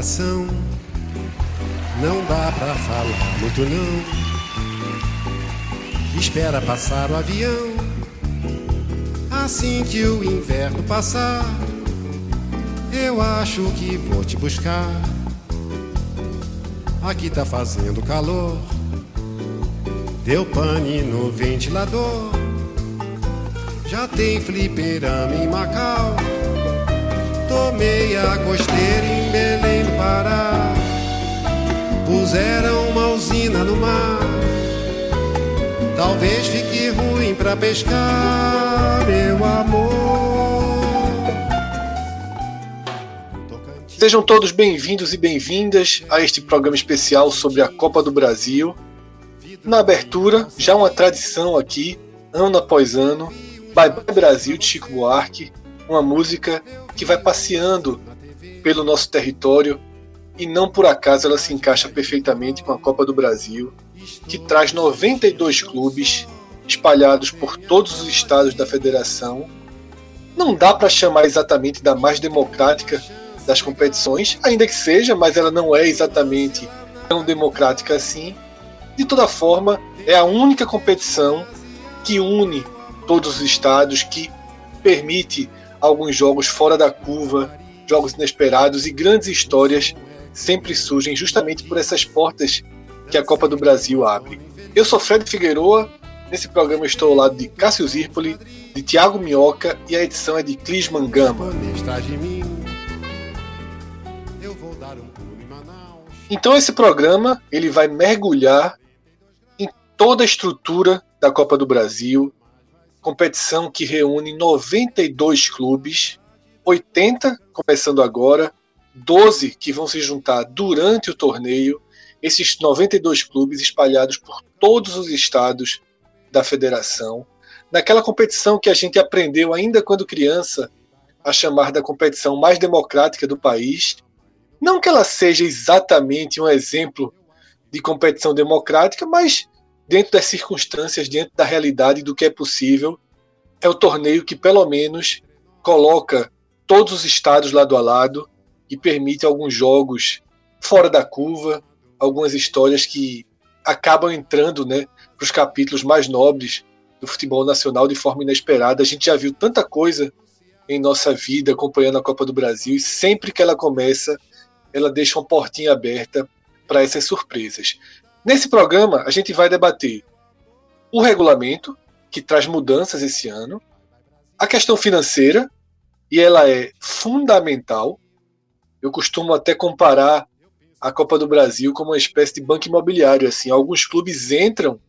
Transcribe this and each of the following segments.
Coração, não dá pra falar muito não. Espera passar o avião, assim que o inverno passar, eu acho que vou te buscar. Aqui tá fazendo calor. Deu pane no ventilador. Já tem fliperama em Macau. Tomei a costeira em Belém do Pará. Puseram uma usina no mar. Talvez fique ruim pra pescar, meu amor. Sejam todos bem-vindos e bem-vindas a este programa especial sobre a Copa do Brasil. Na abertura, já uma tradição aqui, ano após ano, Bye Bye Brasil de Chico Buarque, uma música que vai passeando pelo nosso território e não por acaso ela se encaixa perfeitamente com a Copa do Brasil, que traz 92 clubes espalhados por todos os estados da federação. Não dá para chamar exatamente da mais democrática das competições, ainda que seja, mas ela não é exatamente tão democrática assim. De toda forma, é a única competição que une todos os estados, que permite alguns jogos fora da curva, jogos inesperados e grandes histórias sempre surgem justamente por essas portas que a Copa do Brasil abre. Eu sou Fred Figueroa, nesse programa estou ao lado de Cássio Zirpoli, de Tiago Minhoca e a edição é de Clisman Gama. Então esse programa ele vai mergulhar em toda a estrutura da Copa do Brasil, competição que reúne 92 clubes, 80 começando agora, 12 que vão se juntar durante o torneio, esses 92 clubes espalhados por todos os estados da federação, naquela competição que a gente aprendeu ainda quando criança a chamar da competição mais democrática do país. Não que ela seja exatamente um exemplo de competição democrática, mas dentro das circunstâncias, dentro da realidade do que é possível, é o torneio que pelo menos coloca todos os estados lado a lado e permite alguns jogos fora da curva, algumas histórias que acabam entrando né, para os capítulos mais nobres do futebol nacional de forma inesperada. A gente já viu tanta coisa em nossa vida acompanhando a Copa do Brasil e sempre que ela começa, ela deixa uma portinha aberta para essas surpresas. Nesse programa, a gente vai debater o regulamento, que traz mudanças esse ano, a questão financeira, e ela é fundamental. Eu costumo até comparar a Copa do Brasil como uma espécie de banco imobiliário. Assim, alguns clubes entram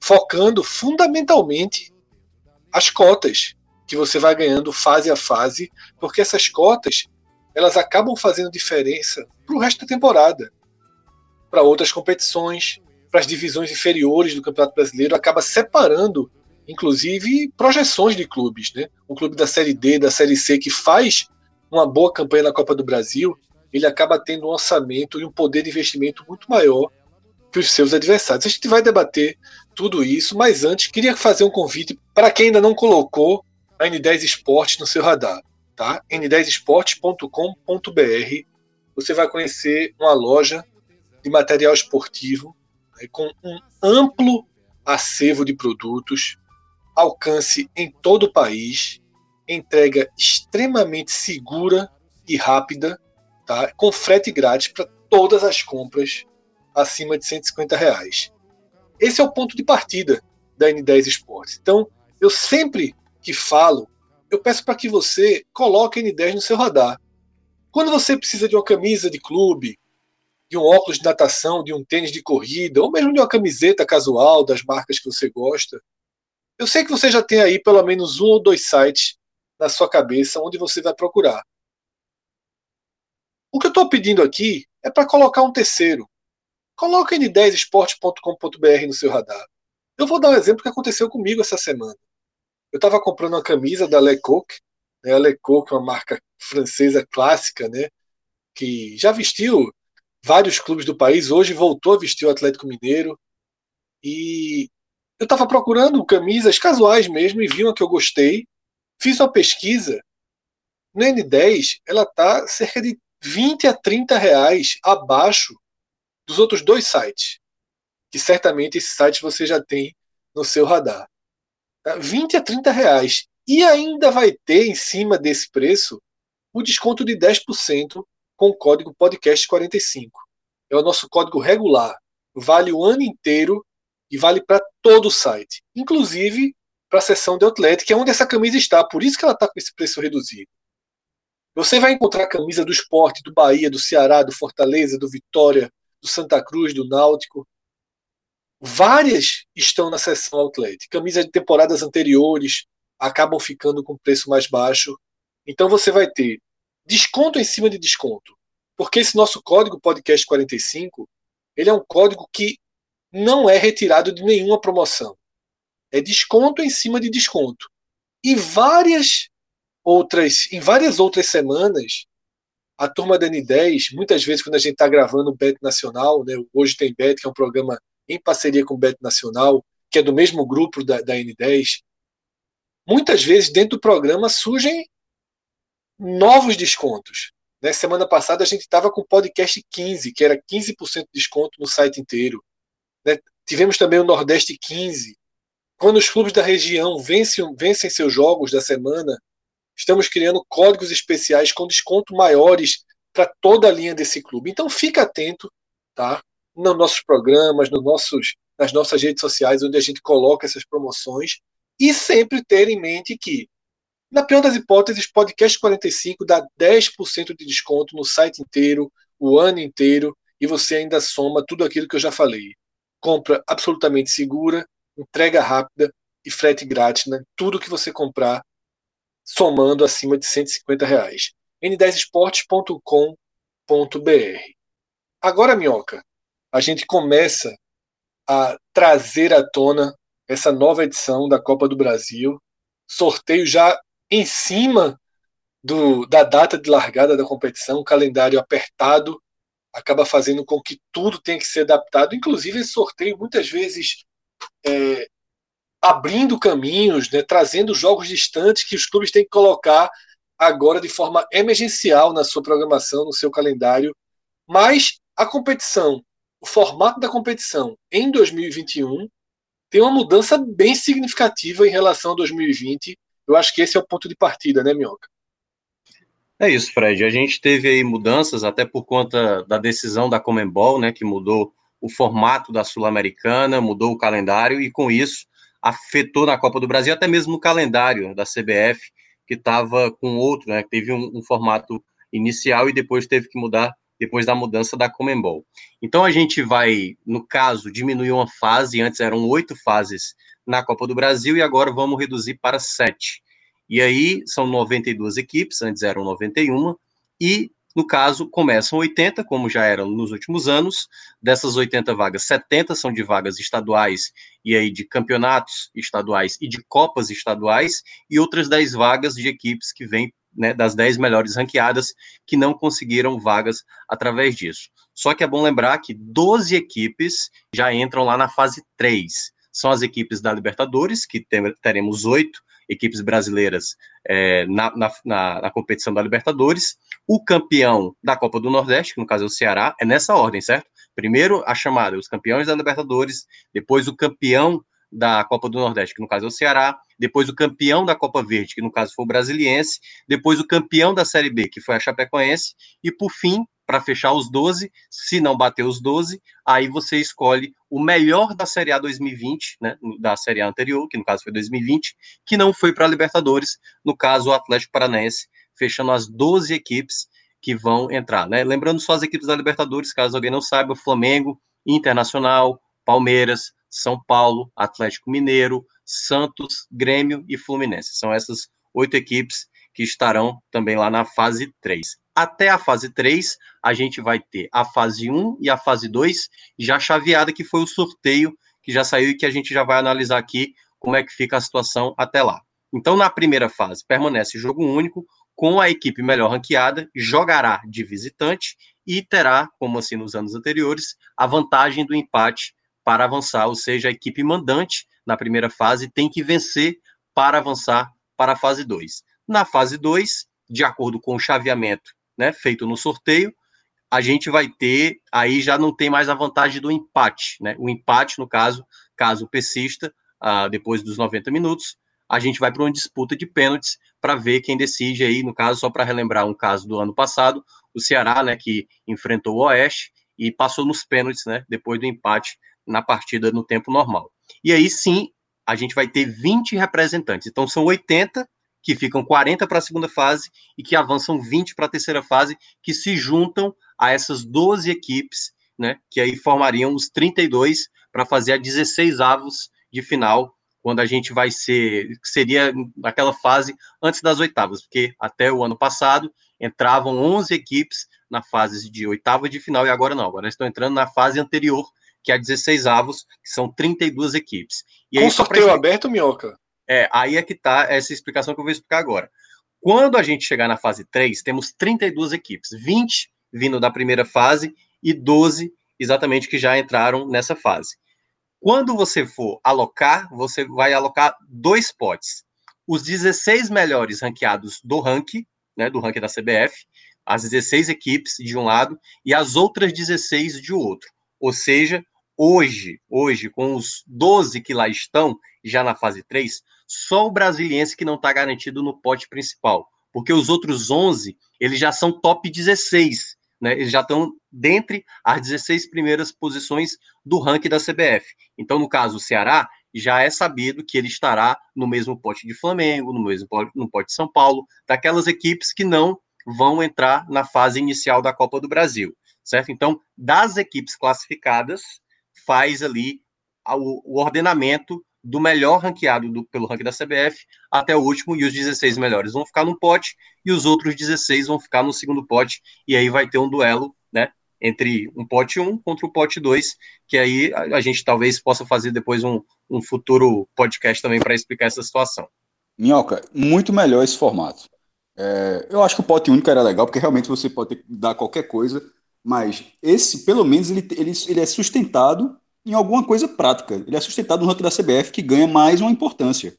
focando fundamentalmente as cotas que você vai ganhando fase a fase, porque essas cotas elas acabam fazendo diferença para o resto da temporada, para outras competições, para as divisões inferiores do Campeonato Brasileiro, acaba separando, inclusive, projeções de clubes. Né? Um clube da Série D, da Série C, que faz uma boa campanha na Copa do Brasil, ele acaba tendo um orçamento e um poder de investimento muito maior que os seus adversários. A gente vai debater tudo isso, mas antes queria fazer um convite para quem ainda não colocou a N10 Esportes no seu radar, tá? n10esportes.com.br. Você vai conhecer uma loja material esportivo né, com um amplo acervo de produtos, alcance em todo o país, entrega extremamente segura e rápida, tá? com frete grátis para todas as compras acima de 150 reais. Esse é o ponto de partida da N10 Esportes. Então, eu sempre que falo, eu peço para que você coloque a N10 no seu radar. Quando você precisa de uma camisa de clube, de um óculos de natação, de um tênis de corrida, ou mesmo de uma camiseta casual das marcas que você gosta, Eu sei que você já tem aí pelo menos um ou dois sites na sua cabeça onde você vai procurar. O que eu estou pedindo aqui é para colocar um terceiro. Coloca n10esporte.com.br no seu radar. Eu vou dar um exemplo que aconteceu comigo essa semana. Eu estava comprando uma camisa da Lecoq, né? a Lecoq é uma marca francesa clássica, né? que já vestiu vários clubes do país, hoje voltou a vestir o Atlético Mineiro. E eu estava procurando camisas casuais mesmo e vi uma que eu gostei. Fiz uma pesquisa. No N10, ela está cerca de 20 a 30 reais abaixo dos outros dois sites, que certamente esses sites você já tem no seu radar. 20 tá? a 30 reais. E ainda vai ter em cima desse preço o desconto de 10% com o código podcast45. É o nosso código regular. Vale o ano inteiro e vale para todo o site, inclusive para a seção de outlet, que é onde essa camisa está. Por isso que ela está com esse preço reduzido. Você vai encontrar camisa do esporte, do Bahia, do Ceará, do Fortaleza, do Vitória, do Santa Cruz, do Náutico. Várias estão na seção outlet. Camisas de temporadas anteriores acabam ficando com preço mais baixo. Então você vai ter desconto em cima de desconto. Porque esse nosso código podcast 45, ele é um código que não é retirado de nenhuma promoção. É desconto em cima de desconto. E várias outras, em várias outras semanas, a turma da N10, muitas vezes quando a gente está gravando o Bet Nacional, né, hoje tem Bet, que é um programa em parceria com o Bet Nacional, que é do mesmo grupo da, da N10, muitas vezes dentro do programa surgem novos descontos. Né? Semana passada a gente estava com o podcast 15, que era 15% de desconto no site inteiro. Né? Tivemos também o Nordeste 15. Quando os clubes da região vencem, vencem seus jogos da semana, estamos criando códigos especiais com desconto maiores para toda a linha desse clube. Então fica atento, tá? Nos nossos programas, nos nossos, nas nossas redes sociais, onde a gente coloca essas promoções, e sempre ter em mente que, na pior das hipóteses, podcast 45 dá 10% de desconto no site inteiro, o ano inteiro, e você ainda soma tudo aquilo que eu já falei. Compra absolutamente segura, entrega rápida e frete grátis, né? Tudo que você comprar somando acima de 150 reais. n10esportes.com.br. Agora, Minhoca, a gente começa a trazer à tona essa nova edição da Copa do Brasil. Sorteio já em cima do, da data de largada da competição, calendário apertado, acaba fazendo com que tudo tenha que ser adaptado. Inclusive, esse sorteio muitas vezes é, abrindo caminhos, né, trazendo jogos distantes que os clubes têm que colocar agora de forma emergencial na sua programação, no seu calendário. Mas a competição, o formato da competição em 2021 tem uma mudança bem significativa em relação a 2020. Eu acho que esse é o ponto de partida, né, Minhoca? É isso, Fred. A gente teve aí mudanças até por conta da decisão da Comembol, né, que mudou o formato da Sul-Americana, mudou o calendário e com isso afetou na Copa do Brasil, até mesmo no calendário da CBF, que estava com outro, né? Teve um, um, formato inicial e depois teve que mudar depois da mudança da Comembol. Então a gente vai, no caso, diminuir uma fase, antes eram oito fases na Copa do Brasil e agora vamos reduzir para sete. E aí são 92 equipes, antes eram 91, e no caso, começam 80, como já eram nos últimos anos. Dessas 80 vagas, 70 são de vagas estaduais e aí de campeonatos estaduais e de copas estaduais, e outras 10 vagas de equipes que vêm né, das 10 melhores ranqueadas que não conseguiram vagas através disso. Só que é bom lembrar que 12 equipes já entram lá na fase 3. São as equipes da Libertadores, que teremos oito equipes brasileiras é, na, na, na, competição da Libertadores o campeão da Copa do Nordeste, que no caso é o Ceará, é nessa ordem, certo? Primeiro a chamada, os campeões da Libertadores, depois o campeão da Copa do Nordeste, que no caso é o Ceará, depois o campeão da Copa Verde, que no caso foi o Brasiliense, depois o campeão da Série B, que foi a Chapecoense, e por fim, para fechar os 12, se não bater os 12, aí você escolhe o melhor da Série A 2020, né, da Série A anterior, que no caso foi 2020, que não foi para a Libertadores, no caso o Atlético Paranaense, fechando as 12 equipes que vão entrar, né? Lembrando só as equipes da Libertadores, caso alguém não saiba, Flamengo, Internacional, Palmeiras, São Paulo, Atlético Mineiro, Santos, Grêmio e Fluminense. São essas oito equipes que estarão também lá na fase 3. Até a fase 3, a gente vai ter a fase 1 e a fase 2 já chaveada, que foi o sorteio que já saiu e que a gente já vai analisar aqui como é que fica a situação até lá. Então, na primeira fase, permanece jogo único, com a equipe melhor ranqueada, jogará de visitante e terá, como assim nos anos anteriores, a vantagem do empate para avançar, ou seja, a equipe mandante na primeira fase tem que vencer para avançar para a fase 2. Na fase 2, de acordo com o chaveamento né, feito no sorteio, a gente vai ter, aí já não tem mais a vantagem do empate, né? O empate, no caso, caso persista, uh, depois dos 90 minutos, a gente vai para uma disputa de pênaltis para ver quem decide aí, no caso, só para relembrar um caso do ano passado, o Ceará, né, que enfrentou o Oeste e passou nos pênaltis, né, depois do empate na partida no tempo normal. E aí sim, a gente vai ter 20 representantes. Então são 80 que ficam 40 para a segunda fase e que avançam 20 para a terceira fase, que se juntam a essas 12 equipes, né, que aí formariam os 32 para fazer a 16 avos de final quando a gente vai ser, seria naquela fase antes das oitavas, porque até o ano passado entravam 11 equipes na fase de oitava de final e agora não, agora estão entrando na fase anterior, que é a 16 avos, que são 32 equipes. E Com aí, sorteio pra... aberto, Minhoca? É, aí é que tá essa explicação que eu vou explicar agora. Quando a gente chegar na fase 3, temos 32 equipes, 20 vindo da primeira fase e 12 exatamente que já entraram nessa fase. Quando você for alocar, você vai alocar dois potes. Os 16 melhores ranqueados do ranking, né, do ranking da CBF, as 16 equipes de um lado e as outras 16 de outro. Ou seja, hoje, hoje com os 12 que lá estão, já na fase 3, só o brasiliense que não está garantido no pote principal, porque os outros 11, eles já são top 16 né, eles já estão dentre as 16 primeiras posições do ranking da CBF. Então, no caso, o Ceará já é sabido que ele estará no mesmo pote de Flamengo, no mesmo pote, no pote de São Paulo, daquelas equipes que não vão entrar na fase inicial da Copa do Brasil, certo? Então, das equipes classificadas, faz ali o, ordenamento do melhor ranqueado do, pelo ranking da CBF até o último, e os 16 melhores vão ficar no pote, e os outros 16 vão ficar no segundo pote, e aí vai ter um duelo, né, entre um pote 1 contra o pote 2, que aí a, a gente talvez possa fazer depois um, um futuro podcast também para explicar essa situação. Minhoca, muito melhor esse formato. É, eu acho que o pote único era legal, porque realmente você pode dar qualquer coisa, mas esse, pelo menos, ele, ele, ele é sustentado em alguma coisa prática. Ele é sustentado no ranking da CBF, que ganha mais uma importância.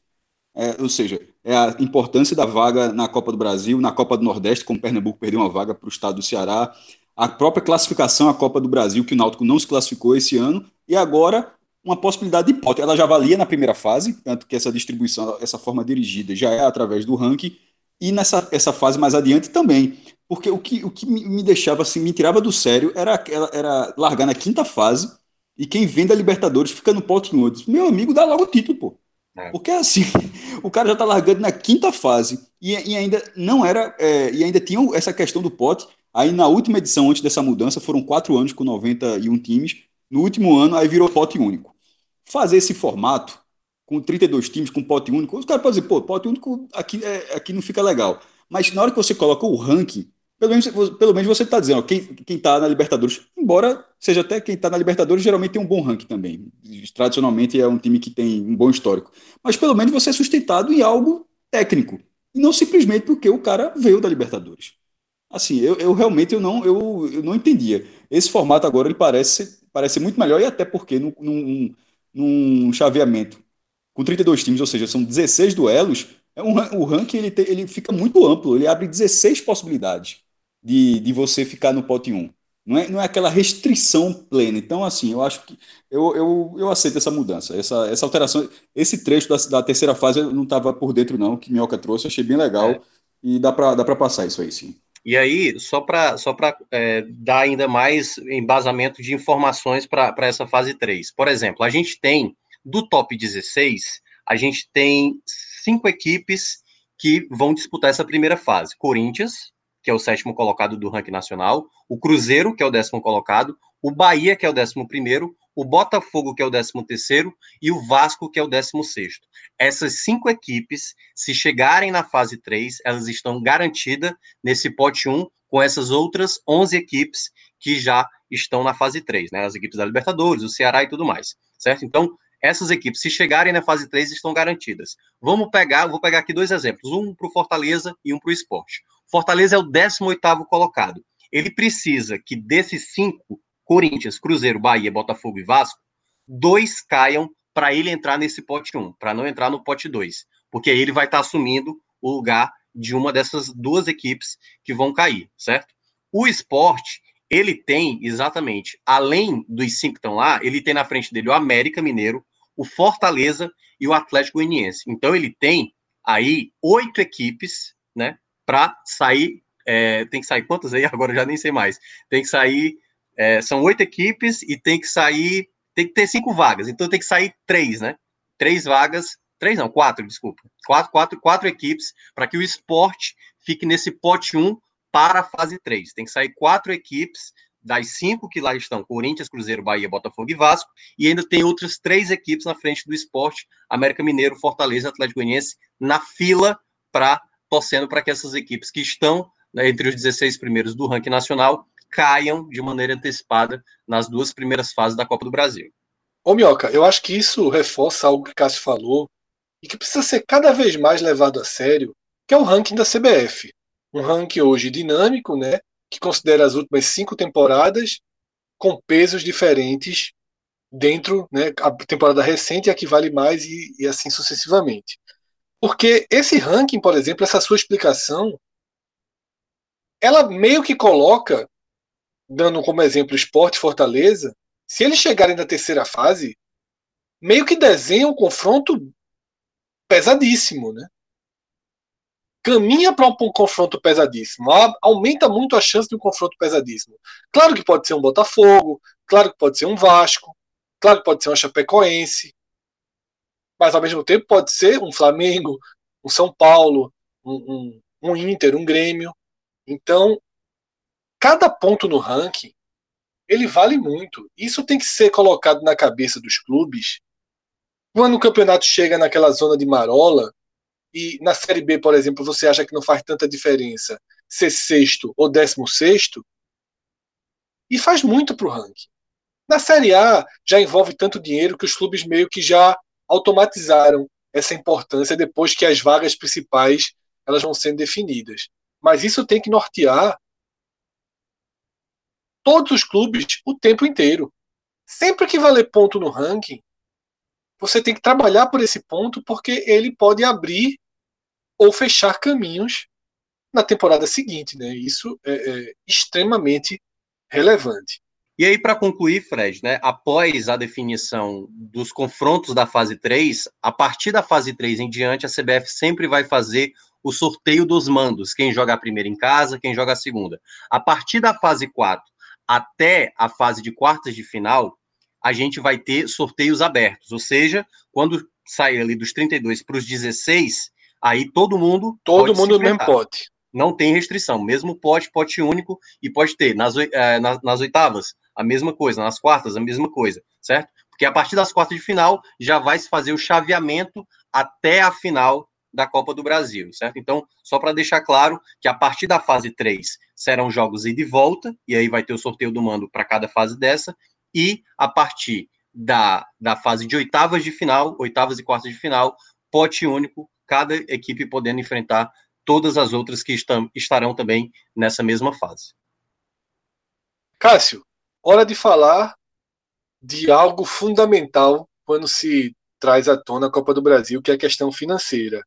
É, ou seja, é a importância da vaga na Copa do Brasil, na Copa do Nordeste, como Pernambuco perdeu uma vaga para o estado do Ceará, a própria classificação à Copa do Brasil, que o Náutico não se classificou esse ano, e agora uma possibilidade de hipótese. Ela já valia na primeira fase, tanto que essa distribuição, essa forma dirigida já é através do ranking, e nessa essa fase mais adiante também. Porque o que, o que me deixava assim, me tirava do sério era, era, largar na quinta fase e quem vem da Libertadores fica no pote em outros. Meu amigo, dá logo o título, pô. É. Porque assim, o cara já tá largando na quinta fase e, e ainda não era. É, e ainda tinha essa questão do pote. Aí na última edição, antes dessa mudança, foram quatro anos com 91 times. No último ano, aí virou pote único. Fazer esse formato, com 32 times, com pote único, os caras podem dizer, pô, pote único aqui, é, aqui não fica legal. Mas na hora que você coloca o ranking, pelo menos, pelo menos você está dizendo, ó, quem está na Libertadores, embora seja até quem está na Libertadores, geralmente tem um bom ranking também. Tradicionalmente é um time que tem um bom histórico. Mas pelo menos você é sustentado em algo técnico. E não simplesmente porque o cara veio da Libertadores. Assim, eu, eu realmente eu não, eu, eu não entendia. Esse formato agora ele parece, parece muito melhor, e até porque num, num, num chaveamento com 32 times, ou seja, são 16 duelos, é o ranking ele, ele fica muito amplo, ele abre 16 possibilidades de, de você ficar no pote 1. Não é, não é aquela restrição plena. Então, assim, eu acho que eu, eu, eu aceito essa mudança, essa, essa alteração. Esse trecho da, da terceira fase eu não estava por dentro, não, que Minhoca trouxe, achei bem legal é. e dá para dá passar isso aí, sim. E aí, só para só é, dar ainda mais embasamento de informações para essa fase 3. Por exemplo, a gente tem, do top 16, a gente tem cinco equipes que vão disputar essa primeira fase: Corinthians, que é o sétimo colocado do ranking nacional, o Cruzeiro, que é o décimo colocado, o Bahia, que é o décimo primeiro, o Botafogo, que é o 13º, e o Vasco, que é o 16º. Essas cinco equipes, se chegarem na fase 3, elas estão garantidas nesse pote 1 com essas outras 11 equipes que já estão na fase 3, né? As equipes da Libertadores, o Ceará e tudo mais, certo? Então, essas equipes, se chegarem na fase 3, estão garantidas. Vamos pegar, vou pegar aqui dois exemplos, um para o Fortaleza e um para o Esporte. Fortaleza é o 18º colocado. Ele precisa que desses cinco, Corinthians, Cruzeiro, Bahia, Botafogo e Vasco, dois caiam para ele entrar nesse pote 1, para não entrar no pote 2, porque aí ele vai estar tá assumindo o lugar de uma dessas duas equipes que vão cair, certo? O esporte, ele tem exatamente, além dos cinco que estão lá, ele tem na frente dele o América Mineiro, o Fortaleza e o Atlético Goianiense. Então ele tem aí oito equipes, né, para sair. É, tem que sair quantas aí? Agora já nem sei mais. Tem que sair. É, são oito equipes e tem que sair. Tem que ter cinco vagas. Então tem que sair três, né? Três vagas. Três não, quatro, desculpa. Quatro, quatro, quatro equipes para que o esporte fique nesse pote 1 um para a fase 3. Tem que sair quatro equipes das cinco que lá estão, Corinthians, Cruzeiro, Bahia, Botafogo e Vasco, e ainda tem outras três equipes na frente do esporte, América Mineiro, Fortaleza Atlético Goianiense, na fila para torcendo para que essas equipes que estão né, entre os 16 primeiros do ranking nacional caiam de maneira antecipada nas duas primeiras fases da Copa do Brasil. Ô Mioca, eu acho que isso reforça algo que Cássio falou e que precisa ser cada vez mais levado a sério, que é o ranking da CBF. Um ranking hoje dinâmico, né, que considera as últimas cinco temporadas com pesos diferentes dentro, né, a temporada recente é a que vale mais e, e assim sucessivamente. Porque esse ranking, por exemplo, essa sua explicação, ela meio que coloca, dando como exemplo Esporte Fortaleza, se eles chegarem na terceira fase, meio que desenha um confronto pesadíssimo, né? caminha para um, um, confronto pesadíssimo, aumenta muito a chance de um confronto pesadíssimo. Claro que pode ser um Botafogo, claro que pode ser um Vasco, claro que pode ser um Chapecoense, mas ao mesmo tempo pode ser um Flamengo, um São Paulo, um, um, um Inter, um Grêmio. Então, cada ponto no ranking ele vale muito. Isso tem que ser colocado na cabeça dos clubes. Quando o campeonato chega naquela zona de marola, e na Série B, por exemplo, você acha que não faz tanta diferença ser sexto ou décimo sexto, e faz muito para o ranking. Na Série A já envolve tanto dinheiro que os clubes meio que já automatizaram essa importância depois que as vagas principais elas vão sendo definidas. Mas isso tem que nortear todos os clubes o tempo inteiro. Sempre que valer ponto no ranking, você tem que trabalhar por esse ponto porque ele pode abrir ou fechar caminhos na temporada seguinte, né? Isso é, é extremamente relevante. E aí, para concluir, Fred, né, após a definição dos confrontos da fase 3, a partir da fase 3 em diante, a CBF sempre vai fazer o sorteio dos mandos, quem joga a primeira em casa, quem joga a segunda. A partir da fase 4 até a fase de quartas de final, a gente vai ter sorteios abertos, ou seja, quando sair ali dos 32 para os 16, aí todo mundo. Todo mundo mesmo pote. Não tem restrição, mesmo pote, pote único, e pode ter nas, é, nas, nas oitavas, a mesma coisa, nas quartas, a mesma coisa, certo? Porque a partir das quartas de final já vai se fazer o chaveamento até a final da Copa do Brasil, certo? Então, só para deixar claro que a partir da fase 3 serão jogos ida e volta, e aí vai ter o sorteio do mando para cada fase dessa, e a partir da, da fase de oitavas de final, oitavas e quartas de final, pote único, cada equipe podendo enfrentar todas as outras que estão, estarão também nessa mesma fase. Cássio, hora de falar de algo fundamental quando se traz à tona a Copa do Brasil, que é a questão financeira.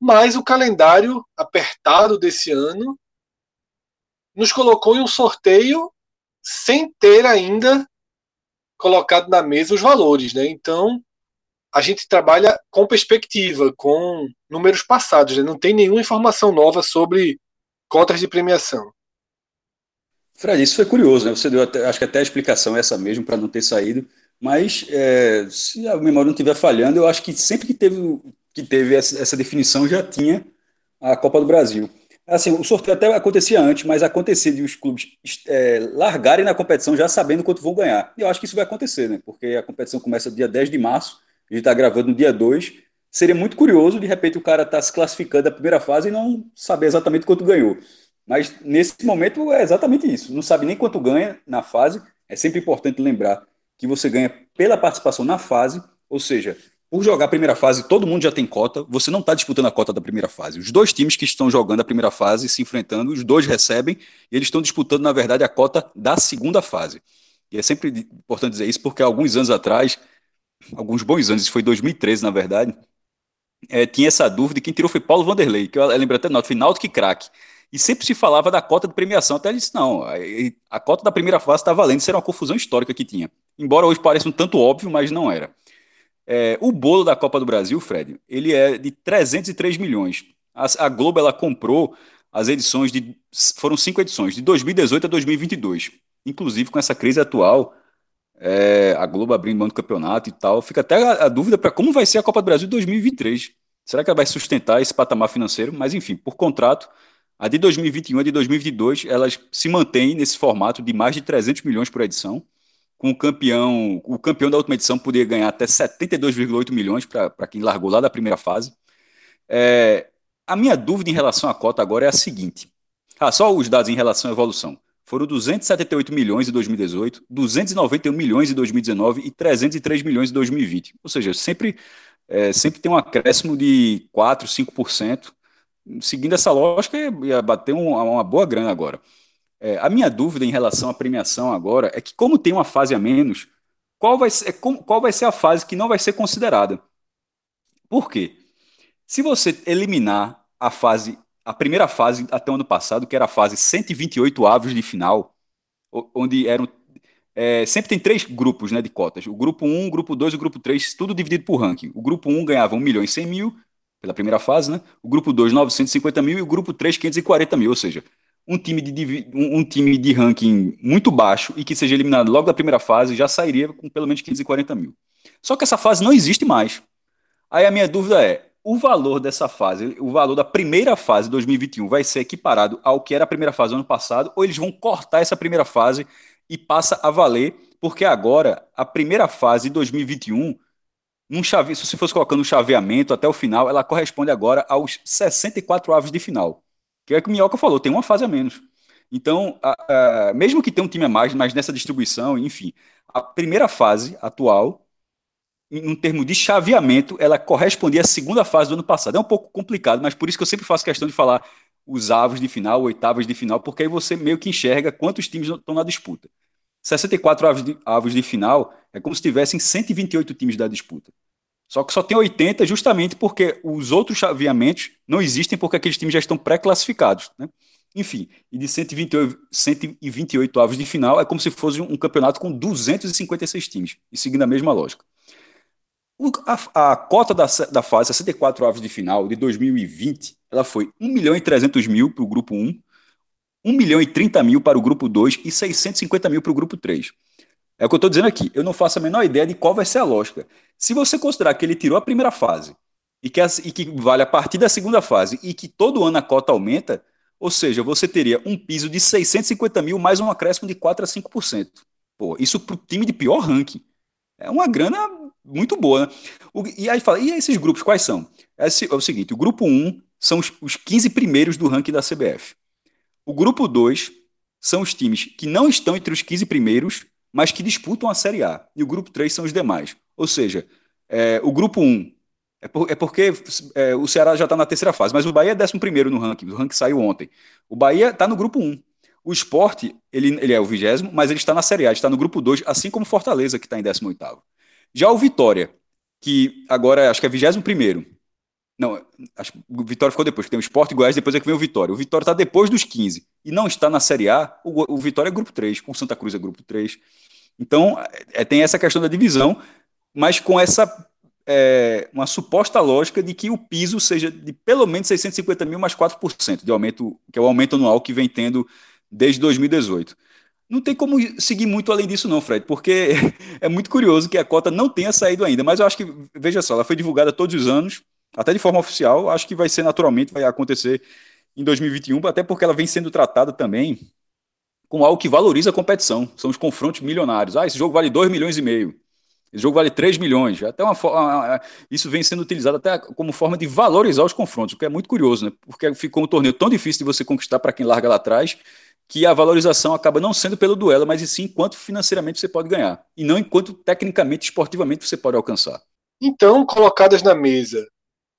Mas o calendário apertado desse ano nos colocou em um sorteio sem ter ainda colocado na mesa os valores, né? Então, a gente trabalha com perspectiva, com números passados, né? não tem nenhuma informação nova sobre cotas de premiação. Fred, isso foi curioso, né? Você deu até, acho que até a explicação é essa mesmo para não ter saído, mas é, se a memória não estiver falhando, eu acho que sempre que teve, que teve essa, essa definição já tinha a Copa do Brasil. Assim, o sorteio até acontecia antes, mas acontecia de os clubes é, largarem na competição já sabendo quanto vão ganhar. E eu acho que isso vai acontecer, né? Porque a competição começa dia 10 de março, a gente está gravando no dia 2. Seria muito curioso, de repente, o cara tá se classificando da primeira fase e não saber exatamente quanto ganhou. Mas nesse momento é exatamente isso. Não sabe nem quanto ganha na fase. É sempre importante lembrar que você ganha pela participação na fase, ou seja, por jogar a primeira fase, todo mundo já tem cota, você não está disputando a cota da primeira fase. Os dois times que estão jogando a primeira fase se enfrentando, os dois recebem, e eles estão disputando, na verdade, a cota da segunda fase. E é sempre importante dizer isso, porque alguns anos atrás, alguns bons anos, isso foi 2013, na verdade, é, tinha essa dúvida, e quem tirou foi Paulo Vanderlei, que eu lembro até nota, foi Náutico e craque. E sempre se falava da cota de premiação, até ele disse, não, a cota da primeira fase está valendo, isso era uma confusão histórica que tinha. Embora hoje pareça um tanto óbvio, mas não era. É, o bolo da Copa do Brasil, Fred, ele é de 303 milhões. A, a, Globo ela comprou as edições de. Foram cinco edições, de 2018 a 2022. Inclusive, com essa crise atual, é, a Globo abrindo mão do campeonato e tal. Fica até a, a dúvida para como vai ser a Copa do Brasil de 2023. Será que ela vai sustentar esse patamar financeiro? Mas, enfim, por contrato, a de 2021 e a de 2022, elas se mantêm nesse formato de mais de 300 milhões por edição com o campeão, o campeão da última edição poderia ganhar até 72,8 milhões para quem largou lá da primeira fase. É, a minha dúvida em relação à cota agora é a seguinte: ah, só os dados em relação à evolução. Foram 278 milhões em 2018, 291 milhões em 2019 e 303 milhões em 2020. Ou seja, sempre, é, sempre tem um acréscimo de 4, 5%. Seguindo essa lógica, ia bater uma, uma boa grana agora. É, a minha dúvida em relação à premiação agora é que, como tem uma fase a menos, qual vai ser, qual vai ser a fase que não vai ser considerada? Por quê? Se você eliminar a fase, a primeira fase até o ano passado, que era a fase 128 avos de final, onde eram é, sempre tem três grupos né, de cotas. O grupo 1, o grupo 2 e o grupo 3, tudo dividido por ranking. O grupo 1 ganhava 1 milhão e 100 mil pela primeira fase, né? O grupo 2, 950 mil e o grupo 3, 540 mil. Ou seja, um time de, um, time de ranking muito baixo e que seja eliminado logo da primeira fase já sairia com pelo menos 540 mil. Só que essa fase não existe mais. Aí a minha dúvida é: o valor dessa fase, o valor da primeira fase 2021 vai ser equiparado ao que era a primeira fase do ano passado, ou eles vão cortar essa primeira fase e passa a valer, porque agora a primeira fase de 2021, num chave, se você fosse colocando um chaveamento até o final, ela corresponde agora aos 64 aves de final. Que é o que o Minhoca falou, tem uma fase a menos. Então, a, a, mesmo que tenha um time a mais, mas nessa distribuição, enfim, a primeira fase atual, em um termo de chaveamento, ela correspondia à segunda fase do ano passado. É um pouco complicado, mas por isso que eu sempre faço questão de falar os avos de final, oitavas de final, porque aí você meio que enxerga quantos times estão na disputa. 64 avos de, avos de final é como se tivessem 128 times da disputa. Só que só tem 80 justamente porque os outros chaveamentos não existem porque aqueles times já estão pré-classificados. Né? Enfim, e de 128, 128 avos de final é como se fosse um campeonato com 256 times, e seguindo a mesma lógica. A, a, cota da, da fase 64 avos de final de 2020 ela foi 1 milhão e 300 mil para o grupo 1, 1 milhão e 30 mil para o grupo 2 e 650 mil para o grupo 3. É o que eu estou dizendo aqui. Eu não faço a menor ideia de qual vai ser a lógica. Se você considerar que ele tirou a primeira fase e que, as, e que vale a partir da segunda fase e que todo ano a cota aumenta, ou seja, você teria um piso de 650 mil mais um acréscimo de 4 a 5%. Pô, isso para o time de pior ranking. É uma grana muito boa. Né? O, e aí fala, e esses grupos quais são? É, é o seguinte: o grupo 1 são os, os 15 primeiros do ranking da CBF. O grupo 2 são os times que não estão entre os 15 primeiros mas que disputam a Série A. E o grupo 3 são os demais. Ou seja, é, o grupo 1 é, por, é porque é, o Ceará já está na terceira fase, mas o Bahia é 11 no ranking. O ranking saiu ontem. O Bahia está no grupo 1. O esporte, ele, ele é o vigésimo, mas ele está na Série A, está no grupo 2, assim como Fortaleza, que está em 18. Já o Vitória, que agora acho que é 21 não, acho que o Vitória ficou depois, tem o Sport e Goiás, depois é que vem o Vitória. O Vitória está depois dos 15 e não está na Série A, o, o Vitória é grupo 3, com Santa Cruz é grupo 3. Então, é, tem essa questão da divisão, mas com essa é, uma suposta lógica de que o piso seja de pelo menos 650 mil mais 4% de aumento, que é o aumento anual que vem tendo desde 2018. Não tem como seguir muito além disso, não, Fred, porque é muito curioso que a cota não tenha saído ainda, mas eu acho que, veja só, ela foi divulgada todos os anos, até de forma oficial, acho que vai ser naturalmente, vai acontecer em 2021, até porque ela vem sendo tratada também com algo que valoriza a competição. São os confrontos milionários. Ah, esse jogo vale 2 milhões e meio. Esse jogo vale 3 milhões. Até uma, isso vem sendo utilizado até como forma de valorizar os confrontos, o que é muito curioso, né? Porque ficou um torneio tão difícil de você conquistar para quem larga lá atrás, que a valorização acaba não sendo pelo duelo, mas sim quanto financeiramente você pode ganhar. E não enquanto tecnicamente, esportivamente você pode alcançar. Então, colocadas na mesa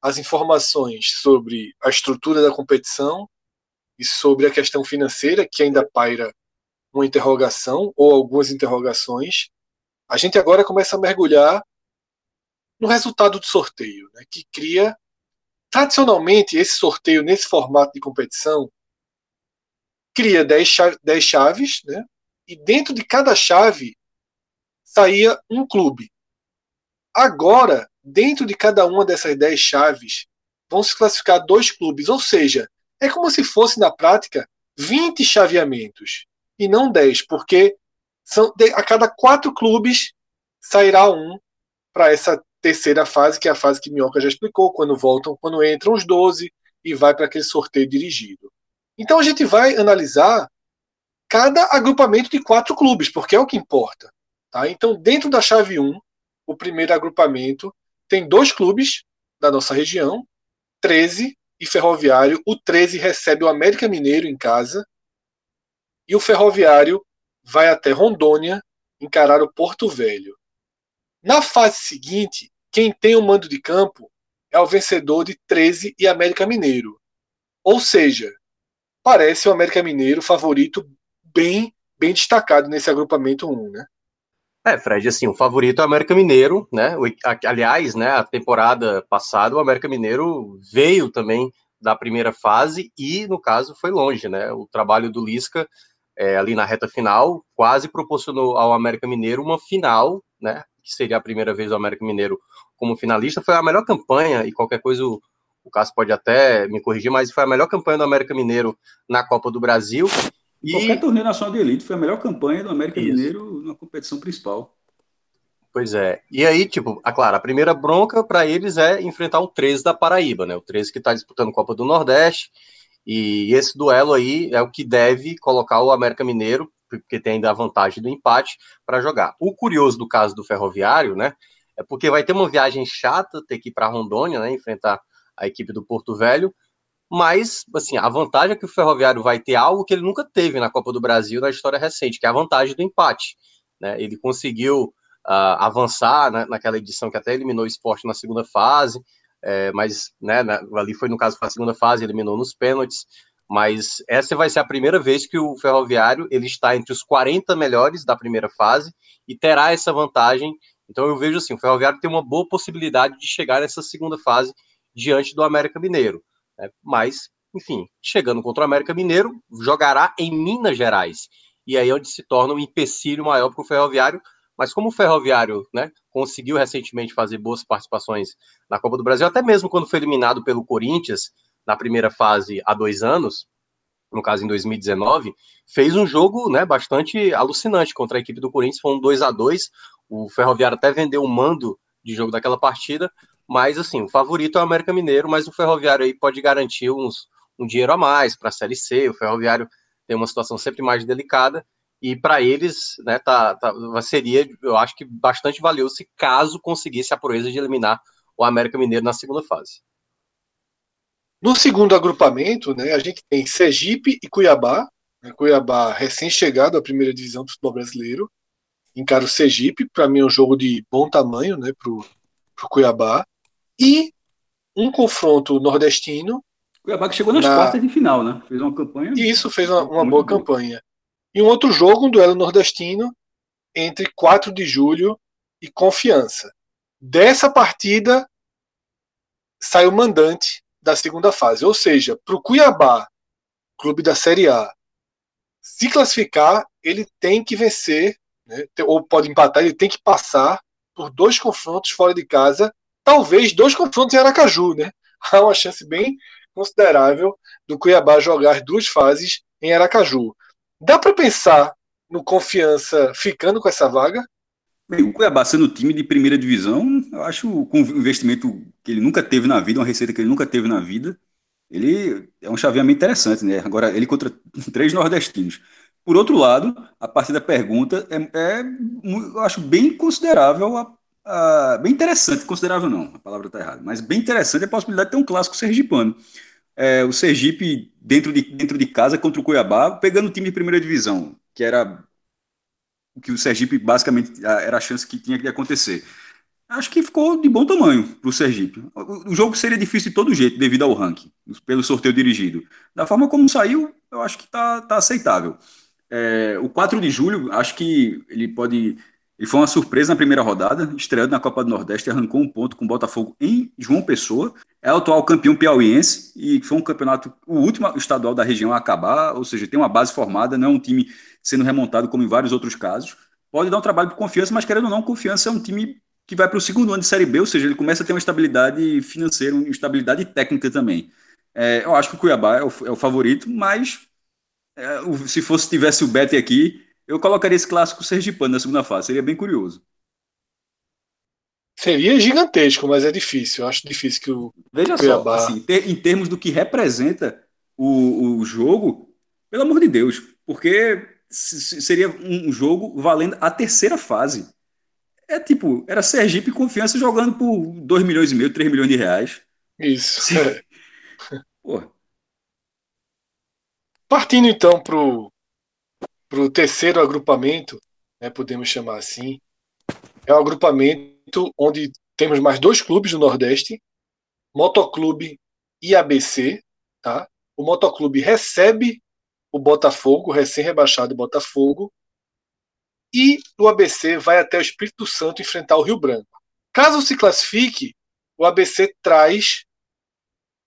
as informações sobre a estrutura da competição e sobre a questão financeira, que ainda paira uma interrogação ou algumas interrogações, a gente agora começa a mergulhar no resultado do sorteio, né, que cria. Tradicionalmente, esse sorteio, nesse formato de competição, cria 10 chaves, né, e dentro de cada chave saía um clube. Agora, dentro de cada uma dessas 10 chaves, vão se classificar dois clubes, ou seja, é como se fosse na prática 20 chaveamentos e não 10, porque são, a cada quatro clubes sairá um para essa terceira fase, que é a fase que Minhoca já explicou, quando voltam, quando entram os 12 e vai para aquele sorteio dirigido. Então a gente vai analisar cada agrupamento de quatro clubes, porque é o que importa. Tá? Então, dentro da chave 1, o primeiro agrupamento tem dois clubes da nossa região, 13 e Ferroviário. O 13 recebe o América Mineiro em casa e o Ferroviário vai até Rondônia encarar o Porto Velho. Na fase seguinte, quem tem o mando de campo é o vencedor de 13 e América Mineiro. Ou seja, parece o América Mineiro favorito bem bem destacado nesse agrupamento 1, né? É, Fred, assim, o favorito é o América Mineiro, né? Aliás, né, a temporada passada o América Mineiro veio também da primeira fase e, no caso, foi longe, né? O trabalho do Lisca é, ali na reta final quase proporcionou ao América Mineiro uma final, né? Que seria a primeira vez o América Mineiro como finalista. Foi a melhor campanha e qualquer coisa o, o Cássio pode até me corrigir, mas foi a melhor campanha do América Mineiro na Copa do Brasil e... Qualquer torneio nacional de elite foi a melhor campanha do América Isso. Mineiro na competição principal. Pois é. E aí, tipo, a claro, a primeira bronca para eles é enfrentar o 13 da Paraíba, né? O 13 que está disputando Copa do Nordeste. E esse duelo aí é o que deve colocar o América Mineiro, porque tem ainda a vantagem do empate, para jogar. O curioso do caso do Ferroviário, né? É porque vai ter uma viagem chata, ter que ir para Rondônia, né? Enfrentar a equipe do Porto Velho mas assim, a vantagem é que o Ferroviário vai ter algo que ele nunca teve na Copa do Brasil na história recente, que é a vantagem do empate. Né? Ele conseguiu uh, avançar né, naquela edição que até eliminou o esporte na segunda fase, é, mas né, ali foi no caso foi a segunda fase, eliminou nos pênaltis. Mas essa vai ser a primeira vez que o Ferroviário ele está entre os 40 melhores da primeira fase e terá essa vantagem. Então eu vejo assim, o Ferroviário tem uma boa possibilidade de chegar nessa segunda fase diante do América Mineiro. Né? Mas, enfim, chegando contra o América Mineiro, jogará em Minas Gerais. E aí é onde se torna um empecilho maior para o Ferroviário. Mas como o Ferroviário né, conseguiu recentemente fazer boas participações na Copa do Brasil, até mesmo quando foi eliminado pelo Corinthians na primeira fase há dois anos, no caso em 2019, fez um jogo né, bastante alucinante contra a equipe do Corinthians, foi um 2 a 2 O Ferroviário até vendeu o mando de jogo daquela partida, mas, assim, o favorito é o América Mineiro, mas o Ferroviário aí pode garantir uns, um dinheiro a mais para a Série C. O Ferroviário tem uma situação sempre mais delicada. E para eles, né, tá, tá, seria, eu acho que bastante valioso se caso conseguisse a proeza de eliminar o América Mineiro na segunda fase. No segundo agrupamento, né, a gente tem Sergipe e Cuiabá. Né, Cuiabá recém-chegado à primeira divisão do futebol brasileiro. Encara o Sergipe, para mim é um jogo de bom tamanho né, para o Cuiabá e um confronto nordestino. Cuiabá que chegou nas na... quartas de final, né? Fez uma campanha. Isso, fez uma, uma boa campanha. E um outro jogo, um duelo nordestino entre 4 de julho e Confiança. Dessa partida sai o mandante da segunda fase. Ou seja, para o Cuiabá, clube da Série A, se classificar, ele tem que vencer, né, ou pode empatar, ele tem que passar por dois confrontos fora de casa talvez dois confrontos em Aracaju, né? Há uma chance bem considerável do Cuiabá jogar duas fases em Aracaju. Dá para pensar no confiança ficando com essa vaga? Bem, o Cuiabá sendo time de primeira divisão, eu acho com um investimento que ele nunca teve na vida, uma receita que ele nunca teve na vida, Ele é um chaveamento interessante, né? Agora, ele contra três nordestinos. Por outro lado, a partir da pergunta é, é eu acho bem considerável, a, a, bem interessante, considerável não, a palavra está errada, mas bem interessante a possibilidade de ter um clássico sergipano. É, o Sergipe dentro de, dentro de casa contra o Cuiabá, pegando o time de primeira divisão, que era o que o Sergipe basicamente era a chance que tinha que acontecer. Acho que ficou de bom tamanho para o Sergipe. O jogo seria difícil de todo jeito, devido ao ranking, pelo sorteio dirigido. Da forma como saiu, eu acho que está tá aceitável. É, o 4 de julho, acho que ele pode. Ele foi uma surpresa na primeira rodada, estreando na Copa do Nordeste, arrancou um ponto com o Botafogo em João Pessoa. É o atual campeão piauiense e foi um campeonato, o último estadual da região a acabar, ou seja, tem uma base formada, não é um time sendo remontado como em vários outros casos. Pode dar um trabalho por confiança, mas querendo ou não, confiança é um time que vai para o segundo ano de Série B, ou seja, ele começa a ter uma estabilidade financeira, uma estabilidade técnica também. É, eu acho que o Cuiabá é o, é o favorito, mas se fosse tivesse o Betty aqui, eu colocaria esse clássico sergipano na segunda fase, seria bem curioso. Seria gigantesco, mas é difícil. Eu acho difícil que o Veja Cuiabá... só, assim, ter, em termos do que representa o, o jogo, pelo amor de Deus, porque seria um jogo valendo a terceira fase. É tipo, era Sergipe e Confiança jogando por 2 milhões e meio, 3 milhões de reais. Isso. É. Partindo então para o terceiro agrupamento, né, podemos chamar assim, é o agrupamento onde temos mais dois clubes do Nordeste, Motoclube e ABC. Tá? O Motoclube recebe o Botafogo, recém-rebaixado Botafogo, e o ABC vai até o Espírito Santo enfrentar o Rio Branco. Caso se classifique, o ABC traz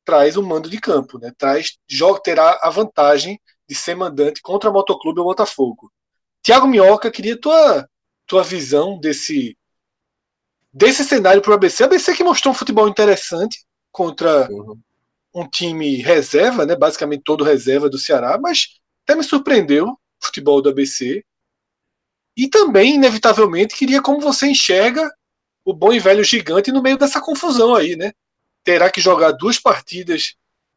traz o mando de campo, né? Traz jogo terá a vantagem de ser mandante contra o Motoclube ou Botafogo. Tiago Minhoca, queria tua tua visão desse desse cenário para o ABC. O ABC que mostrou um futebol interessante contra uhum. um time reserva, né? Basicamente todo reserva do Ceará, mas até me surpreendeu o futebol do ABC. E também, inevitavelmente, queria como você enxerga o bom e velho gigante no meio dessa confusão aí, né? Terá que jogar duas partidas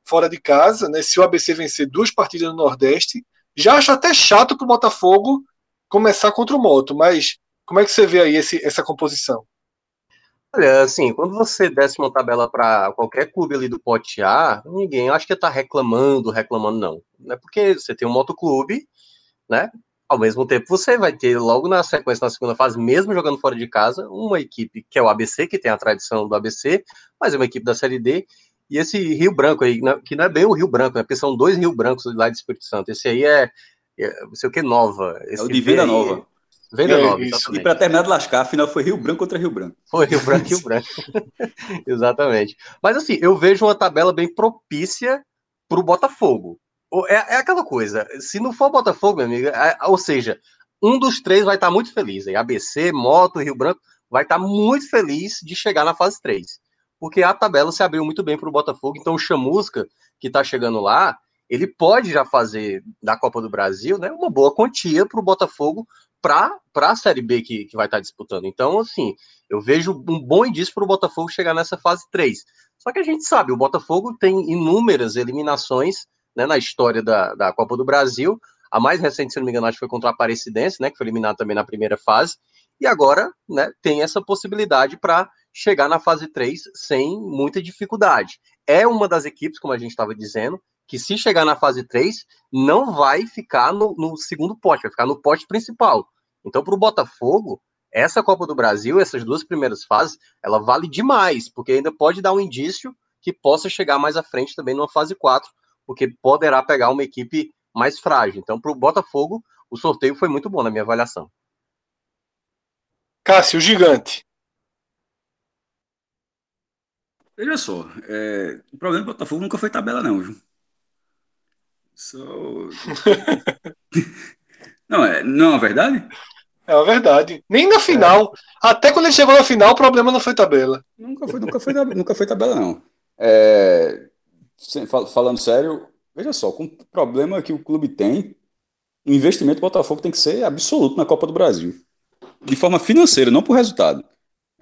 fora de casa, né? Se o ABC vencer duas partidas no Nordeste, já acho até chato para o Botafogo começar contra o Moto, mas como é que você vê aí esse, essa composição? Olha, assim, quando você desce uma tabela para qualquer clube ali do pote A, ninguém acho que está reclamando, reclamando, não. Não é porque você tem um motoclube, né? Ao mesmo tempo, você vai ter logo na sequência, na segunda fase, mesmo jogando fora de casa, uma equipe que é o ABC, que tem a tradição do ABC, mas é uma equipe da Série D, e esse Rio Branco aí, que não é bem o Rio Branco, né? Porque são dois Rio Brancos lá de Espírito Santo. Esse aí é, é não sei o que, Nova. Esse é o de Venda Nova. Venda é, Nova, isso. E para terminar de lascar, afinal foi Rio Branco contra Rio Branco. Foi Rio Branco e Rio Branco. exatamente. Mas assim, eu vejo uma tabela bem propícia para o Botafogo. É, é, aquela coisa, se não for Botafogo, meu amigo, é, ou seja, um dos três vai estar muito feliz. Aí, ABC, Moto, Rio Branco, vai estar muito feliz de chegar na fase 3. Porque a tabela se abriu muito bem para o Botafogo, então o Chamusca, que está chegando lá, ele pode já fazer da Copa do Brasil né, uma boa quantia para o Botafogo para a Série B que, que vai estar tá disputando. Então, assim, eu vejo um bom indício para o Botafogo chegar nessa fase 3. Só que a gente sabe, o Botafogo tem inúmeras eliminações né, na história da, da Copa do Brasil. A mais recente, se não me engano, acho que foi contra a Aparecidense, né, que foi eliminado também na primeira fase. E agora né, tem essa possibilidade para chegar na fase 3 sem muita dificuldade. É uma das equipes, como a gente estava dizendo, que se chegar na fase 3, não vai ficar no, no segundo pote, vai ficar no pote principal. Então, para o Botafogo, essa Copa do Brasil, essas duas primeiras fases, ela vale demais, porque ainda pode dar um indício que possa chegar mais à frente também numa fase 4, porque poderá pegar uma equipe mais frágil. Então, para o Botafogo, o sorteio foi muito bom na minha avaliação. Cássio, o gigante. Veja só, é, o problema do Botafogo nunca foi tabela, não, viu? So... não, é, não é verdade? É a verdade. Nem na final. É. Até quando ele chegou na final, o problema não foi tabela. Nunca foi, nunca foi, nunca foi tabela, não. É, falando sério, veja só, com o problema que o clube tem, o investimento do Botafogo tem que ser absoluto na Copa do Brasil. De forma financeira, não por resultado.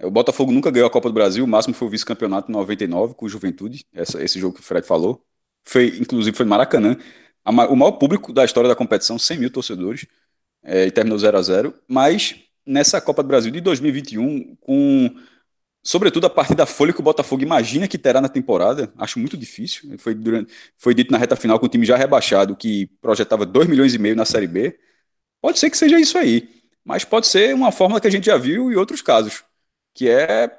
O Botafogo nunca ganhou a Copa do Brasil, o máximo foi o vice-campeonato em 99 com o Juventude, essa, esse jogo que o Fred falou. foi, inclusive foi Maracanã, a, o maior público da história da competição, 100 mil torcedores, é, e terminou 0 a 0 mas nessa Copa do Brasil de 2021, com sobretudo a partir da folha que o Botafogo imagina que terá na temporada, acho muito difícil. Foi, durante, foi dito na reta final com o time já rebaixado que projetava 2 milhões e meio na Série B. Pode ser que seja isso aí, mas pode ser uma fórmula que a gente já viu em outros casos, que é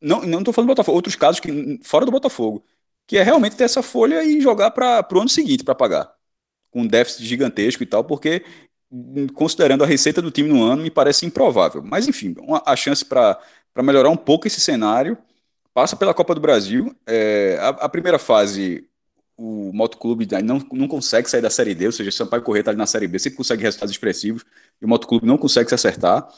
não não estou falando do Botafogo, outros casos que fora do Botafogo, que é realmente ter essa folha e jogar para o ano seguinte para pagar, com um déficit gigantesco e tal, porque considerando a receita do time no ano, me parece improvável. Mas, enfim, uma, a chance para melhorar um pouco esse cenário passa pela Copa do Brasil. É, a, a, primeira fase, o Motoclube não, não consegue sair da Série D, ou seja, o Sampaio Correia está ali na Série B, sempre consegue resultados expressivos, e o Motoclube não consegue se acertar.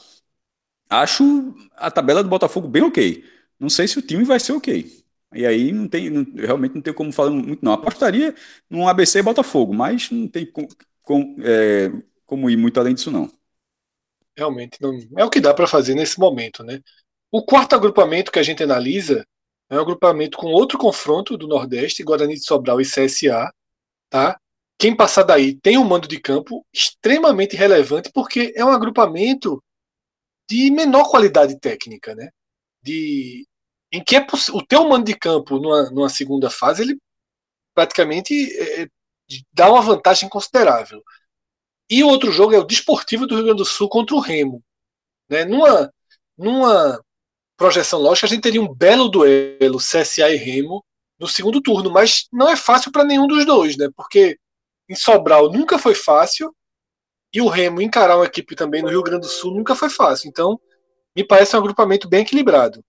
Acho a tabela do Botafogo bem ok. Não sei se o time vai ser ok. E aí não tem, não, realmente não tem como falar muito, não. Apostaria num ABC Botafogo, mas não tem com, com, é, como ir muito além disso, não. Realmente, não, é o que dá para fazer nesse momento, né? O quarto agrupamento que a gente analisa é um agrupamento com outro confronto do Nordeste, Guarani de Sobral e CSA, tá? Quem passar daí tem um mando de campo extremamente relevante, porque é um agrupamento de menor qualidade técnica, né? De, em que é o teu mando de campo numa, numa segunda fase, ele praticamente é, é dá uma vantagem considerável. E o outro jogo é o Desportivo do Rio Grande do Sul contra o Remo. Né? Numa, numa projeção lógica, a gente teria um belo duelo CSA e Remo no segundo turno, mas não é fácil para nenhum dos dois, né? Porque em Sobral nunca foi fácil e o Remo encarar uma equipe também no Rio Grande do Sul nunca foi fácil. Então, me parece um agrupamento bem equilibrado.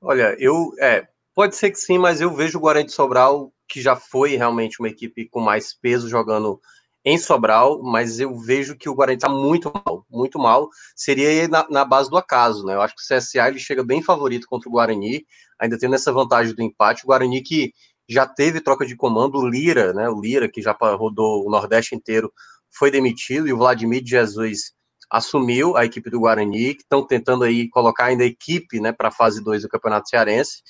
Olha, eu é, pode ser que sim, mas eu vejo o Guarani de Sobral que já foi realmente uma equipe com mais peso jogando em Sobral, mas eu vejo que o Guarani está muito mal, muito mal. Seria na, na, base do acaso, né? Eu acho que o CSA ele chega bem favorito contra o Guarani, ainda tendo essa vantagem do empate. O Guarani que já teve troca de comando, o Lira, né? O Lira, que já rodou o Nordeste inteiro, foi demitido, e o Vladimir Jesus assumiu a equipe do Guarani, que estão tentando aí colocar ainda a equipe né, para a fase 2 do Campeonato Cearense.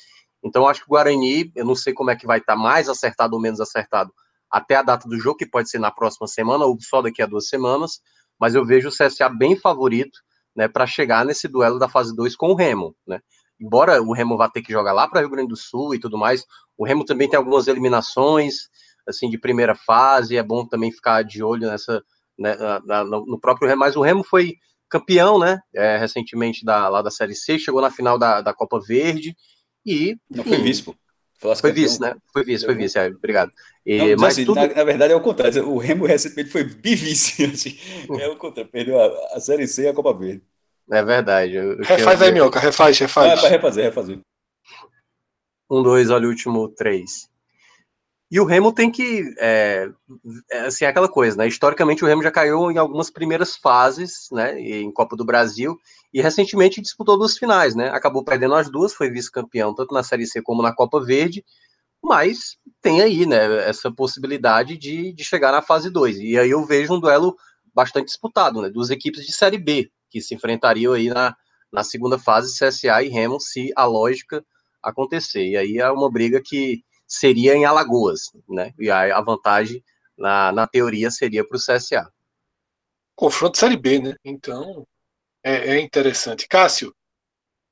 Então, acho que o Guarani, eu não sei como é que vai estar tá mais acertado ou menos acertado até a data do jogo, que pode ser na próxima semana ou só daqui a duas semanas, mas eu vejo o CSA bem favorito né, para chegar nesse duelo da fase 2 com o Remo. Né? Embora o Remo vá ter que jogar lá para Rio Grande do Sul e tudo mais, o Remo também tem algumas eliminações assim de primeira fase, é bom também ficar de olho nessa né, na, no próprio Remo, mas o Remo foi campeão, né, é, recentemente da, lá da Série C, chegou na final da, da Copa Verde e... Não foi vice, pô. Foi vice, né? Foi vice, foi vice, é, obrigado. E, não, mas assim, tudo... na, na, verdade é o contrário. O Remo recentemente foi bivice. Assim, é o contrário. Perdeu a, a, Série C e a Copa Verde. É verdade. Eu, refaz aí, Minhoca. Refaz, refaz. É, para refazer, refazer. Um, dois, olha o último três. E o Remo tem que. É, é, assim, é aquela coisa, né? Historicamente, o Remo já caiu em algumas primeiras fases, né? Em Copa do Brasil, e recentemente disputou duas finais, né? Acabou perdendo as duas, foi vice-campeão, tanto na Série C como na Copa Verde, mas tem aí, né? Essa possibilidade de, de chegar na fase 2. E aí eu vejo um duelo bastante disputado, né? Duas equipes de Série B, que se enfrentariam aí na, na segunda fase, CSA e Remo, se a lógica acontecer. E aí é uma briga que seria em Alagoas, né? E a, a vantagem, na, na teoria, seria para o CSA. Confronto Série B, né? Então, é, é, interessante. Cássio,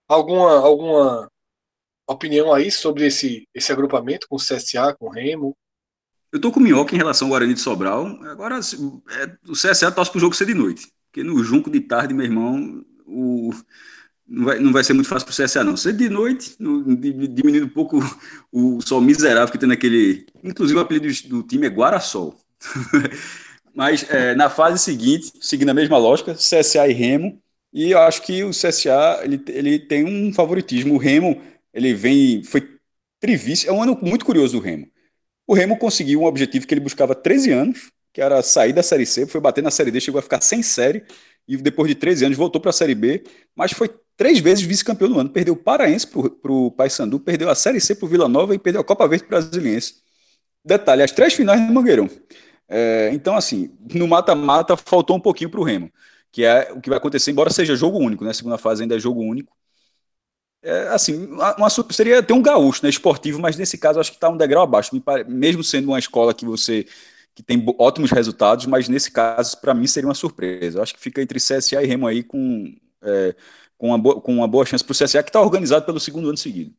alguma, alguma opinião aí sobre esse, esse agrupamento com o CSA, com o Remo? Eu tô com Minhoca em relação ao Guarani de Sobral. Agora, é, o CSA torce pro jogo ser de noite. Porque no Junco de tarde, meu irmão, o, não vai, não vai ser muito fácil para o CSA, não. Ser de noite, no, diminuindo um pouco o, o sol miserável que tem naquele. Inclusive, o apelido do time é Guarasol. Mas é, na fase seguinte, seguindo a mesma lógica, CSA e Remo. E eu acho que o CSA ele, ele tem um favoritismo. O Remo ele vem. Foi trivice. É um ano muito curioso do Remo. O Remo conseguiu um objetivo que ele buscava há 13 anos, que era sair da Série C, foi bater na Série D, chegou a ficar sem série, e depois de 13 anos voltou para a Série B, mas foi três vezes vice-campeão no ano. Perdeu o Paraense para o Paysandu, perdeu a Série C para o Vila Nova e perdeu a Copa Verde Brasiliense. Detalhe, as três finais no Mangueirão. É, então, assim, no mata-mata faltou um pouquinho para o Remo, que é o que vai acontecer, embora seja jogo único, né? Segunda fase ainda é jogo único. é, assim, uma, seria ter um gaúcho, né, esportivo, mas nesse caso acho que está um degrau abaixo, mesmo sendo uma escola que você que tem ótimos resultados, mas nesse caso, para mim, seria uma surpresa. Eu acho que fica entre CSA e Remo aí com, é, com, uma, boa, com uma boa chance para o CSA, que está organizado pelo segundo ano seguido.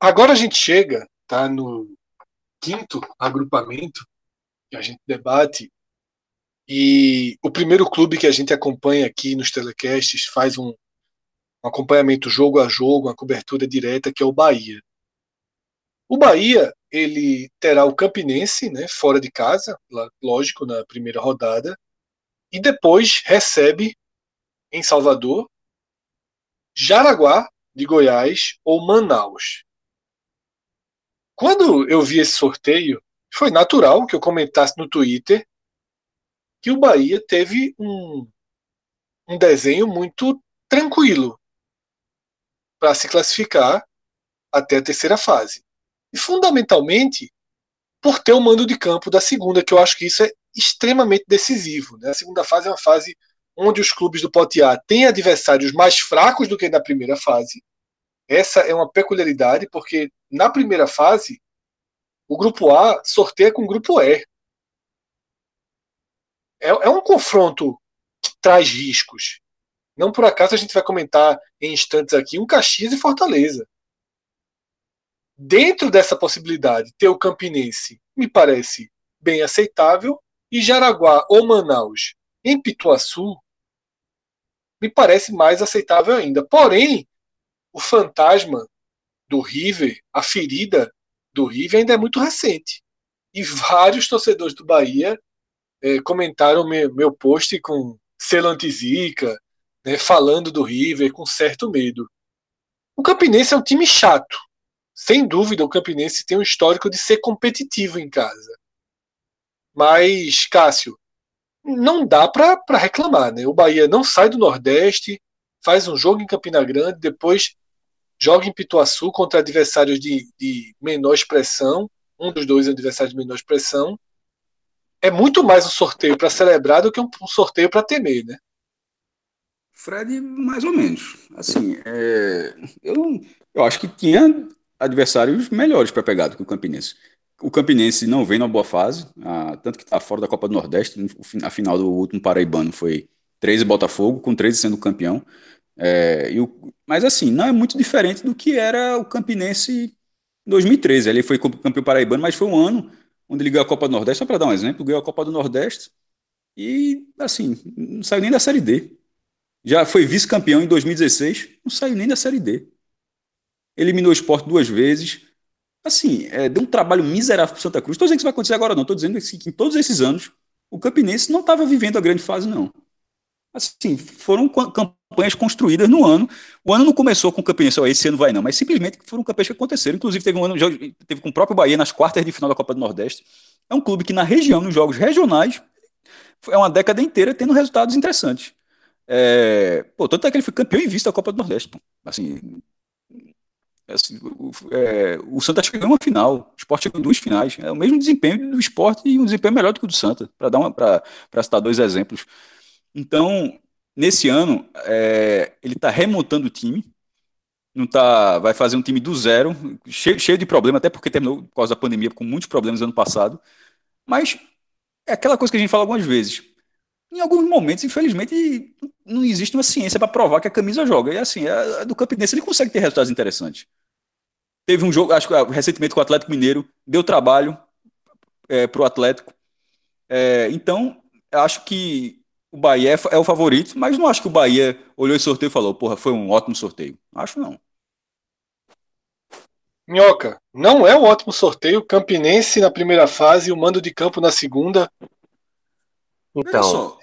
Agora a gente chega tá, no quinto agrupamento que a gente debate, e o primeiro clube que a gente acompanha aqui nos telecasts faz um, um acompanhamento jogo a jogo, uma cobertura direta, que é o Bahia. O Bahia ele terá o Campinense, né, fora de casa, lógico, na primeira rodada, e depois recebe em Salvador Jaraguá de Goiás ou Manaus. Quando eu vi esse sorteio, foi natural que eu comentasse no Twitter que o Bahia teve um, um desenho muito tranquilo para se classificar até a terceira fase. E fundamentalmente por ter o mando de campo da segunda, que eu acho que isso é extremamente decisivo. Né? A segunda fase é uma fase onde os clubes do Pote A têm adversários mais fracos do que na primeira fase. Essa é uma peculiaridade, porque na primeira fase, o grupo A sorteia com o grupo E. É, é um confronto que traz riscos. Não por acaso a gente vai comentar em instantes aqui um Caxias e Fortaleza dentro dessa possibilidade, ter o Campinense me parece bem aceitável e Jaraguá ou Manaus em Pituaçu me parece mais aceitável ainda. Porém, o fantasma do River, a ferida do River ainda é muito recente. E vários torcedores do Bahia é, comentaram meu, meu post com selo antizica, né, falando do River com certo medo. O Campinense é um time chato sem dúvida, o Campinense tem um histórico de ser competitivo em casa. Mas, Cássio, não dá para reclamar, né? O Bahia não sai do Nordeste, faz um jogo em Campina Grande, depois joga em Pituaçu contra adversários de, de menor expressão, um dos dois adversários de menor expressão. É muito mais um sorteio para celebrar do que um, um sorteio para temer, né? Fred, mais ou menos. Assim, é, eu, eu acho que tinha adversários melhores para pegar do que o Campinense. O Campinense não vem numa boa fase, ah, tanto que está fora da Copa do Nordeste. A final do último Paraibano foi 13 Botafogo, com 13 sendo campeão. É, o, mas assim, não é muito diferente do que era o Campinense em 2013. Ele foi campeão paraibano, mas foi um ano onde ele ganhou a Copa do Nordeste. Só para dar um exemplo, ganhou a Copa do Nordeste e, assim, não saiu nem da Série D. Já foi vice-campeão em 2016, não saiu nem da Série D eliminou o esporte duas vezes. Assim, é, deu um trabalho miserável para Santa Cruz. Estou dizendo que isso vai acontecer agora, não. Estou dizendo que em todos esses anos o Campinense não estava vivendo a grande fase, não. Assim, foram campanhas construídas no ano. O ano não começou com o Campinense, ó, esse ano vai não, mas simplesmente foram campanhas que aconteceram. Inclusive, teve um ano, teve com o próprio Bahia nas quartas de final da Copa do Nordeste. É um clube que na região, nos jogos regionais, é uma década inteira tendo resultados interessantes. É, pô, tanto é que ele foi campeão em vista da Copa do Nordeste. Assim, Assim, o, é, o Santa chegou em uma final, o esporte chegou em duas finais. É o mesmo desempenho do esporte e um desempenho melhor do que o do Santa, para dar para citar dois exemplos. Então, nesse ano, é, ele está remontando o time. Não tá, vai fazer um time do zero, cheio, cheio de problema, até porque terminou por causa da pandemia, com muitos problemas ano passado. Mas é aquela coisa que a gente fala algumas vezes. Em alguns momentos, infelizmente, não existe uma ciência para provar que a camisa joga. E assim, a, a do Campinense ele consegue ter resultados interessantes. Teve um jogo, acho que ah, recentemente com o Atlético Mineiro, deu trabalho é, para o Atlético. É, então, acho que o Bahia é, é, o favorito, mas não acho que o Bahia olhou esse sorteio e falou, porra, foi um ótimo sorteio. Acho não. Minhoca, não é um ótimo sorteio. Campinense na primeira fase, o mando de campo na segunda. Então. Só,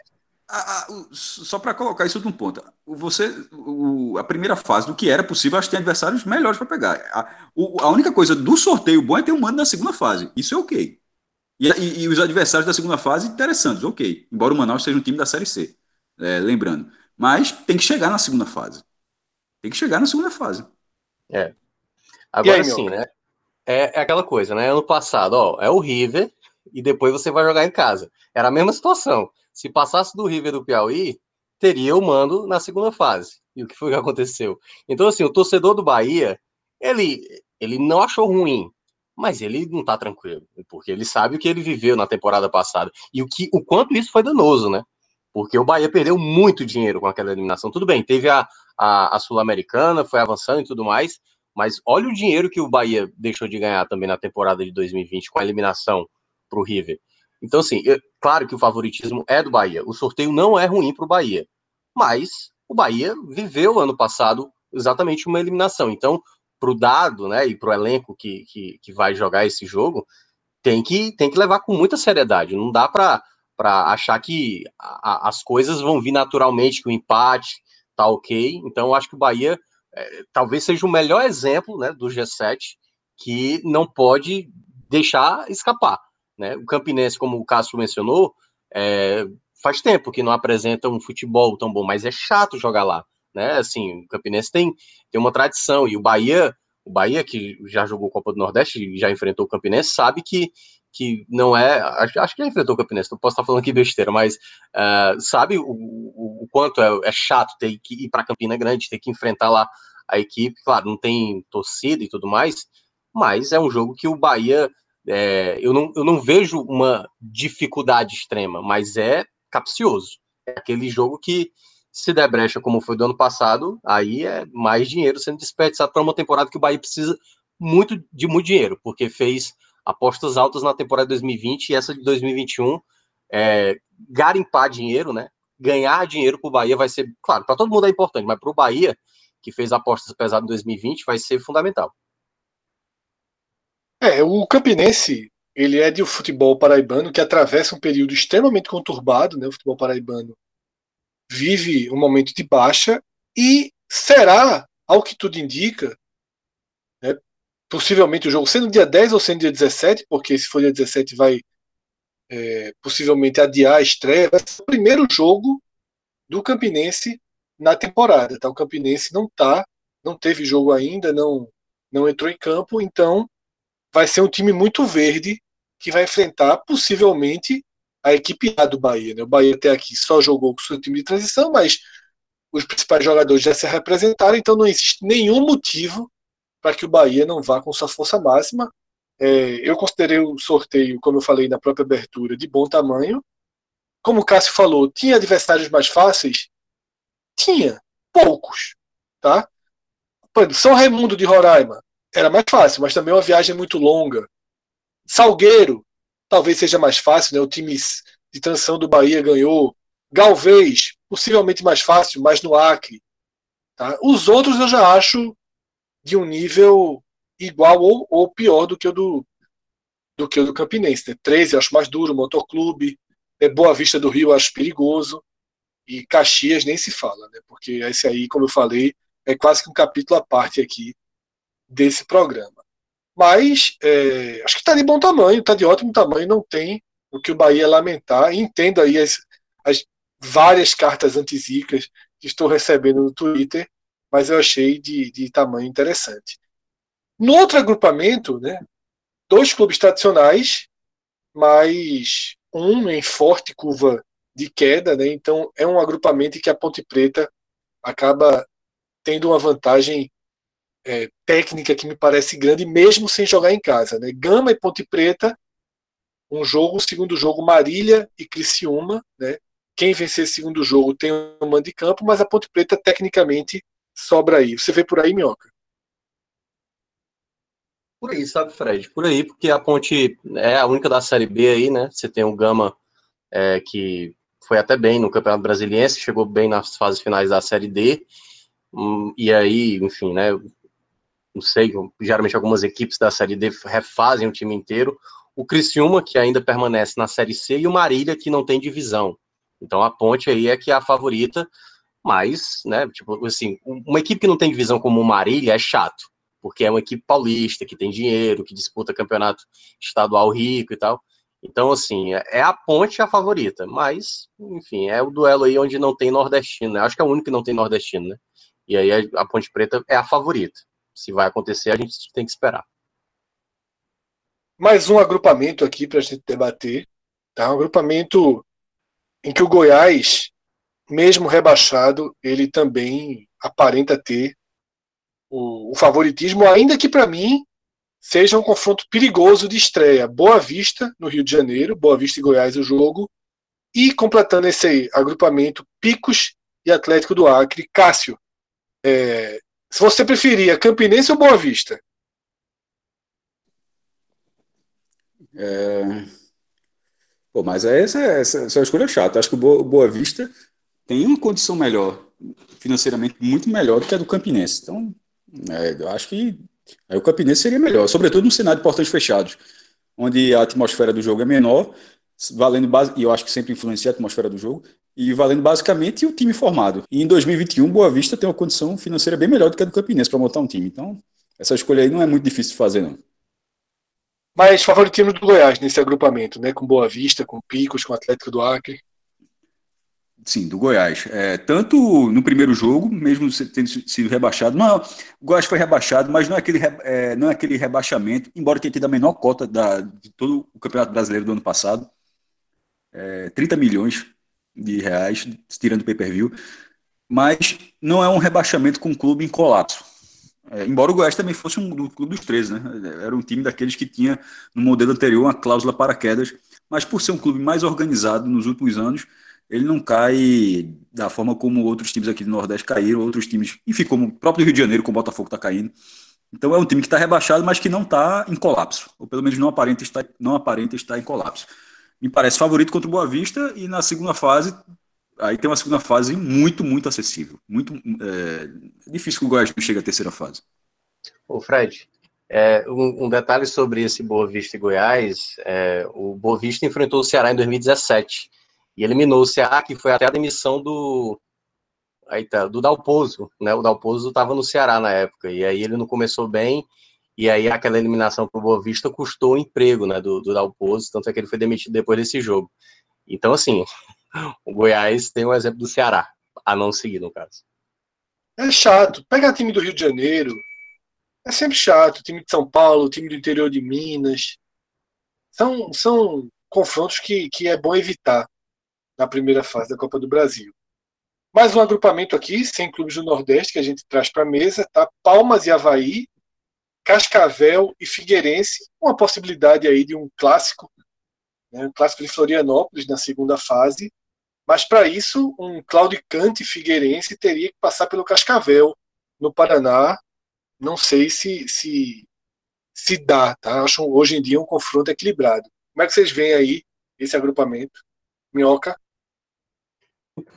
a, a, o, só para colocar isso num ponto, você, o, a primeira fase do que era possível, acho que tem adversários melhores para pegar. A, o, a única coisa do sorteio bom é ter um mando na segunda fase. Isso é ok. E, e, e, os adversários da segunda fase, interessantes, ok. Embora o Manaus seja um time da Série C, é, lembrando. Mas tem que chegar na segunda fase. Tem que chegar na segunda fase. É. Agora sim, né? É, é, aquela coisa, né? Ano passado, ó, é o River e depois você vai jogar em casa. Era a mesma situação. Se passasse do River do Piauí, teria o mando na segunda fase. E o que foi que aconteceu? Então, assim, o torcedor do Bahia, ele, ele não achou ruim, mas ele não tá tranquilo, porque ele sabe o que ele viveu na temporada passada e o, que, o quanto isso foi danoso, né? Porque o Bahia perdeu muito dinheiro com aquela eliminação. Tudo bem, teve a, a, a Sul-Americana, foi avançando e tudo mais, mas olha o dinheiro que o Bahia deixou de ganhar também na temporada de 2020 com a eliminação para o River. Então, assim, eu, claro que o favoritismo é do Bahia. O sorteio não é ruim para o Bahia, mas o Bahia viveu ano passado exatamente uma eliminação. Então, para o dado, né, e para o elenco que, que, que, vai jogar esse jogo, tem que, tem que levar com muita seriedade. Não dá para achar que a, as coisas vão vir naturalmente, que o empate tá ok. Então, acho que o Bahia é, talvez seja o melhor exemplo né, do G7 que não pode deixar escapar. Né? O Campinense, como o Cássio mencionou, é, faz tempo que não apresenta um futebol tão bom, mas é chato jogar lá né? Assim, o Campinense tem, tem uma tradição e o Bahia, o Bahia que já jogou Copa do Nordeste e já enfrentou o Campinense, sabe que que não é, acho, acho que já enfrentou o Campinense, não posso estar falando aqui besteira, mas uh, sabe o, o, o quanto é, é, chato ter que ir para Campina Grande, ter que enfrentar lá a equipe, claro, não tem torcida e tudo mais, mas é um jogo que o Bahia, é, eu, não, eu não vejo uma dificuldade extrema, mas é capcioso, é aquele jogo que se der brecha, como foi do ano passado, aí é mais dinheiro sendo desperdiçado para uma temporada que o Bahia precisa muito de muito dinheiro, porque fez apostas altas na temporada de 2020 e essa de 2021 é, garimpar dinheiro, né? Ganhar dinheiro para o Bahia vai ser, claro, para todo mundo é importante, mas para o Bahia, que fez apostas pesadas em 2020, vai ser fundamental. É, o Campinense, ele é de um futebol paraibano que atravessa um período extremamente conturbado, né? O futebol paraibano vive um momento de baixa e será, ao que tudo indica, né, possivelmente o jogo sendo dia 10 ou sendo dia 17, porque se for dia 17 vai é, possivelmente adiar a estreia, vai ser o primeiro jogo do Campinense na temporada. Tá? O Campinense não tá, não teve jogo ainda, não, não entrou em campo, então vai ser um time muito verde que vai enfrentar possivelmente a equipe A do Bahia. Né? O Bahia até aqui só jogou com o seu time de transição, mas os principais jogadores já se representaram, então não existe nenhum motivo para que o Bahia não vá com sua força máxima. É, eu considerei o sorteio, como eu falei na própria abertura, de bom tamanho. Como o Cássio falou, tinha adversários mais fáceis? Tinha, poucos. Tá? São Raimundo de Roraima era mais fácil, mas também uma viagem muito longa. Salgueiro, talvez seja mais fácil, né? O time de transição do Bahia ganhou. Galvez, possivelmente mais fácil, mas no Acre. Tá? Os outros eu já acho de um nível igual ou, ou pior do que o do, do que o do Campinense. Né? 13 eu acho mais duro, Motoclube, é Boa Vista do Rio eu acho perigoso, e Caxias nem se fala, né? porque esse aí, como eu falei, é quase que um capítulo à parte aqui desse programa. Mas é, acho que está de bom tamanho, está de ótimo tamanho, não tem o que o Bahia lamentar. entendo aí as, as várias cartas antizicas que estou recebendo no Twitter, mas eu achei de, de tamanho interessante. No outro agrupamento, né, dois clubes tradicionais, mas um em forte curva de queda, né, então é um agrupamento em que a Ponte Preta acaba tendo uma vantagem é, técnica que me parece grande, mesmo sem jogar em casa. Né? Gama e Ponte Preta, um jogo, segundo jogo Marília e Criciúma. Né? Quem vencer esse segundo jogo tem um mando de campo, mas a Ponte Preta tecnicamente sobra aí. Você vê por aí, Minhoca? Por aí, sabe, Fred? Por aí, porque a Ponte é a única da Série B aí, né? Você tem o Gama é, que foi até bem no Campeonato Brasiliense, chegou bem nas fases finais da Série D. Hum, e aí, enfim, né? Não sei, geralmente algumas equipes da Série D refazem o time inteiro. O Criciúma, que ainda permanece na Série C, e o Marília, que não tem divisão. Então a Ponte aí é que é a favorita, mas, né, tipo assim, uma equipe que não tem divisão como o Marília é chato, porque é uma equipe paulista, que tem dinheiro, que disputa campeonato estadual rico e tal. Então, assim, é a Ponte a favorita, mas, enfim, é o duelo aí onde não tem nordestino, né? Acho que é o único que não tem nordestino, né? E aí a Ponte Preta é a favorita se vai acontecer, a gente tem que esperar. Mais um agrupamento aqui para a gente debater. Tá? Um agrupamento em que o Goiás, mesmo rebaixado, ele também aparenta ter o, o favoritismo, ainda que para mim seja um confronto perigoso de estreia. Boa Vista, no Rio de Janeiro, Boa Vista e Goiás o jogo, e completando esse agrupamento, Picos e Atlético do Acre. Cássio, é, se você preferia Campinense ou Boa Vista? É... Pô, mas essa, essa, essa é uma escolha chata. Acho que o Boa, Boa Vista tem uma condição melhor, financeiramente muito melhor do que a do Campinense. Então, é, eu acho que aí o Campinense seria melhor, sobretudo no cenário de portões fechados, onde a atmosfera do jogo é menor, valendo base, e eu acho que sempre influencia a atmosfera do jogo, e valendo basicamente o time formado. E em 2021, Boa Vista tem uma condição financeira bem melhor do que a do Campinense para montar um time. Então, essa escolha aí não é muito difícil de fazer, não. Mas favoritismo do Goiás nesse agrupamento, né? Com Boa Vista, com Picos, com Atlético do Acre. Sim, do Goiás. É, tanto no primeiro jogo, mesmo tendo sido rebaixado, não, o Goiás foi rebaixado, mas não é aquele, é, não é aquele rebaixamento, embora tenha tido a menor cota da, de todo o Campeonato Brasileiro do ano passado, é, 30 milhões de reais, tirando o pay-per-view, mas não é um rebaixamento com o clube em colapso. É, embora o Goiás também fosse um do clube dos 13, né? Era um time daqueles que tinha no modelo anterior uma cláusula para quedas, mas por ser um clube mais organizado nos últimos anos, ele não cai da forma como outros times aqui do Nordeste caíram, outros times, enfim, como o próprio Rio de Janeiro, com o Botafogo está caindo. Então é um time que está rebaixado, mas que não está em colapso, ou pelo menos não aparenta estar, não aparenta estar em colapso. Me parece favorito contra o Boa Vista e na segunda fase, aí tem uma segunda fase muito, muito acessível. Muito é, difícil que o Goiás chegue à terceira fase. O Fred, é, um, um, detalhe sobre esse Boa Vista e Goiás, é, o Boa Vista enfrentou o Ceará em 2017 e eliminou o Ceará, que foi até a demissão do aí tá, do Dalpozo, né? O Dalpozo estava no Ceará na época, e aí ele não começou bem, e aí aquela eliminação para o Boa Vista custou o emprego, né, do, do Dalpozo, tanto é que ele foi demitido depois desse jogo. Então, assim, o Goiás tem o um exemplo do Ceará, a não seguir, no caso. É chato. Pegar time do Rio de Janeiro é sempre chato. Time de São Paulo, time do interior de Minas. São, são confrontos que, que é bom evitar na primeira fase da Copa do Brasil. Mais um agrupamento aqui, sem clubes do Nordeste, que a gente traz para a mesa, tá? Palmas e Havaí, Cascavel e Figueirense, uma possibilidade aí de um clássico, né, um clássico de Florianópolis na segunda fase, mas para isso um Claudicante Figueirense teria que passar pelo Cascavel no Paraná. Não sei se se, se dá, tá? Acho hoje em dia um confronto equilibrado. Como é que vocês veem aí esse agrupamento? Minhoca?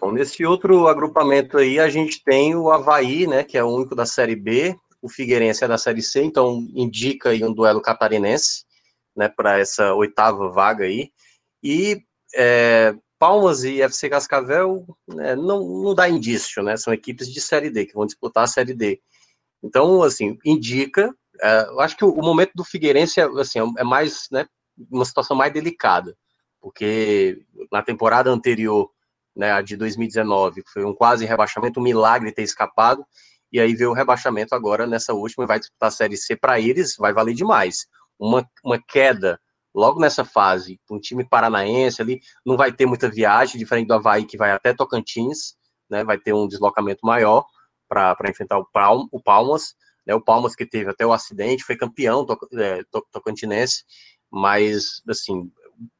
Bom, nesse outro agrupamento aí, a gente tem o Havaí, né, que é o único da Série B, o Figueirense é da Série C, então indica aí um duelo catarinense, né, para essa oitava vaga aí, e é, Palmas e FC Cascavel né, não, não dá indício, né, são equipes de Série D, que vão disputar a Série D. Então, assim, indica, é, eu acho que o, o, momento do Figueirense é, assim, é mais, né, uma situação mais delicada, porque na temporada anterior né, a de 2019, foi um quase rebaixamento, um milagre ter escapado, e aí veio o rebaixamento agora nessa última, vai disputar a Série C para eles, vai valer demais. Uma, uma queda logo nessa fase, um time paranaense ali, não vai ter muita viagem, diferente do Havaí, que vai até Tocantins, né, vai ter um deslocamento maior para enfrentar o, Palm, o Palmas, né, o Palmas que teve até o acidente, foi campeão to, é, to, tocantinense, mas, assim,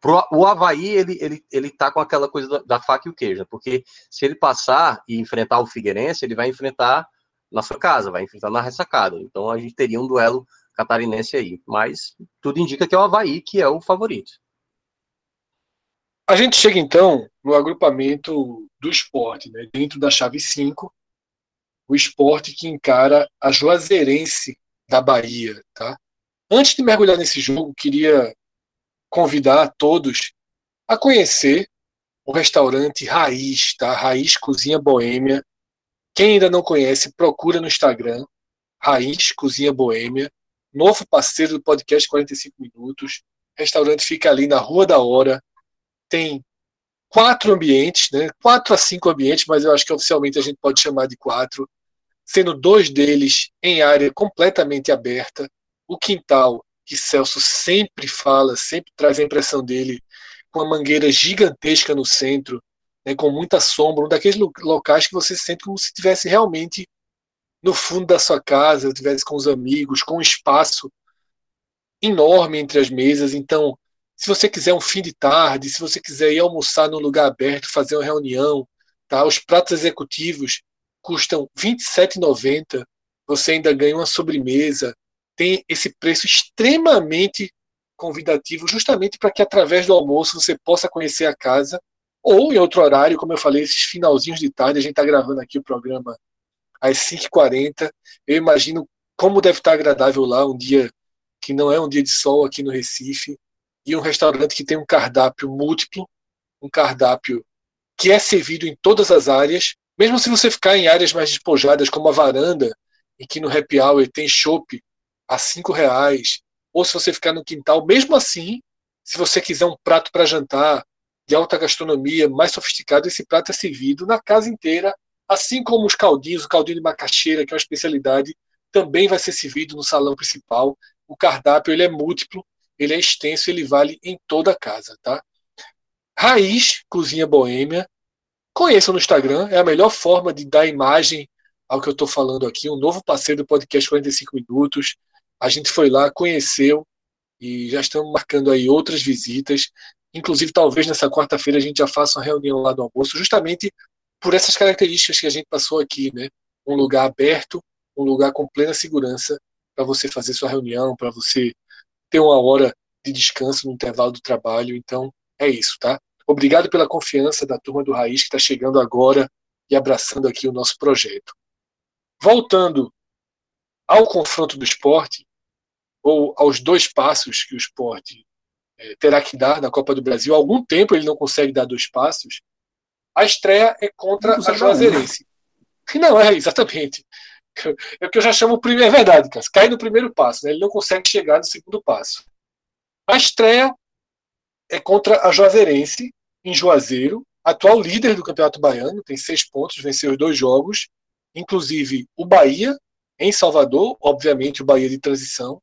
pro, o Havaí, ele, ele, ele tá com aquela coisa da, da, faca e o queijo, porque se ele passar e enfrentar o Figueirense, ele vai enfrentar na sua casa, vai enfrentar na ressacada. Então a gente teria um duelo catarinense aí. Mas tudo indica que é o Havaí que é o favorito. A gente chega então no agrupamento do esporte, né? dentro da chave 5, o esporte que encara a Juazeirense da Bahia. Tá? Antes de mergulhar nesse jogo, queria convidar a todos a conhecer o restaurante Raiz, tá? Raiz Cozinha Boêmia. Quem ainda não conhece, procura no Instagram, Raiz Cozinha Boêmia, novo parceiro do podcast 45 Minutos. Restaurante fica ali na Rua da Hora. Tem quatro ambientes, né? Quatro a cinco ambientes, mas eu acho que oficialmente a gente pode chamar de quatro, sendo dois deles em área completamente aberta. O quintal que Celso sempre fala, sempre traz a impressão dele, com uma mangueira gigantesca no centro, né, com muita sombra, um daqueles locais que você se sente como se estivesse realmente no fundo da sua casa, estivesse com os amigos, com um espaço enorme entre as mesas. Então, se você quiser um fim de tarde, se você quiser ir almoçar num lugar aberto, fazer uma reunião, tá? Os pratos executivos custam R$ 27,90. Você ainda ganha uma sobremesa. Tem esse preço extremamente convidativo, justamente para que através do almoço você possa conhecer a casa ou em outro horário, como eu falei, esses finalzinhos de tarde, a gente está gravando aqui o programa às 5h40. Eu imagino como deve estar agradável lá, um dia que não é um dia de sol aqui no Recife, e um restaurante que tem um cardápio múltiplo, um cardápio que é servido em todas as áreas, mesmo se você ficar em áreas mais despojadas, como a varanda, em que no happy hour tem chopp a cinco reais, ou se você ficar no quintal, mesmo assim, se você quiser um prato para jantar de alta gastronomia, mais sofisticado, esse prato é servido na casa inteira, assim como os caldinhos, o caldinho de macaxeira, que é uma especialidade, também vai ser servido no salão principal. O cardápio ele é múltiplo, ele é extenso, ele vale em toda a casa, tá? Raiz Cozinha Boêmia, conheçam no Instagram, é a melhor forma de dar imagem ao que eu estou falando aqui, um novo parceiro do podcast 45 Minutos. A gente foi lá, conheceu e já estamos marcando aí outras visitas. Inclusive, talvez nessa quarta-feira a gente já faça uma reunião lá do almoço, justamente por essas características que a gente passou aqui, né? Um lugar aberto, um lugar com plena segurança para você fazer sua reunião, para você ter uma hora de descanso no intervalo do trabalho. Então, é isso, tá? Obrigado pela confiança da turma do Raiz que está chegando agora e abraçando aqui o nosso projeto. Voltando ao confronto do esporte, ou aos dois passos que o esporte terá que dar na Copa do Brasil. Há algum tempo ele não consegue dar dois passos. A estreia é contra a Juazeirense. Não, é exatamente. É o que eu já chamo o primeiro. É verdade, cara. Cai no primeiro passo, né? ele não consegue chegar no segundo passo. A estreia é contra a Juazeirense, em Juazeiro, atual líder do Campeonato Baiano, tem seis pontos, venceu os dois jogos, inclusive o Bahia, em Salvador, obviamente o Bahia de transição.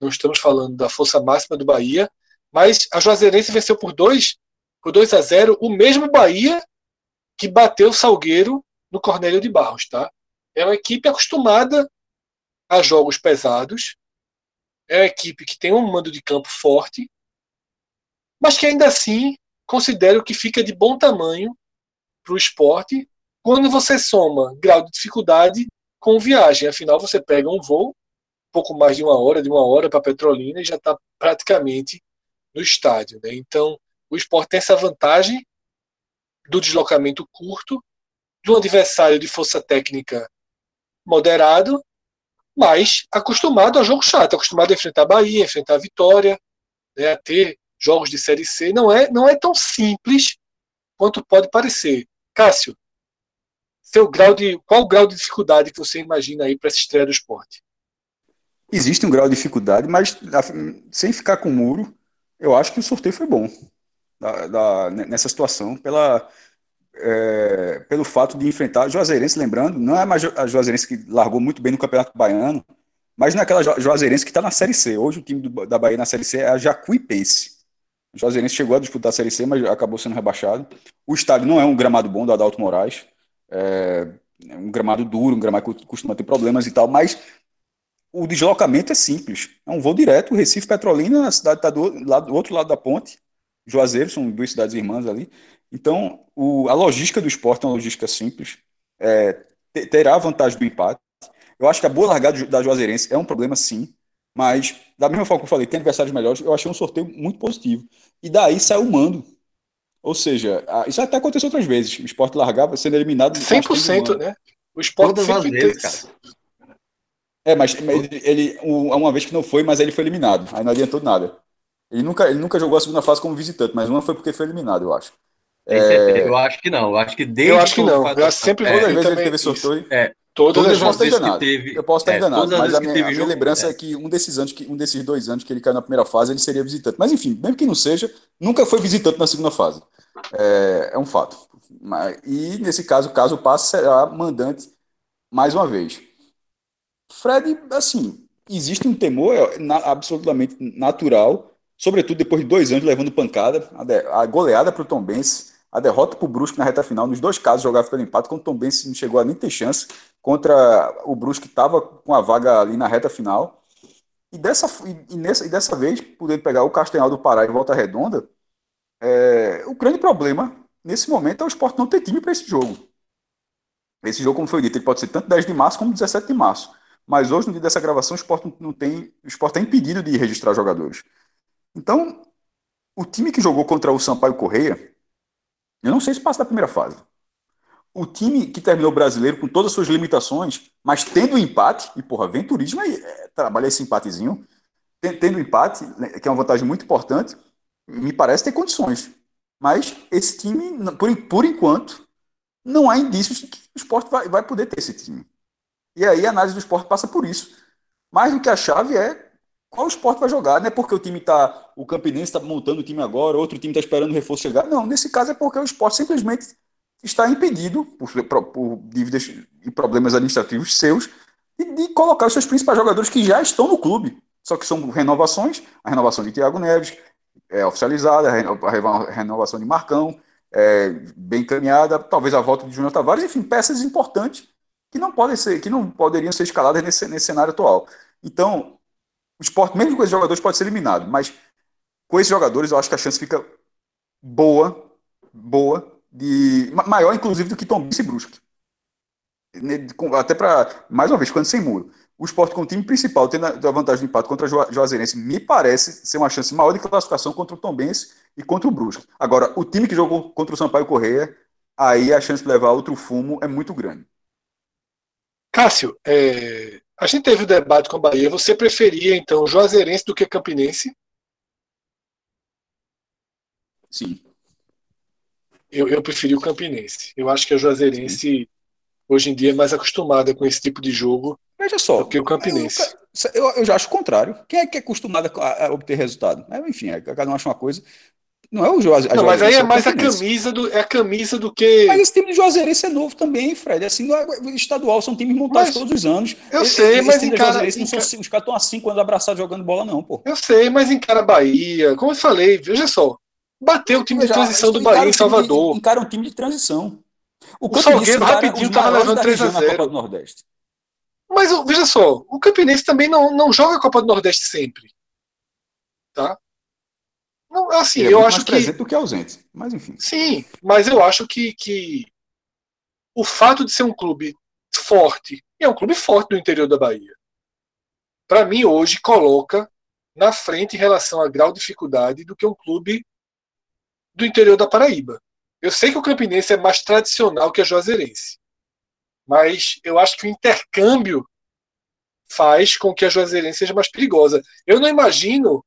Não estamos falando da força máxima do Bahia, mas a Juazeirense venceu por 2 por 2 a 0 o mesmo Bahia que bateu o Salgueiro no Cornélio de Barros, tá? É uma equipe acostumada a jogos pesados, é uma equipe que tem um mando de campo forte, mas que ainda assim considero que fica de bom tamanho para o esporte quando você soma grau de dificuldade com viagem. Afinal, você pega um voo, pouco mais de uma hora, de uma hora para Petrolina e já está praticamente no estádio. Né? Então, o esporte tem essa vantagem do deslocamento curto, de um adversário de força técnica moderado, mas acostumado a jogo chato, acostumado a enfrentar a Bahia, enfrentar a Vitória, né, a ter jogos de Série C. Não é, não é tão simples quanto pode parecer. Cássio, seu grau de, qual o grau de dificuldade que você imagina aí para essa estreia do esporte? Existe um grau de dificuldade, mas sem ficar com muro, eu acho que o sorteio foi bom da, da, nessa situação, pela, é, pelo fato de enfrentar a Juazeirense, lembrando, não é mais a Juazeirense que largou muito bem no Campeonato Baiano, mas naquela Juazeirense que está na Série C. Hoje o time do, da Bahia na Série C é a Jacuipense. O Juazeirense chegou a disputar a Série C, mas acabou sendo rebaixado. O estádio não é um gramado bom do Adalto Moraes. É, é um gramado duro, um gramado que costuma ter problemas e tal, mas o deslocamento é simples. É um voo direto, Recife Petrolina, a cidade está do, do, outro lado da ponte. Juazeiro, são duas cidades irmãs ali. Então, o, a logística do esporte é uma logística simples. É, terá a vantagem do empate. Eu acho que a boa largada da Juazeirense é um problema, sim. Mas, da mesma forma que eu falei, tem adversários melhores, eu achei um sorteio muito positivo. E daí saiu o mando. Ou seja, isso até aconteceu outras vezes. O esporte largava sendo eliminado. 100%, né? O esporte Todas as vezes, cara. É, mas ele, ele, uma vez que não foi, mas ele foi eliminado. Aí não adiantou nada. Ele nunca, ele nunca jogou a segunda fase como visitante, mas uma foi porque foi eliminado, eu acho. É... Eu acho que não. Eu acho que desde Eu acho que não. Eu sempre vou é, ele teve sorteio. É, todas, todas as vezes que teve. Eu posso estar é, enganado, mas a minha, a minha lembrança é. é. que um desses anos, que um desses dois anos que ele caiu na primeira fase, ele seria visitante. Mas enfim, mesmo que não seja, nunca foi visitante na segunda fase. É, é um fato. E nesse caso, caso passe, será mandante mais uma vez. Fred, assim, existe um temor é, absolutamente natural, sobretudo depois de dois anos levando pancada, a goleada para o Tom Benz, A derrota para o Brusque na reta final, nos dois casos, jogava pelo empate, quando o Tom Benz não chegou a nem ter chance contra o Brusque, que estava com a vaga ali na reta final. E dessa, e, nessa, e dessa vez, podendo pegar o Castanhal do Pará e Volta Redonda, é, o grande problema nesse momento é o esporte não ter time para esse jogo. Esse jogo, como foi dito, ele pode ser tanto 10 de março como 17 de março. Mas hoje, no dia dessa gravação, o esporte não tem. O esporte está impedido de registrar jogadores. Então, o time que jogou contra o Sampaio Correia, eu não sei se passa da primeira fase. O time que terminou brasileiro com todas as suas limitações, mas tendo empate, e porra, Venturismo é, trabalha esse empatezinho, tendo empate, né, que é uma vantagem muito importante, me parece ter condições. Mas esse time, por, por enquanto, não há indícios de que o esporte vai, vai poder ter esse time. E aí a análise do esporte passa por isso. Mais do que a chave é qual esporte vai jogar. Não é porque o time está. O Campinense está montando o time agora, outro time está esperando o reforço chegar. Não, nesse caso é porque o esporte simplesmente está impedido, por, por, por dívidas e problemas administrativos seus, de, de, colocar os seus principais jogadores que já estão no clube. Só que são renovações, a renovação de Thiago Neves é oficializada, a renovação de Marcão é bem encaminhada, talvez a volta de Júnior Tavares, enfim, peças importantes que não podem ser, que não poderiam ser escaladas nesse, nesse cenário atual. Então, o esporte, mesmo com esses jogadores, pode ser eliminado, mas com esses jogadores eu acho que a chance fica boa, boa, de maior inclusive do que Tom e Brusque. Até para, mais uma vez, quando sem muro. O esporte com o time principal tendo a vantagem de empate contra a Juazeirense me parece ser uma chance maior de classificação contra o Tom Benz e contra o Brusque. Agora, o time que jogou contra o Sampaio Correia, aí a chance de levar outro fumo é muito grande. Cássio, é, a gente teve o um debate com a Bahia. Você preferia, então, Juazeirense do que Campinense? Sim. Eu, eu preferi o Campinense. Eu acho que a Juazeirense, Sim. hoje em dia, é mais acostumada com esse tipo de jogo Veja só. do que o Campinense. Eu, eu, eu já acho o contrário. Quem é que é acostumado a, a obter resultado? É, enfim, é, cada um acha uma coisa. Não é o Juazeirense. Não, mas aí é mais a camisa do é a camisa do que. Mas esse time de Juazeirense é novo também, Fred. Assim, é, é, estadual são times montados mas, todos os anos. Eu esse, sei, esse mas time encara, encara... São, os caras estão há cinco anos abraçados jogando bola, não, pô. Eu sei, mas encara Bahia. Como eu falei, veja só. Bateu o time de transição do Bahia em Salvador. Encara um time de transição. O, o Salgueiro rapidinho estava levando 3 a 0 na Copa do Nordeste. Mas veja só, o Campinense também não, não joga a Copa do Nordeste sempre. Tá? Não, assim, é eu acho que. presente do que ausente, mas enfim. Sim, mas eu acho que, que o fato de ser um clube forte, e é um clube forte do interior da Bahia, para mim hoje coloca na frente em relação a grau de dificuldade do que um clube do interior da Paraíba. Eu sei que o Campinense é mais tradicional que a Juazeirense, mas eu acho que o intercâmbio faz com que a Juazeirense seja mais perigosa. Eu não imagino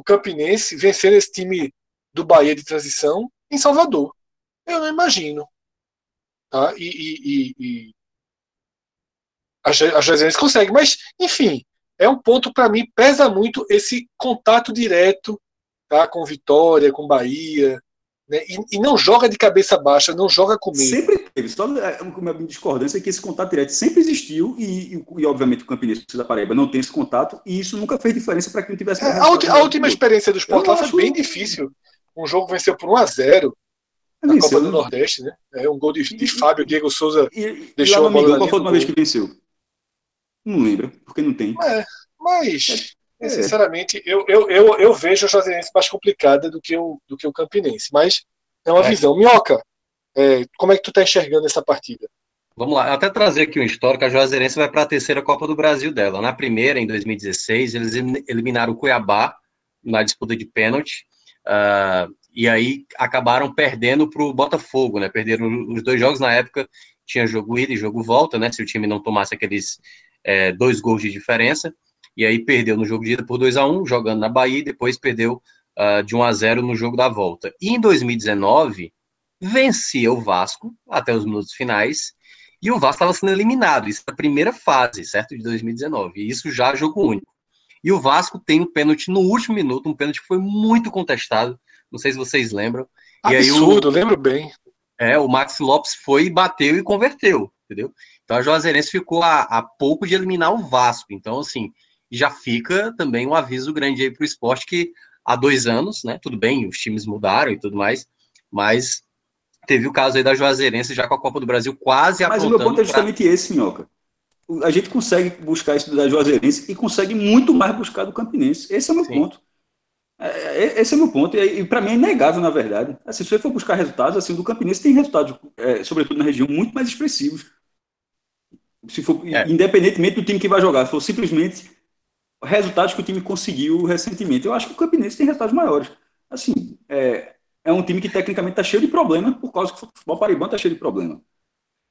o Campinense vencer esse time do Bahia de transição em Salvador. Eu não imagino. Tá? E, e, e, a, a consegue. Mas, enfim, é um ponto para mim, pesa muito esse contato direto tá? com Vitória, com Bahia. Né? E, e, não joga de cabeça baixa, não joga com medo. Sempre teve. Só é, uma discordância é que esse contato direto sempre existiu e, e, e obviamente, o Campinense da Paraíba não tem esse contato e isso nunca fez diferença para que não tivesse. É, a, a, última experiência do esporte lá foi bem difícil. Um jogo venceu por 1 a 0 na venceu, Copa do né? Nordeste, né? É um gol de, de Fábio, Diego Souza e, deixou a bola. Qual foi a última vez que venceu? Não lembro, porque não tem. É, mas é. Sinceramente, eu, eu, eu, eu vejo a Juazeirense mais complicada do que o, do que o Campinense. Mas é uma é. visão. Minhoca, é, como é que tu está enxergando essa partida? Vamos lá, até trazer aqui um histórico, a Juazeirense vai para a terceira Copa do Brasil dela. Na primeira, em 2016, eles eliminaram o Cuiabá na disputa de pênalti, uh, e aí acabaram perdendo para o Botafogo, né? Perderam os dois jogos na época, tinha jogo ida e jogo volta, né? Se o time não tomasse aqueles é, dois gols de diferença e aí perdeu no jogo de ida por 2 a 1 jogando na Bahia, e depois perdeu uh, de 1 a 0 no jogo da volta. E em 2019, vencia o Vasco até os minutos finais, e o Vasco estava sendo eliminado, isso é a primeira fase, certo, de 2019, e isso já é jogo único. E o Vasco tem um pênalti no último minuto, um pênalti que foi muito contestado, não sei se vocês lembram. Absurdo, o, lembro bem. É, o Max Lopes foi, bateu e converteu, entendeu? Então a Juazeirense ficou a, a pouco de eliminar o Vasco. Então, assim, já fica também um aviso grande aí para o esporte que há dois anos, né? Tudo bem, os times mudaram e tudo mais, mas teve o caso aí da Juazeirense já com a Copa do Brasil quase Mas o meu ponto é justamente pra... esse, Minhoca. A gente consegue buscar isso da Juazeirense e consegue muito mais buscar do Campinense. Esse é o meu Sim. ponto. É, é, esse é o meu ponto. E, e para mim é inegável, na verdade. Assim, se você for buscar resultados, assim, do Campinense tem resultados, é, sobretudo na região, muito mais expressivos. Se for, é. Independentemente do time que vai jogar, se for simplesmente resultados que o time conseguiu recentemente. Eu acho que o Campinense tem resultados maiores. Assim, é, é um time que tecnicamente está cheio de problemas, por causa que o futebol paribano está cheio de problemas.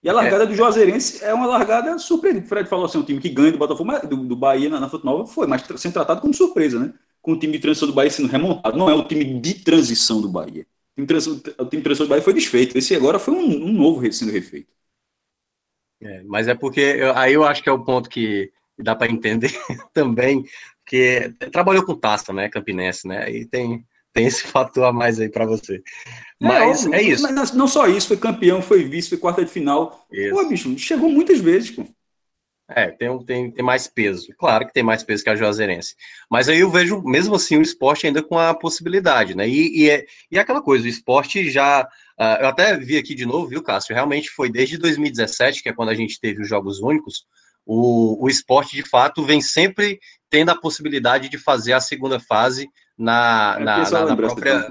E a largada é. do Juazeirense é uma largada surpreendente. O Fred falou assim, um time que ganha do Botafogo, do, do Bahia na, na Nova foi, mas sendo tratado como surpresa, né? Com o time de transição do Bahia sendo remontado. Não é o time de transição do Bahia. O time de transição, o time de transição do Bahia foi desfeito. Esse agora foi um, um novo sendo refeito. É, mas é porque eu, aí eu acho que é o ponto que dá para entender também, porque trabalhou com taça, né, Campinense, né? E tem tem esse fator a mais aí para você. É, mas é, é isso. Mas não só isso, foi campeão, foi vice, foi quarta de final. Isso. Pô, bicho, chegou muitas vezes, pô. É, tem, tem, tem mais peso. Claro que tem mais peso que a Juazeirense. Mas aí eu vejo, mesmo assim, o esporte ainda com a possibilidade, né? E, e, é, e é aquela coisa, o esporte já. Uh, eu até vi aqui de novo, viu, Cássio? Realmente foi desde 2017, que é quando a gente teve os Jogos Únicos, o, o esporte, de fato, vem sempre tendo a possibilidade de fazer a segunda fase na, é na, na, na própria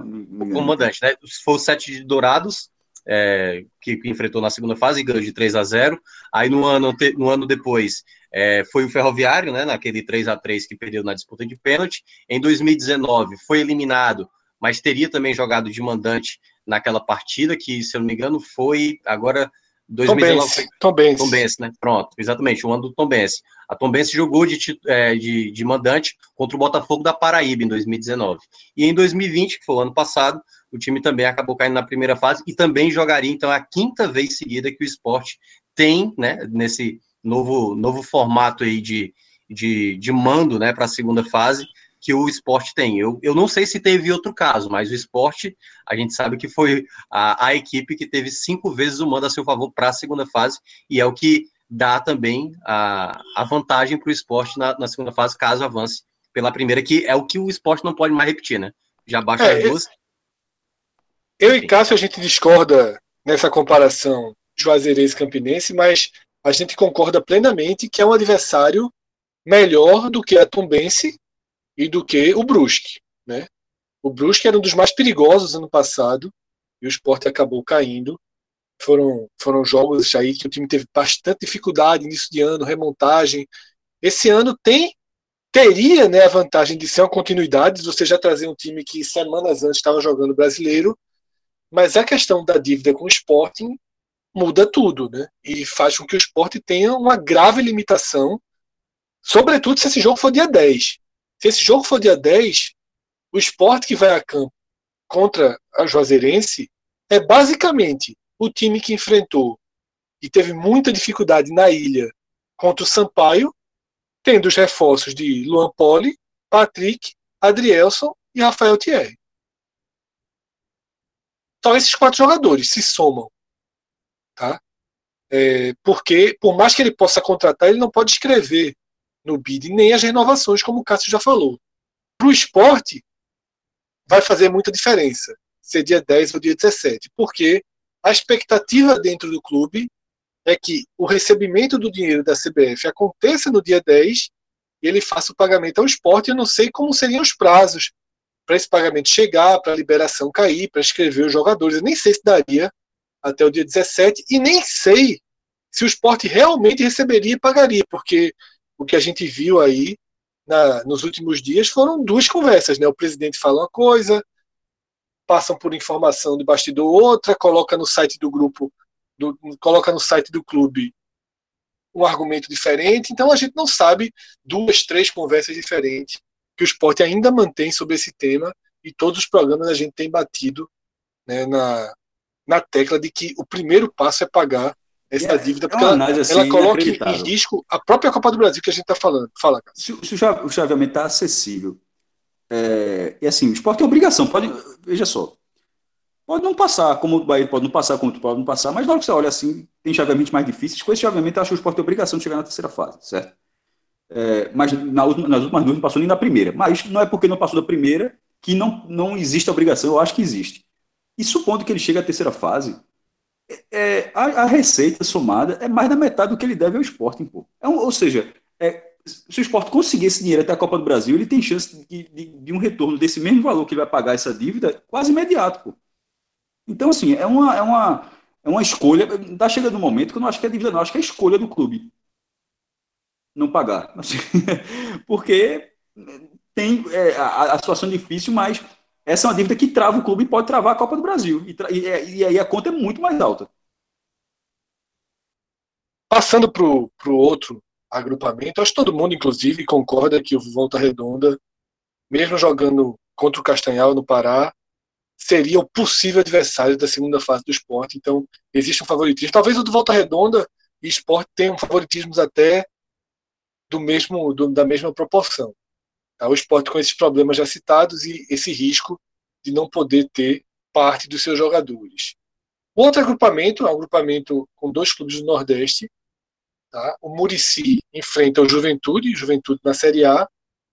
comandante, né? Foi o sete de Dourados, é, que, que, enfrentou na segunda fase e ganhou de 3 a 0 Aí no ano, no ano depois é, foi o Ferroviário, né? Naquele 3 a 3 que perdeu na disputa de pênalti. Em 2019 foi eliminado, mas teria também jogado de mandante naquela partida, que, se eu não me engano, foi agora 2019 Tom Benz. Tom Benz, né? Pronto, exatamente, o ano do Tom Benz. A Tom Benz jogou de, é, de, de, mandante contra o Botafogo da Paraíba em 2019. E em 2020, que foi o ano passado, o time também acabou caindo na primeira fase e também jogaria, então, a quinta vez seguida que o esporte tem, né, nesse novo, novo formato aí de, de, de mando, né, para a segunda fase, que o esporte tem. Eu, eu não sei se teve outro caso, mas o esporte, a gente sabe que foi a, a equipe que teve cinco vezes o mando a seu favor para a segunda fase, e é o que dá também a, a vantagem para o esporte na, na, segunda fase, caso avance pela primeira, que é o que o esporte não pode mais repetir, né? Já baixa é, as duas. Eu e Cássio, a gente discorda nessa comparação Juazeirense Campinense, mas a gente concorda plenamente que é um adversário melhor do que a Tombense e do que o Brusque. Né? O Brusque era um dos mais perigosos ano passado e o esporte acabou caindo. Foram, foram jogos aí que o time teve bastante dificuldade início de ano, remontagem. Esse ano tem teria né, a vantagem de ser uma continuidade, você já trazer um time que semanas antes estava jogando brasileiro, mas a questão da dívida com o Sporting muda tudo, né? E faz com que o esporte tenha uma grave limitação, sobretudo se esse jogo for dia 10. Se esse jogo for dia 10, o esporte que vai a campo contra a Juazeirense é basicamente o time que enfrentou e teve muita dificuldade na ilha contra o Sampaio, tendo os reforços de Luan Poli, Patrick, Adrielson e Rafael Thierry. Então esses quatro jogadores se somam. Tá? É, porque, por mais que ele possa contratar, ele não pode escrever no bid, nem as renovações, como o Cássio já falou. Para o esporte, vai fazer muita diferença ser dia 10 ou dia 17, porque a expectativa dentro do clube é que o recebimento do dinheiro da CBF aconteça no dia 10 e ele faça o pagamento ao esporte. Eu não sei como seriam os prazos para esse pagamento chegar, para a liberação cair, para escrever os jogadores. Eu nem sei se daria até o dia 17 e nem sei se o esporte realmente receberia e pagaria, porque o que a gente viu aí na, nos últimos dias foram duas conversas, né? O presidente fala uma coisa, passam por informação de bastidor outra, coloca no site do grupo, do, coloca no site do clube um argumento diferente. Então a gente não sabe duas, três conversas diferentes que o esporte ainda mantém sobre esse tema e todos os programas a gente tem batido né, na, na tecla de que o primeiro passo é pagar essa é, dívida, porque é ela, assim, ela, coloca em risco a própria Copa do Brasil que a gente está falando. Fala, cara. Se, se o chaveamento está acessível, é, e assim, o esporte tem obrigação, pode, veja só, pode não passar, como o Bahia pode não passar, como o pode não passar, mas na hora que você olha assim, tem chaveamentos mais difíceis, com esse chaveamento eu acho que o esporte tem obrigação de chegar na terceira fase, certo? É, mas na nas últimas duas não passou nem na primeira, mas não é porque não passou da primeira que não, não existe a obrigação, eu acho que existe. E supondo que ele chegue à terceira fase, é, a, a, receita somada é mais da metade do que ele deve ao esporte, pô. É um, ou seja, é, se o esporte conseguir esse dinheiro até a Copa do Brasil, ele tem chance de, de, de, um retorno desse mesmo valor que ele vai pagar essa dívida quase imediato, pô. Então, assim, é uma, é uma, é uma escolha. Está chegando um momento que eu não acho que é dívida, não, acho que é escolha do clube não pagar. Assim, porque tem é, a, a situação difícil, mas essa é uma dívida que trava o clube e pode travar a Copa do Brasil. E, e, é, e aí a conta é muito mais alta. Passando para o outro agrupamento, acho que todo mundo, inclusive, concorda que o Volta Redonda, mesmo jogando contra o Castanhal no Pará, seria o possível adversário da segunda fase do esporte. Então, existe um favoritismo. Talvez o do Volta Redonda e esporte tenham favoritismos até do mesmo, do, da mesma proporção. O esporte com esses problemas já citados e esse risco de não poder ter parte dos seus jogadores. Outro agrupamento é um agrupamento com dois clubes do Nordeste. Tá? O Murici enfrenta o Juventude, Juventude na Série A.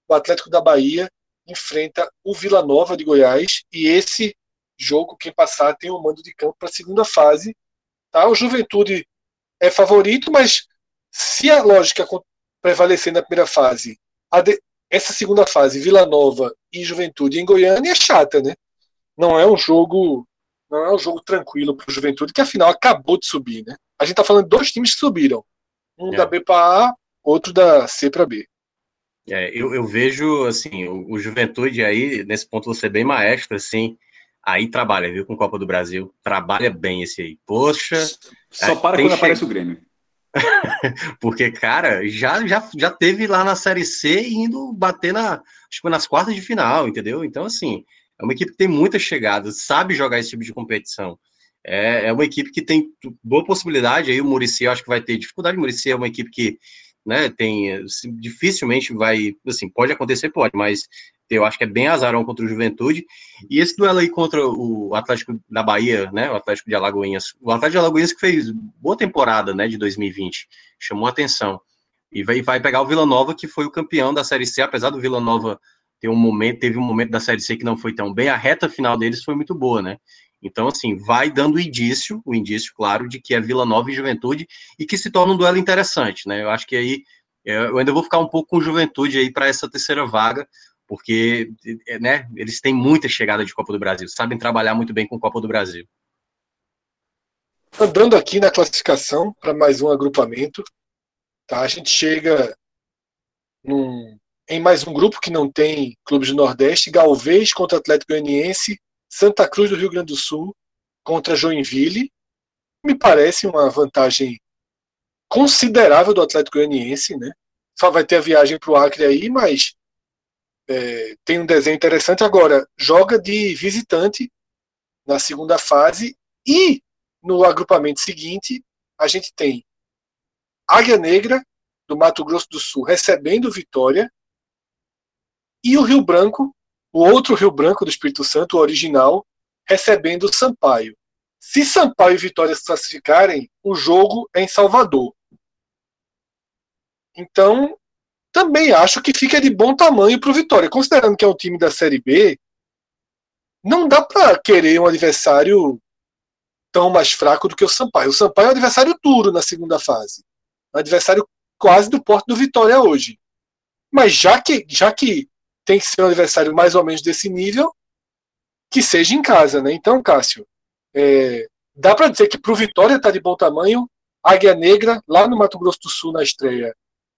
O Atlético da Bahia enfrenta o Vila Nova de Goiás. E esse jogo, quem passar, tem o um mando de campo para a segunda fase. Tá? O Juventude é favorito, mas se a lógica prevalecer na primeira fase, de, essa segunda fase, Vila Nova e Juventude em Goiânia, é chata, né? Não é um jogo. Não é um jogo tranquilo para o Juventude, que afinal acabou de subir, né? A gente está falando de dois times que subiram. Um é. da B para A, outro da C para B. É, eu, eu, vejo, assim, o, o, Juventude aí, nesse ponto, você bem maestro, assim, aí trabalha, viu, com Copa do Brasil, trabalha bem esse aí. Poxa. Só para quando che... aparece o Grêmio. Porque, cara, já, já, já teve lá na Série C indo bater na, que nas quartas de final, entendeu? Então, assim, é uma equipe que tem muitas chegadas, sabe jogar esse tipo de competição. É, é uma equipe que tem boa possibilidade, aí o Murici acho que vai ter dificuldade, o Murici é uma equipe que, né, tem, assim, dificilmente vai, assim, pode acontecer, pode, mas eu acho que é bem azarão contra o Juventude. E esse duelo aí contra o Atlético da Bahia, né? O Atlético de Alagoinhas. O Atlético de Alagoinhas que fez boa temporada, né? De 2020. Chamou atenção. E vai, vai pegar o Vila Nova, que foi o campeão da Série C, apesar do Vila Nova ter um momento, teve um momento da Série C que não foi tão bem, a reta final deles foi muito boa, né? Então, assim, vai dando indício, o indício, claro, de que é Vila Nova e Juventude, e que se torna um duelo interessante, né? Eu acho que aí eu ainda vou ficar um pouco com Juventude aí para essa terceira vaga, porque né, eles têm muita chegada de Copa do Brasil, sabem trabalhar muito bem com Copa do Brasil. Andando aqui na classificação para mais um agrupamento, tá? a gente chega num, em mais um grupo que não tem clubes do Nordeste, Galvez contra Atlético Goianiense, Santa Cruz do Rio Grande do Sul contra Joinville. Me parece uma vantagem considerável do Atlético Goianiense, né? Só vai ter a viagem para o Acre aí, mas é, tem um desenho interessante. Agora, joga de visitante na segunda fase e no agrupamento seguinte a gente tem Águia Negra do Mato Grosso do Sul recebendo Vitória e o Rio Branco, o outro Rio Branco do Espírito Santo, o original, recebendo Sampaio. Se Sampaio e Vitória se classificarem, o jogo é em Salvador. Então, também acho que fica de bom tamanho para o Vitória. Considerando que é um time da Série B, não dá para querer um adversário tão mais fraco do que o Sampaio. O Sampaio é um adversário duro na segunda fase. Um adversário quase do porto do Vitória hoje. Mas já que, já que tem que ser um adversário mais ou menos desse nível, que seja em casa, né? Então, Cássio, é, dá para dizer que para o Vitória está de bom tamanho, Águia Negra, lá no Mato Grosso do Sul, na estreia,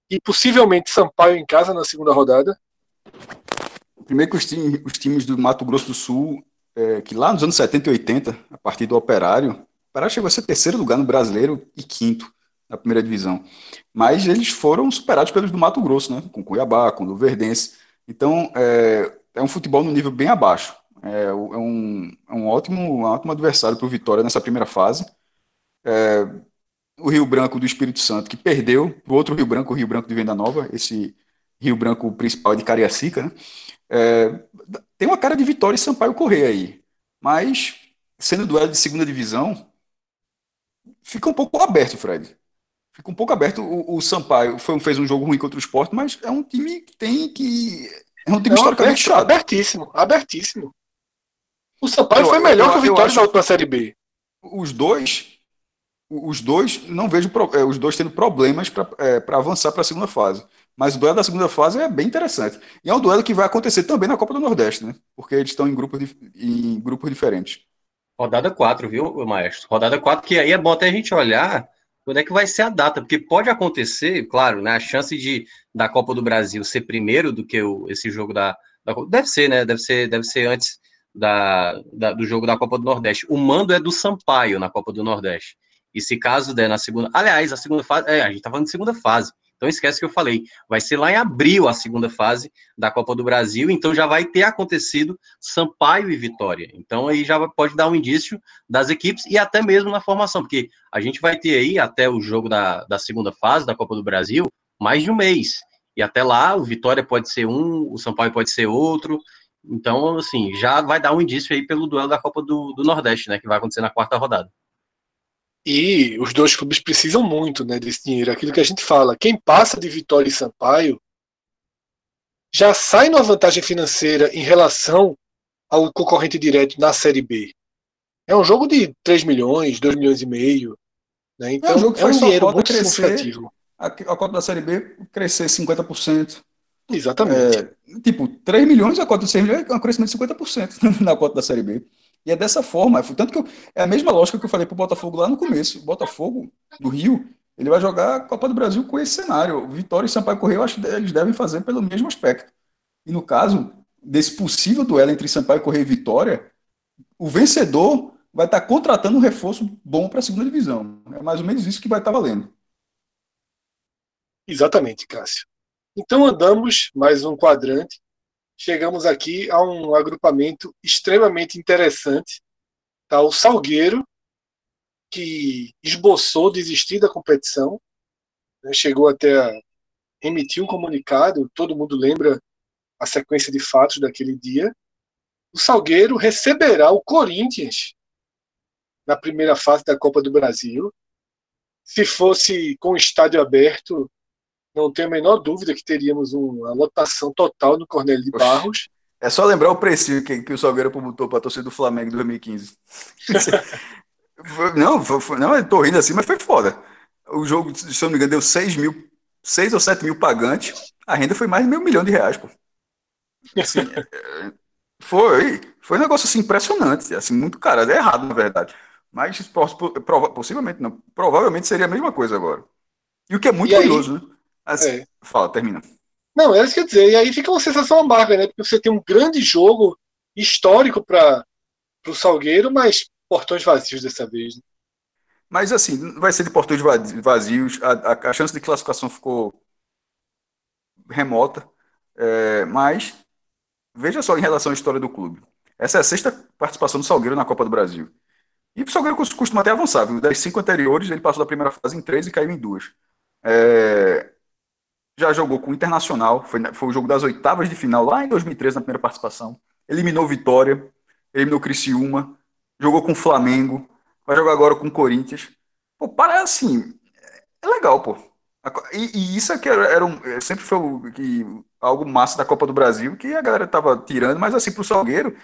e possivelmente Sampaio em casa na segunda rodada? Primeiro que os, time, os times do Mato Grosso do Sul, é, que lá nos anos 70 e 80, a partir do Operário, o Operário chegou a ser terceiro lugar no Brasileiro e quinto na primeira divisão. Mas eles foram superados pelos do Mato Grosso, né? Com Cuiabá, com o Luverdense. Então, é, é um futebol no nível bem abaixo. É, é um, é um, ótimo, um ótimo adversário para o Vitória nessa primeira fase. É, o Rio Branco do Espírito Santo, que perdeu o outro Rio Branco, o Rio Branco de Venda Nova, esse Rio Branco principal de Cariacica, né? É, tem uma cara de Vitória e Sampaio correr aí. Mas, sendo duelo de segunda divisão, fica um pouco aberto, Fred. Fica um pouco aberto. O, o Sampaio foi, fez um jogo ruim contra o esporte, mas é um time que tem que. É um time é historicamente chato. Abertíssimo, abertíssimo. O Sampaio eu, foi melhor eu, que o Vitória na última Série B. Os dois os dois, não vejo é, os dois tendo problemas para é, avançar para a segunda fase. Mas o duelo da segunda fase é bem interessante. E é um duelo que vai acontecer também na Copa do Nordeste, né? Porque eles estão em grupos, em grupos diferentes. Rodada 4, viu, Maestro? Rodada 4, que aí é bom até a gente olhar quando é que vai ser a data, porque pode acontecer, claro, né? A chance de da Copa do Brasil ser primeiro do que o, esse jogo da, da Deve ser, né? Deve ser, deve ser antes da, da, do jogo da Copa do Nordeste. O mando é do Sampaio na Copa do Nordeste. E se caso der na segunda. Aliás, a segunda fase. É, a gente tá falando de segunda fase. Então esquece que eu falei, vai ser lá em abril a segunda fase da Copa do Brasil, então já vai ter acontecido Sampaio e Vitória. Então aí já pode dar um indício das equipes e até mesmo na formação, porque a gente vai ter aí até o jogo da, da segunda fase da Copa do Brasil mais de um mês. E até lá o Vitória pode ser um, o Sampaio pode ser outro. Então, assim, já vai dar um indício aí pelo duelo da Copa do, do Nordeste, né? Que vai acontecer na quarta rodada. E os dois clubes precisam muito né, desse dinheiro. Aquilo que a gente fala, quem passa de Vitória e Sampaio já sai numa vantagem financeira em relação ao concorrente direto na Série B. É um jogo de 3 milhões, 2 milhões e meio. Né? Então, é um, jogo que é um dinheiro muito crescer, significativo. A, a cota da Série B crescer 50%. Exatamente. É, tipo, 3 milhões, a cota de 6 milhões é um crescimento de 50% na cota da Série B. E é dessa forma, tanto que eu, é a mesma lógica que eu falei para o Botafogo lá no começo. O Botafogo do Rio, ele vai jogar a Copa do Brasil com esse cenário. Vitória e Sampaio Correia, eu acho que eles devem fazer pelo mesmo aspecto. E no caso desse possível duelo entre Sampaio Correia e Vitória, o vencedor vai estar contratando um reforço bom para a segunda divisão. É mais ou menos isso que vai estar valendo. Exatamente, Cássio. Então andamos mais um quadrante chegamos aqui a um agrupamento extremamente interessante. Tá? O Salgueiro, que esboçou desistir da competição, né? chegou até a emitir um comunicado, todo mundo lembra a sequência de fatos daquele dia. O Salgueiro receberá o Corinthians na primeira fase da Copa do Brasil. Se fosse com o estádio aberto, não tenho a menor dúvida que teríamos uma lotação total no Cornélio de Barros. É só lembrar o preço que, que o Salgueiro publicou para a torcida do Flamengo em 2015. não, foi, não, eu tô rindo assim, mas foi foda. O jogo, se eu não me engano, deu 6 mil, 6 ou 7 mil pagantes. A renda foi mais de meio milhão de reais, pô. Assim, é, foi, foi um negócio assim, impressionante. Assim, muito caro. É errado, na verdade. Mas possivelmente não. Provavelmente seria a mesma coisa agora. E o que é muito e curioso, aí, né? Assim, é. Fala, termina. Não, é isso que eu dizer. E aí fica uma sensação amarga, né? Porque você tem um grande jogo histórico para o Salgueiro, mas portões vazios dessa vez. Né? Mas assim, vai ser de portões vazios. A, a, a chance de classificação ficou remota. É, mas veja só em relação à história do clube. Essa é a sexta participação do Salgueiro na Copa do Brasil. E o Salgueiro costuma até avançar. Viu? Das cinco anteriores, ele passou da primeira fase em três e caiu em duas. É, já jogou com o Internacional, foi, foi o jogo das oitavas de final, lá em 2013, na primeira participação. Eliminou Vitória, eliminou Criciúma, jogou com o Flamengo, vai jogar agora com o Corinthians. Pô, para assim, é legal, pô. E, e isso aqui era, era um, é, sempre foi o, que, algo massa da Copa do Brasil, que a galera tava tirando, mas assim, pro Salgueiro,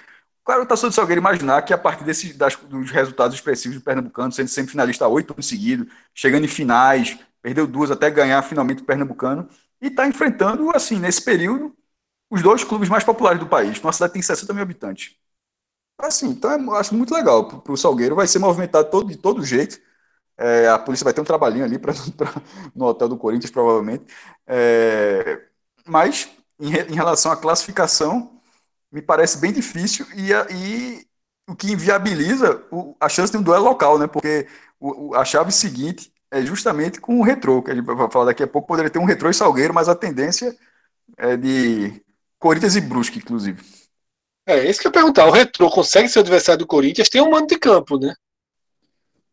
o cara tá de Salgueiro imaginar que a partir desse, das, dos resultados expressivos do Pernambucano, sendo sempre finalista oito anos seguidos, chegando em finais, perdeu duas até ganhar finalmente o Pernambucano, e está enfrentando, assim, nesse período, os dois clubes mais populares do país. Nossa cidade tem 60 mil habitantes. Assim, então eu acho muito legal para o Salgueiro. Vai ser movimentado todo, de todo jeito. É, a polícia vai ter um trabalhinho ali pra, pra, no hotel do Corinthians, provavelmente. É, mas, em, em, relação à classificação, me parece bem difícil e, e o que inviabiliza o, a chance de um duelo local, né? Porque o, a chave seguinte é justamente com o retrô, que a gente vai falar daqui a pouco, poderia ter um retrô e Salgueiro, mas a tendência é de Corinthians e Brusque, inclusive. É, isso que eu ia perguntar. O retrô consegue ser adversário do Corinthians? Tem um mando de campo, né?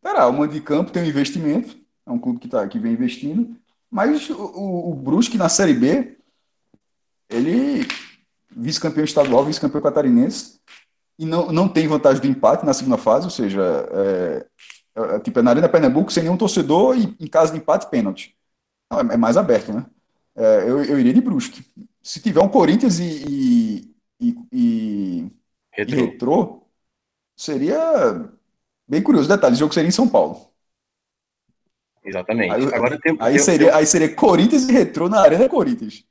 Pera, o mando de campo tem um investimento, é um clube que, tá, que vem investindo, mas o, o, o Brusque na Série B, ele vice-campeão estadual, vice-campeão catarinense, e não, não tem vantagem do empate na segunda fase, ou seja, é, tipo, é na Arena Pernambuco sem nenhum torcedor e em caso de empate, pênalti. Não, é, é, mais aberto, né? É, eu, eu iria de Brusque. Se tiver um Corinthians e, e, e, retrô. e seria bem curioso. Detalhe, o jogo seria em São Paulo. Exatamente. Aí, Agora tem, aí, tem- seria, aí seria Corinthians e Retrô na Arena Corinthians.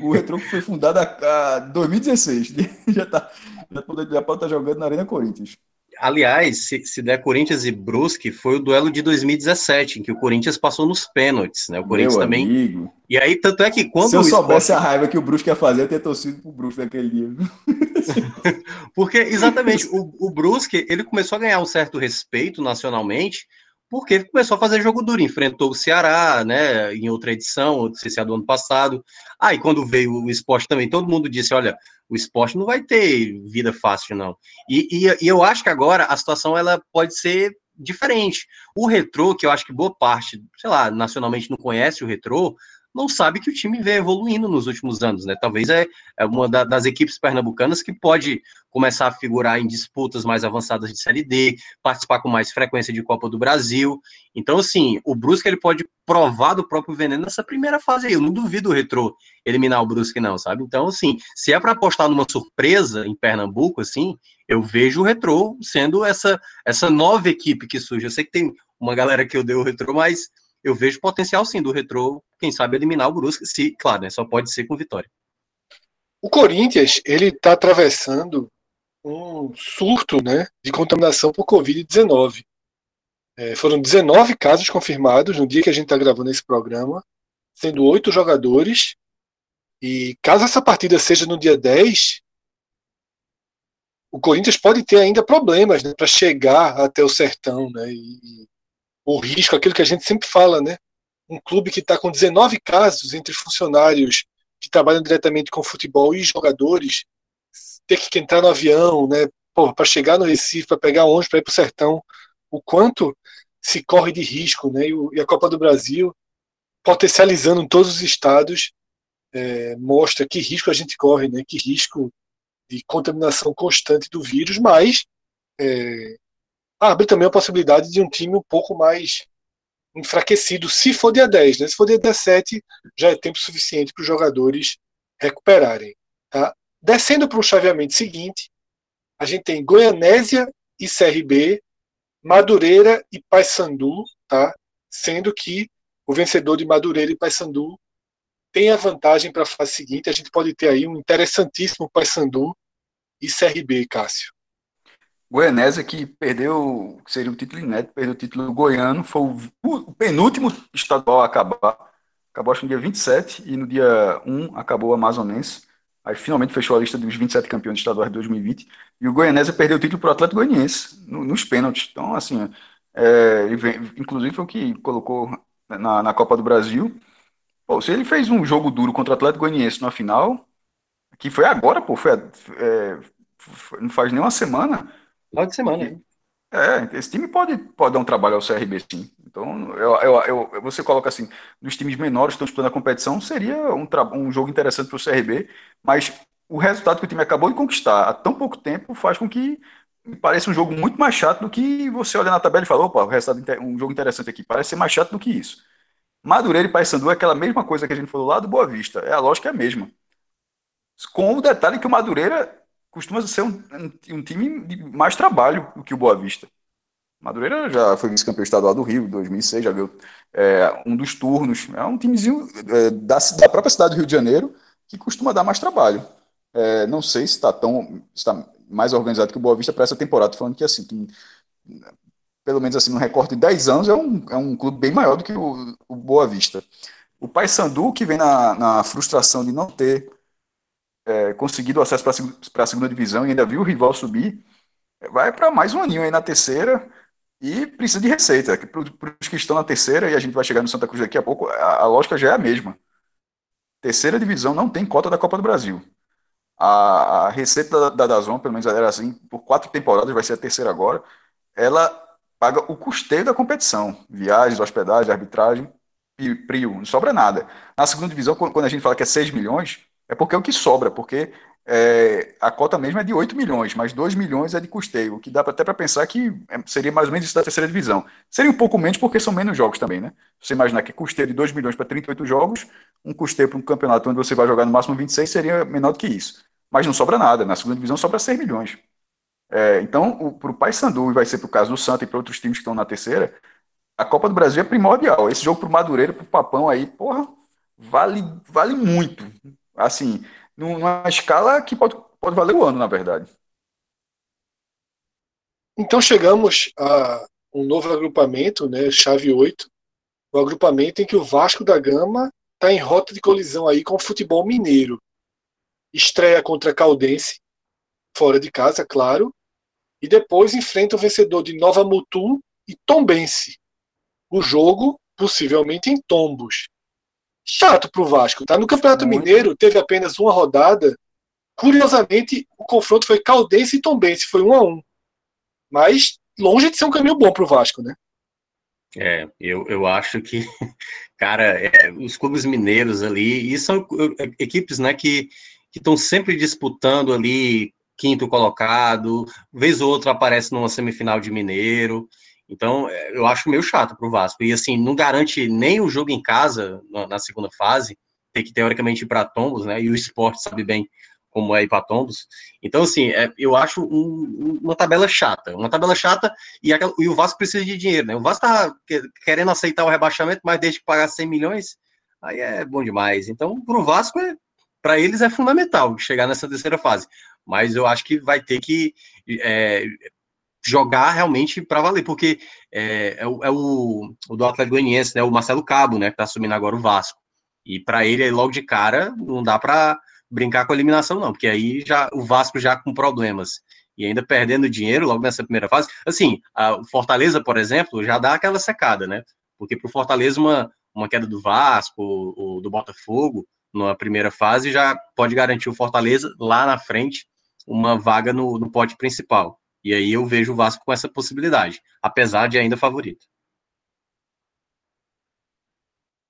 O Retrô que foi fundado a 2016. Já, tá, já, pode, já pode estar jogando na Arena Corinthians. Aliás, se, se der Corinthians e Brusque, foi o duelo de 2017, em que o Corinthians passou nos pênaltis, né? O Corinthians Meu também. amigo. E aí, tanto é que quando Se eu soubesse Sport- a raiva que o Brusque ia fazer, eu teria torcido pro Brusque naquele dia. Porque, exatamente, o, o Brusque, ele começou a ganhar um certo respeito nacionalmente, porque começou a fazer jogo duro, enfrentou o Ceará, né, em outra edição, não sei se é do ano passado. Aí, quando veio o esporte também, todo mundo disse, olha, o esporte não vai ter vida fácil, não. E, e, e eu acho que agora a situação, ela pode ser diferente. O Retrô, que eu acho que boa parte, sei lá, nacionalmente não conhece o Retrô, não sabe que o time vem evoluindo nos últimos anos, né? Talvez é, é uma da- das equipes pernambucanas que pode começar a figurar em disputas mais avançadas de Série D, participar com mais frequência de Copa do Brasil. Então, assim, o Brusque ele pode provar do próprio veneno nessa primeira fase aí. Eu não duvido o Retrô eliminar o Brusque, não, sabe? Então, assim, se é para apostar numa surpresa em Pernambuco, assim, eu vejo o Retrô sendo essa, essa nova equipe que surge. Eu sei que tem uma galera que odeia o Retrô, mas eu vejo potencial sim do Retrô, quem sabe eliminar o Brusque, se, claro, né, só pode ser com vitória. O Corinthians ele está atravessando um surto né, de contaminação por Covid-19. É, foram 19 casos confirmados no dia que a gente está gravando esse programa, sendo oito jogadores. E caso essa partida seja no dia 10, o Corinthians pode ter ainda problemas né, para chegar até o sertão. Né, e, o risco, aquilo que a gente sempre fala, né? Um clube que está com 19 casos entre funcionários que trabalham diretamente com futebol e jogadores, ter que entrar no avião, né? Para chegar no Recife, para pegar ônibus, para ir para o sertão, o quanto se corre de risco, né? E, a Copa do Brasil, potencializando todos os estados, é, mostra que risco a gente corre, né? Que risco de contaminação constante do vírus, mas é, abre também a possibilidade de um time um pouco mais enfraquecido, se for dia 10, né? Se for dia 17, já é tempo suficiente para os jogadores recuperarem. Tá? Descendo para o chaveamento seguinte, a gente tem Goianésia e CRB, Madureira e Paysandu, tá? sendo que o vencedor de Madureira e Paysandu tem a vantagem para a fase seguinte. A gente pode ter aí um interessantíssimo Paysandu e CRB, Cássio. Goianésia que perdeu, que seria o título inédito, perdeu o título goiano, foi o, o penúltimo estadual a acabar. Acabou acho no dia 27 e no dia 1 acabou o Amazonense. Aí finalmente fechou a lista dos 27 campeões estaduais de 2020. E o Goianésia perdeu o título para o Atlético Goianiense, no, nos pênaltis. Então, assim, é, inclusive foi o que colocou na, na Copa do Brasil. Pô, se ele fez um jogo duro contra o Atlético Goianiense na final, que foi agora, pô, foi, é, não faz nem uma semana. Final de semana, hein? É, esse time pode, pode dar um trabalho ao CRB, sim. Então, eu, eu, eu- você coloca assim, dos times menores que estão disputando a competição, seria um, um jogo interessante para o CRB, mas o resultado que o time acabou de conquistar há tão pouco tempo faz com que pareça um jogo muito mais chato do que você olha na tabela e fala, opa, o resultado, um jogo interessante aqui. Parece ser mais chato do que isso. Madureira e Paysandu é aquela mesma coisa que a gente falou lá do Boa Vista. É a lógica é a mesma. Com o detalhe que o Madureira costuma ser um, um- time de mais trabalho do que o Boa Vista. Madureira já foi vice-campeão estadual do Rio, em 2006, já viu é, um dos turnos. É um timezinho é, da, da própria cidade do Rio de Janeiro que costuma dar mais trabalho. É, não sei se está tão se tá mais organizado que o Boa Vista para essa temporada. Falando que assim, que, pelo menos assim, no recorte de 10 anos, é um, é um clube bem maior do que o, o Boa Vista. O Paysandu, que vem na, na frustração de não ter é, conseguido acesso para a segunda divisão e ainda viu o rival subir, vai para mais um aninho aí na terceira e precisa de receita. Para os que estão na terceira, e a gente vai chegar no Santa Cruz daqui a pouco, a, a lógica já é a mesma. Terceira divisão não tem cota da Copa do Brasil. A, a receita da, da Dazon, pelo menos era assim, por quatro temporadas, vai ser a terceira agora, ela paga o custeio da competição. Viagens, hospedagem, arbitragem, prio, não sobra nada. Na segunda divisão, quando a gente fala que é 6 milhões, é porque é o que sobra, porque é, a cota mesmo é de 8 milhões, mas 2 milhões é de custeio, o que dá até para pensar que seria mais ou menos isso da terceira divisão. Seria um pouco menos porque são menos jogos também, né? Você imaginar que custeio de 2 milhões para 38 jogos, um custeio para um campeonato onde você vai jogar no máximo 26 seria menor do que isso. Mas não sobra nada, na segunda divisão sobra 6 milhões. É, então, para o Paysandu, e vai ser para o caso do Santa e para outros times que estão na terceira, a Copa do Brasil é primordial. Esse jogo pro Madureira, pro Papão aí, porra, vale, vale muito. Assim, numa escala que pode, pode valer o ano, na verdade. Então chegamos a um novo agrupamento, né, chave 8, o agrupamento em que o Vasco da Gama está em rota de colisão aí com o futebol mineiro. Estreia contra Caldense, fora de casa, claro, e depois enfrenta o vencedor de Nova Mutum e Tombense. O jogo, possivelmente em tombos. Chato para o Vasco, tá? No Campeonato Muito. Mineiro teve apenas uma rodada. Curiosamente, o confronto foi Caldense e Tombense, foi um a um. Mas longe de ser um caminho bom para o Vasco, né? É, eu, eu acho que, cara, é, os clubes mineiros ali, e são é, equipes, né, que estão sempre disputando ali quinto colocado, vez ou outra aparece numa semifinal de Mineiro, então é, eu acho meio chato para o Vasco, e assim, não garante nem o jogo em casa, na, segunda fase, tem que teoricamente ir para tombos, né, e o esporte sabe bem como é Ipatombos. Então, assim, é, eu acho um, uma tabela chata. Uma tabela chata e, aquela, e, o Vasco precisa de dinheiro, né? O Vasco tá querendo aceitar o rebaixamento, mas desde que pagar 100 milhões, aí é bom demais. Então, para o Vasco, é, para eles é fundamental chegar nessa terceira fase. Mas eu acho que vai ter que é, jogar realmente para valer, porque é, é, o, é o, o do Atlético Goianiense, né? O Marcelo Cabo, né? Que está assumindo agora o Vasco. E para ele, logo de cara, não dá para brincar com a eliminação, não, porque aí já o Vasco já com problemas e ainda perdendo dinheiro logo nessa primeira fase. Assim, a Fortaleza, por exemplo, já dá aquela secada, né? Porque para o Fortaleza, uma, uma queda do Vasco ou do Botafogo na primeira fase já pode garantir o Fortaleza lá na frente uma vaga no, no pote principal. E aí eu vejo o Vasco com essa possibilidade, apesar de ainda favorito.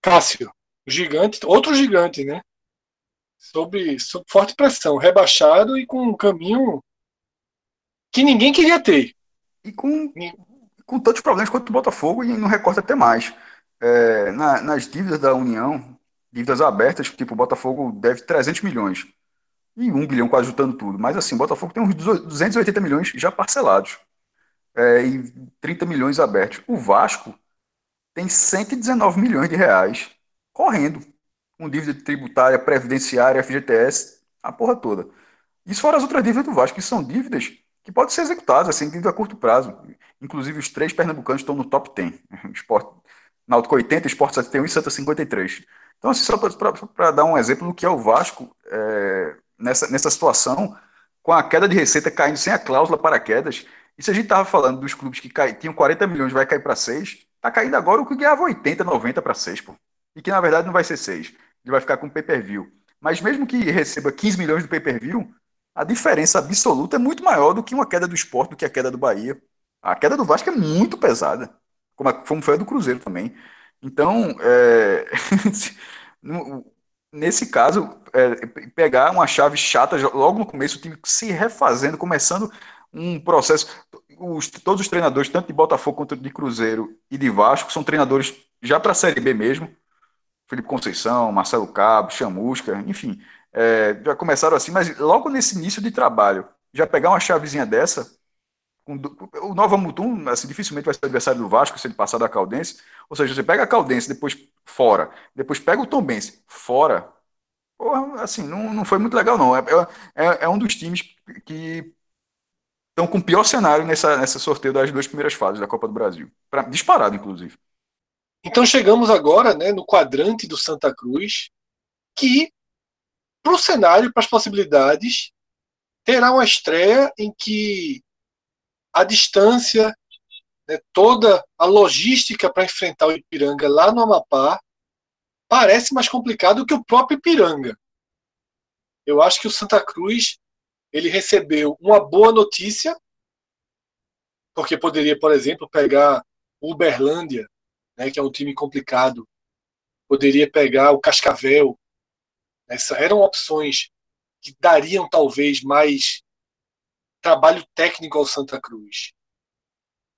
Cássio, gigante, outro gigante, né? sob, sob forte pressão, rebaixado e com um caminho que ninguém queria ter. E com, com tantos problemas quanto o Botafogo e não recorta até mais. É, na, nas dívidas da União, dívidas abertas, tipo, o Botafogo deve 300 milhões. E 1 bilhão quase juntando tudo. Mas assim, o Botafogo tem uns 280 milhões já parcelados. É, e 30 milhões abertos. O Vasco tem 119 milhões de reais correndo com dívida tributária, previdenciária, FGTS, a porra toda. Isso fora as outras dívidas do Vasco, que são dívidas que podem ser executadas, assim, dívida a curto prazo. Inclusive, os três pernambucanos estão no top 10. Esporte, Náutico 80, Esporte 71 e Santa 53. Então, assim, só para dar um exemplo do que é o Vasco é, nessa, nessa situação, com a queda de receita caindo sem a cláusula para quedas, e se a gente estava falando dos clubes que cai, tinham 40 milhões vai cair para 6, está caindo agora o que ganhava 80, 90 para 6, pô. E que na verdade não vai ser 6 ele vai ficar com pay-per-view. Mas mesmo que receba 15 milhões do pay-per-view, a diferença absoluta é muito maior do que uma queda do esporte, do que a queda do Bahia. A queda do Vasco é muito pesada, como, como foi a do Cruzeiro também. Então, é, nesse caso, é, pegar uma chave chata logo no começo, o time se refazendo, começando um processo. Os, todos os treinadores, tanto de Botafogo quanto de Cruzeiro e de Vasco, são treinadores já para a Série B mesmo. Felipe Conceição, Marcelo Cabo, Chamusca, enfim, é, já começaram assim, mas logo nesse início de trabalho, já pegar uma chavezinha dessa, com, o Nova Mutum, assim, dificilmente vai ser adversário do Vasco se ele passar da Caldense, ou seja, você pega a Caldense, depois fora, depois pega o Tombense, fora, porra, assim, não, não foi muito legal não, é, é, é um dos times que estão com o pior cenário nessa, nessa sorteio das duas primeiras fases da Copa do Brasil, pra, disparado, inclusive. Então chegamos agora né, no quadrante do Santa Cruz, que, para o cenário, para as possibilidades, terá uma estreia em que a distância, né, toda a logística para enfrentar o Ipiranga lá no Amapá, parece mais complicado que o próprio Ipiranga. Eu acho que o Santa Cruz ele recebeu uma boa notícia, porque poderia, por exemplo, pegar o Uberlândia né, que é um time complicado. Poderia pegar o Cascavel. Essa, eram opções que dariam talvez mais trabalho técnico ao Santa Cruz.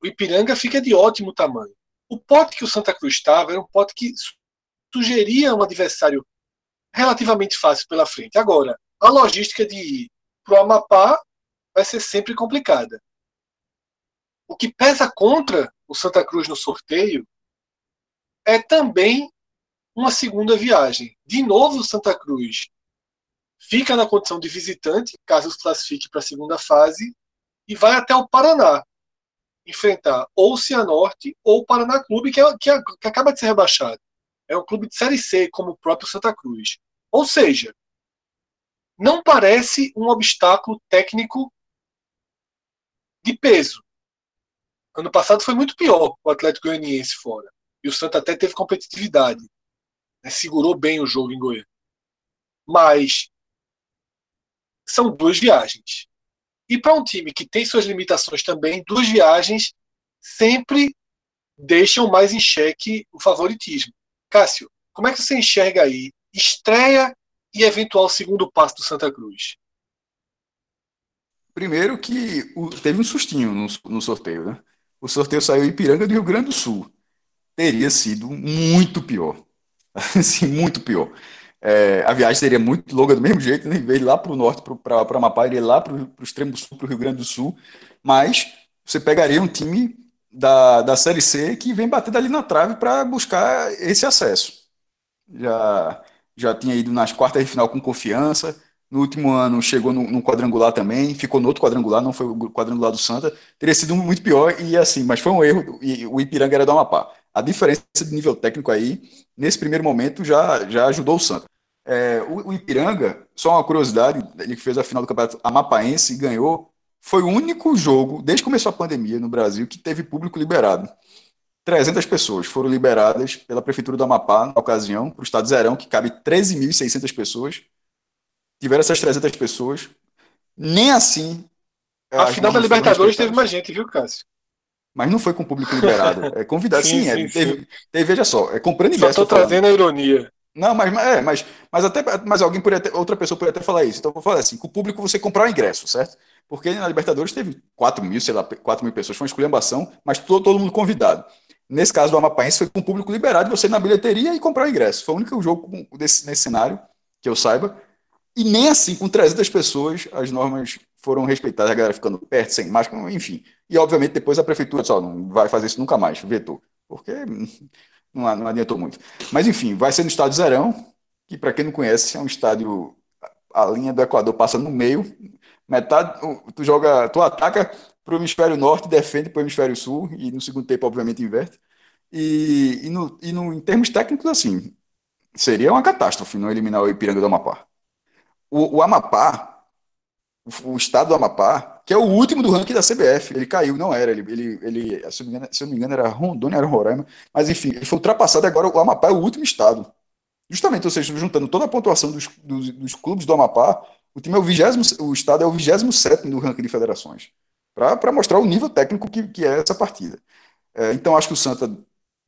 O Ipiranga fica de ótimo tamanho. O pote que o Santa Cruz estava era um pote que sugeria um adversário relativamente fácil pela frente. Agora, a logística de ir para o Amapá vai ser sempre complicada. O que pesa contra o Santa Cruz no sorteio é também uma segunda viagem. De novo, Santa Cruz fica na condição de visitante, caso se classifique para a segunda fase, e vai até o Paraná enfrentar ou o Cianorte ou o Paraná Clube, que, é, que, é, que acaba de ser rebaixado. É um clube de Série C, como o próprio Santa Cruz. Ou seja, não parece um obstáculo técnico de peso. Ano passado foi muito pior o Atlético Goianiense fora. E o Santa até teve competitividade. Né? Segurou bem o jogo em Goiânia. Mas são duas viagens. E para um time que tem suas limitações também, duas viagens sempre deixam mais em xeque o favoritismo. Cássio, como é que você enxerga aí estreia e eventual segundo passo do Santa Cruz? Primeiro que teve um sustinho no, no sorteio, né? O sorteio saiu em Ipiranga do Rio Grande do Sul. Teria sido muito pior. Assim, muito pior. É, a viagem seria muito longa do mesmo jeito, né? em vez de ir lá para o norte, para Amapá, iria lá para o extremo sul, para o Rio Grande do Sul. Mas você pegaria um time da, da Série C que vem batendo ali na trave para buscar esse acesso. Já, já tinha ido nas quartas de final com confiança. No último ano chegou no, quadrangular também, ficou no outro quadrangular, não foi o quadrangular do Santa. Teria sido muito pior e assim, mas foi um erro. E o Ipiranga era do Amapá. A diferença de nível técnico aí, nesse primeiro momento, já, já ajudou o Santa. É, o, o, Ipiranga, só uma curiosidade, ele fez a final do Campeonato Amapaense e ganhou. Foi o único jogo, desde que começou a pandemia no Brasil, que teve público liberado. 300 pessoas foram liberadas pela Prefeitura do Amapá, na ocasião, para o Estado Zerão, que cabe 13.600 pessoas. Tiveram essas 300 pessoas. Nem assim. A final da Libertadores teve mais gente, viu, Cássio? Mas não foi com público liberado. É convidado. sim, sim, é, sim, teve, teve, veja só, é comprando ingresso. Só estou trazendo a ironia. Não, mas, é, mas, mas até mas alguém poderia ter, outra pessoa poderia até falar isso. Então eu vou falar assim: com o público você comprar o ingresso, certo? Porque na Libertadores teve 4 mil, sei lá, 4 mil pessoas, foi uma esculhambação, mas todo, todo mundo convidado. Nesse caso do Amapaense, foi com o público liberado, você ir na bilheteria e comprar o ingresso. Foi o único jogo desse, nesse cenário, que eu saiba. E nem assim, com 300 pessoas, as normas foram respeitadas, a galera ficando perto, sem máscara, enfim. E, obviamente, depois a prefeitura só não vai fazer isso nunca mais, vetou. Porque não, não adiantou muito. Mas, enfim, vai ser no estádio Zerão, que, para quem não conhece, é um estádio. A linha do Equador passa no meio, metade. Tu joga, tu ataca para o hemisfério norte, defende para o hemisfério sul, e no segundo tempo, obviamente, inverte. E, e, no, e no, em termos técnicos, assim, seria uma catástrofe não eliminar o Ipiranga do Amapá. O, o Amapá, o, o, estado do Amapá, que é o último do ranking da CBF, ele caiu, não era, ele, ele, ele se, eu engano, se eu não me engano, era Rondônia, era Roraima, mas enfim, ele foi ultrapassado agora, o Amapá é o último estado. Justamente, ou seja, juntando toda a pontuação dos, dos, dos clubes do Amapá, o time é o vigésimo, o estado é o 27 do ranking de federações para mostrar o nível técnico que, que é essa partida. É, então, acho que o Santa,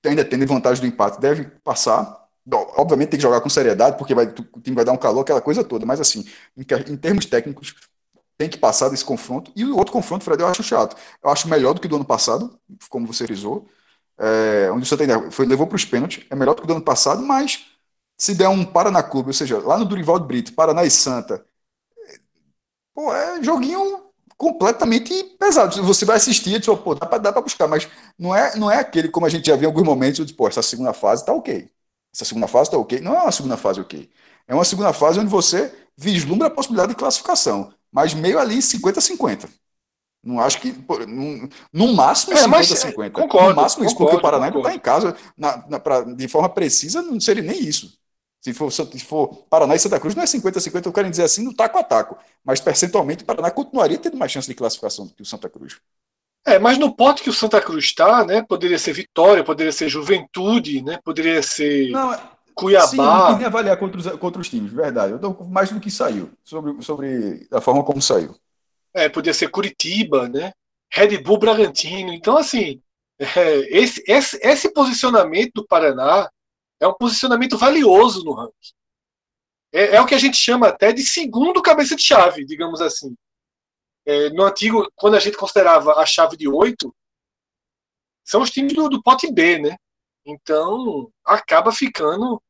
ainda tendo vantagem do empate, deve passar. Obviamente, tem que jogar com seriedade, porque vai, o time vai dar um calor, aquela coisa toda. Mas, assim, em, em termos técnicos, tem que passar desse confronto. E o outro confronto, Fred, eu acho chato. Eu acho melhor do que do ano passado, como você frisou. É, onde o Santa foi, levou para os pênaltis. É melhor do que do ano passado, mas se der um Paraná Clube, ou seja, lá no Durival de Brito, Paraná e Santa, pô, é joguinho completamente pesado. Você vai assistir e diz, pô, dá para buscar, mas não é, não é aquele como a gente já viu em alguns momentos, de, pô, essa segunda fase tá ok. Essa segunda fase tá ok. Não é uma segunda fase ok. É uma segunda fase onde você vislumbra a possibilidade de classificação, mas meio ali 50-50. Não acho que. No, no máximo 50-50. É, concordo. No máximo isso, porque o Paraná está em casa na, na, pra, de forma precisa, não seria nem isso. Se for, se for Paraná e Santa Cruz, não é 50-50, eu quero dizer assim, no taco a taco. Mas percentualmente o Paraná continuaria tendo mais chance de classificação do que o Santa Cruz. É, mas no pote que o Santa Cruz está, né? Poderia ser Vitória, poderia ser Juventude, né? Poderia ser não, é, Cuiabá. Sim, não tem avaliar contra os, contra os times, verdade. Eu dou mais do que saiu, sobre, sobre a forma como saiu. É, podia ser Curitiba, né? Red Bull Bragantino. Então, assim, é, esse, esse, esse posicionamento do Paraná é um posicionamento valioso no ranking. É, é, o que a gente chama até de segundo cabeça de chave, digamos assim. É, no antigo, quando a gente considerava a chave de oito, são os times do, do pote B, né? Então, acaba ficando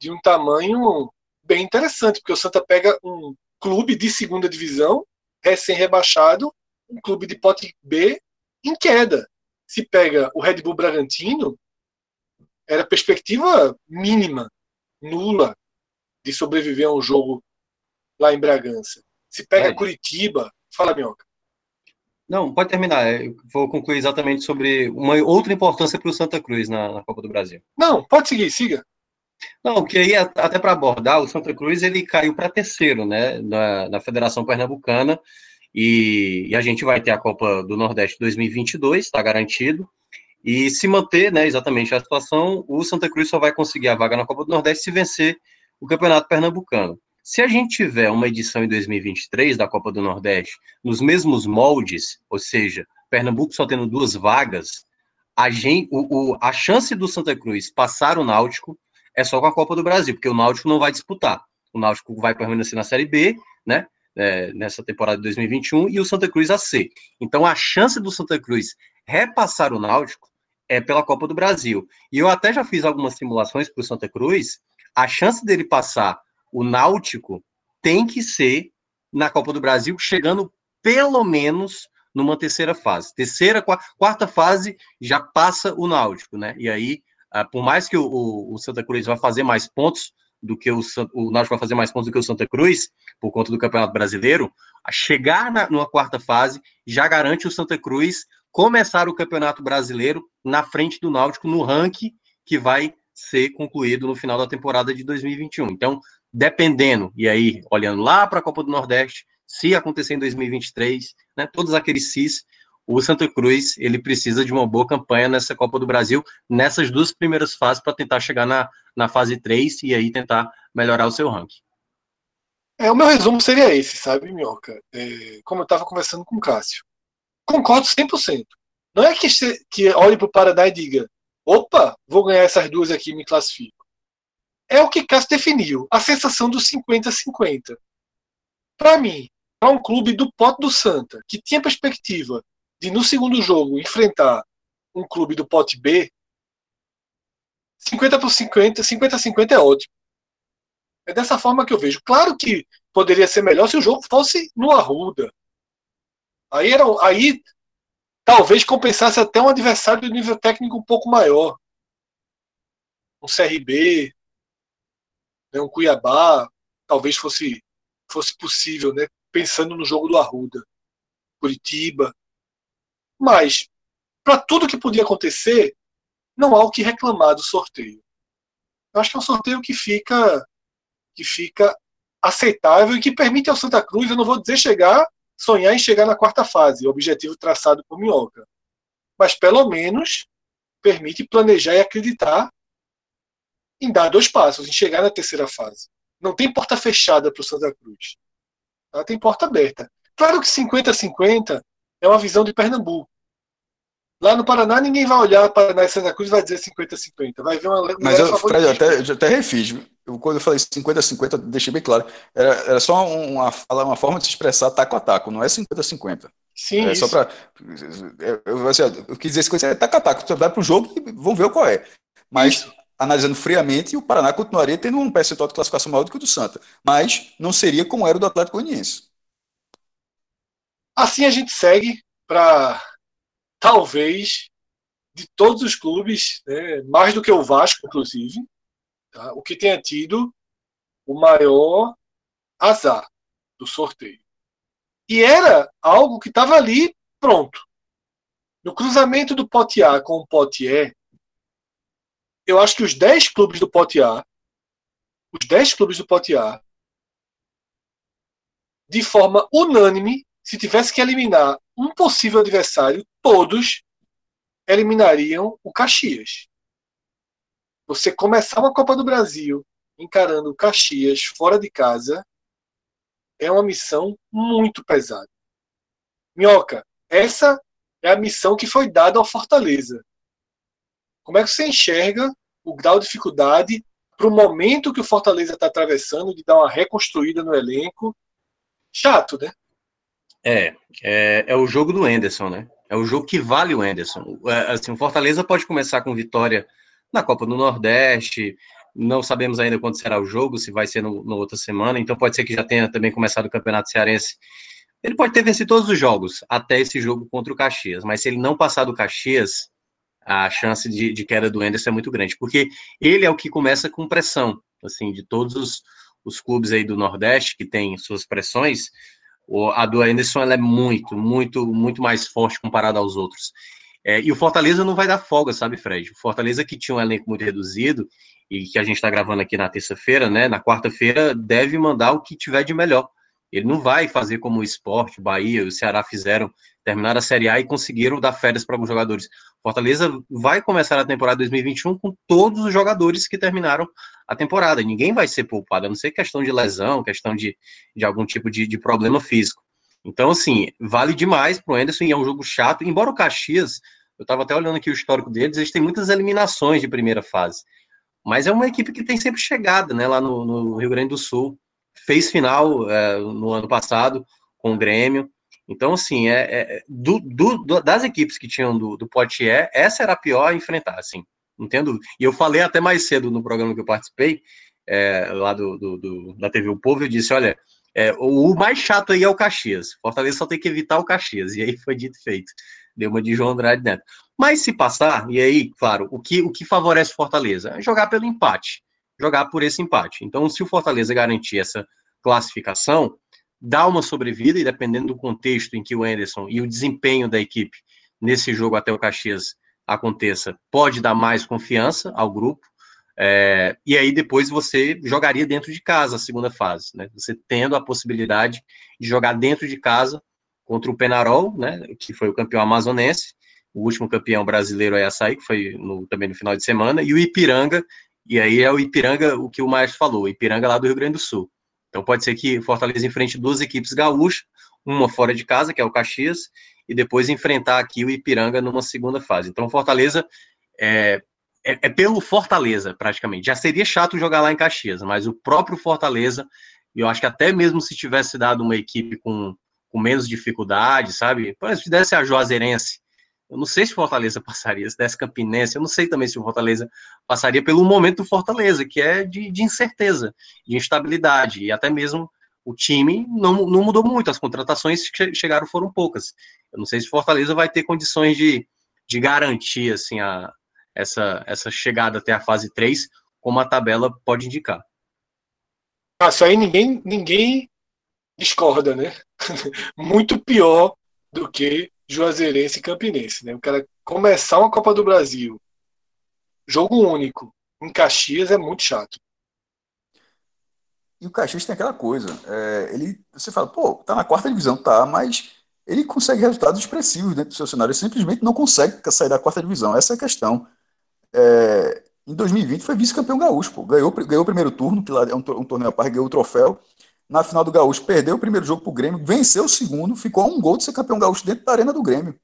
de um tamanho bem interessante, porque o Santa pega um clube de segunda divisão, recém-rebaixado, um clube de pote B em queda. Se pega o Red Bull Bragantino, era perspectiva mínima, nula, de sobreviver a um jogo lá em Bragança. Se pega é. Curitiba, fala, Minhoca. Não, pode terminar. Eu vou concluir exatamente sobre uma outra importância para o Santa Cruz na, na, Copa do Brasil. Não, pode seguir, siga. Não, que aí, até para abordar, o Santa Cruz ele caiu para terceiro, né, na, na Federação Pernambucana, e, e, a gente vai ter a Copa do Nordeste 2022, está garantido. E se manter, né, exatamente a situação, o Santa Cruz só vai conseguir a vaga na Copa do Nordeste se vencer o Campeonato Pernambucano. Se a gente tiver uma edição em 2023 da Copa do Nordeste nos mesmos moldes, ou seja, Pernambuco só tendo duas vagas, a, gente, o, o, a chance do Santa Cruz passar o Náutico é só com a Copa do Brasil, porque o Náutico não vai disputar. O Náutico vai permanecer na Série B, né? É, nessa temporada de 2021 e o Santa Cruz a C. Então a chance do Santa Cruz repassar o Náutico é pela Copa do Brasil. E eu até já fiz algumas simulações para o Santa Cruz. A chance dele passar o Náutico tem que ser na Copa do Brasil, chegando pelo menos numa terceira fase. Terceira, quarta fase já passa o Náutico, né? E aí, por mais que o, o Santa Cruz vá fazer mais pontos do que o, o Náutico vai fazer mais pontos do que o Santa Cruz, por conta do Campeonato Brasileiro, a chegar na, numa quarta fase já garante o Santa Cruz começar o Campeonato Brasileiro na frente do Náutico no ranking que vai ser concluído no final da temporada de 2021. Então, dependendo, e aí, olhando lá para a Copa do Nordeste, se acontecer em 2023, né, todos aqueles CIS, o Santa Cruz ele precisa de uma boa campanha nessa Copa do Brasil, nessas duas primeiras fases, para tentar chegar na, na fase 3 e aí tentar melhorar o seu ranking. É, o meu resumo seria esse, sabe, Minhoca? É, como eu estava conversando com o Cássio. Concordo 100%. Não é que, que olhe para o Paraná e diga: opa, vou ganhar essas duas aqui e me classifico é o que Cássio definiu, a sensação do 50-50. Para mim, para um clube do pote do Santa, que tinha perspectiva de no segundo jogo enfrentar um clube do pote B, 50 por 50, 50 50 é ótimo. É dessa forma que eu vejo. Claro que poderia ser melhor se o jogo fosse no Arruda. Aí, era, aí talvez compensasse até um adversário de nível técnico um pouco maior. Um CRB, né, um Cuiabá, talvez fosse, fosse possível, né, pensando no jogo do Arruda, Curitiba. Mas, para tudo que podia acontecer, não há o que reclamar do sorteio. Eu acho que é um sorteio que fica, que fica aceitável e que permite ao Santa Cruz, eu não vou dizer chegar, sonhar em chegar na quarta fase, objetivo traçado por Minhoca. Mas pelo menos permite planejar e acreditar em dar dois passos, em chegar na terceira fase. Não tem porta fechada para o Santa Cruz. Ela tem porta aberta. Claro que 50-50 é uma visão de Pernambuco. Lá no Paraná, ninguém vai olhar para Paraná e Santa Cruz e vai dizer 50-50. Vai ver uma. Mas eu, Fred, eu até, eu até refiz. Eu, quando eu falei 50-50, deixei bem claro. Era, era só uma, uma forma de se expressar taco a taco, não é 50-50. Sim. É isso. só para. Eu, assim, eu, quis dizer 50 é taco a taco. Você vai para o jogo e vamos ver qual é. Mas isso analisando friamente, o Paraná continuaria tendo um percentual de classificação maior do que o do Santa, mas não seria como era o do Atlético Goianiense. Assim a gente segue para talvez de todos os clubes, né, mais do que o Vasco, inclusive, tá, o que tenha tido o maior azar do sorteio. E era algo que estava ali pronto. No cruzamento do pote A com o pote E, eu acho que os 10 clubes do Pote A, os 10 clubes do Pote A, de forma unânime, se tivesse que eliminar um possível adversário, todos eliminariam o Caxias. Você começar uma Copa do Brasil encarando o Caxias fora de casa é uma missão muito pesada. Minhoca, essa é a missão que foi dada ao Fortaleza. Como é que você enxerga o grau de dificuldade para o momento que o Fortaleza está atravessando de dar uma reconstruída no elenco? Chato, né? É, é, é o jogo do Enderson, né? É o jogo que vale o Enderson. É, assim, o Fortaleza pode começar com vitória na Copa do Nordeste, não sabemos ainda quando será o jogo, se vai ser no, outra semana, então pode ser que já tenha também começado o Campeonato Cearense. Ele pode ter vencido todos os jogos, até esse jogo contra o Caxias, mas se ele não passar do Caxias, a chance de, de queda do Anderson é muito grande, porque ele é o que começa com pressão, assim, de todos os, os clubes aí do Nordeste que tem suas pressões, a do Anderson é muito, muito, muito mais forte comparada aos outros. É, e o Fortaleza não vai dar folga, sabe, Fred? O Fortaleza que tinha um elenco muito reduzido e que a gente está gravando aqui na terça-feira, né? Na quarta-feira deve mandar o que tiver de melhor. Ele não vai fazer como o Sport, o Bahia, o Ceará fizeram, terminar a Série A e conseguiram dar férias para alguns jogadores. Fortaleza vai começar a temporada 2021 com todos os jogadores que terminaram a temporada. Ninguém vai ser poupado, a não ser questão de lesão, questão de, de algum tipo de, de problema físico. Então, assim, vale demais para o Anderson e é um jogo chato. Embora o Caxias, eu estava até olhando aqui o histórico deles, eles têm muitas eliminações de primeira fase. Mas é uma equipe que tem sempre chegada, né, lá no, no Rio Grande do Sul. Fez final é, no ano passado com o Grêmio. Então, assim, é, é do, do, das equipes que tinham do, do Poitiers, essa era a pior a enfrentar, assim, entendo. E eu falei até mais cedo no programa que eu participei, é, lá do, do, da TV O Povo, eu disse, olha, é, o, o, mais chato aí é o Caxias. Fortaleza só tem que evitar o Caxias. E aí foi dito e feito. Deu uma de João Andrade Neto. Mas se passar, e aí, claro, o que, o que favorece o Fortaleza? É jogar pelo empate. Jogar por esse empate. Então, se o Fortaleza garantir essa classificação, dá uma sobrevida, e dependendo do contexto em que o Anderson e o desempenho da equipe nesse jogo até o Caxias aconteça, pode dar mais confiança ao grupo. É, e aí depois você jogaria dentro de casa a segunda fase, né? Você tendo a possibilidade de jogar dentro de casa contra o Penarol, né? Que foi o campeão amazonense, o último campeão brasileiro é açaí, que foi no, também no final de semana, e o Ipiranga, e aí é o Ipiranga, o que o Maestro falou, Ipiranga lá do Rio Grande do Sul. Então pode ser que Fortaleza enfrente duas equipes gaúchas, uma fora de casa, que é o Caxias, e depois enfrentar aqui o Ipiranga numa segunda fase. Então Fortaleza é, é, é, pelo Fortaleza, praticamente. Já seria chato jogar lá em Caxias, mas o próprio Fortaleza, eu acho que até mesmo se tivesse dado uma equipe com, com menos dificuldade, sabe? Se desse a Juazeirense, eu não sei se Fortaleza passaria, se desse Campinense, eu não sei também se o Fortaleza passaria pelo momento do Fortaleza, que é de, de incerteza, de instabilidade, e até mesmo o time não, não mudou muito, as contratações que chegaram foram poucas. Eu não sei se Fortaleza vai ter condições de, de garantir assim, a, essa, essa chegada até a fase 3, como a tabela pode indicar. Ah, isso aí ninguém, ninguém discorda, né? Muito pior do que Juazeirense e Campinense, né? O cara começar uma Copa do Brasil, jogo único, em Caxias é muito chato. E o Caxias tem aquela coisa, é, ele, você fala, pô, tá na quarta divisão, tá, mas ele consegue resultados expressivos dentro do seu cenário, ele simplesmente não consegue sair da quarta divisão, essa é a questão. É, em 2020 foi vice-campeão gaúcho, pô, ganhou, ganhou o primeiro turno, que lá é um, torneio a par, ganhou o troféu, na final do Gaúcho, perdeu o primeiro jogo pro Grêmio, venceu o segundo, ficou a um gol de ser campeão gaúcho dentro da arena do Grêmio.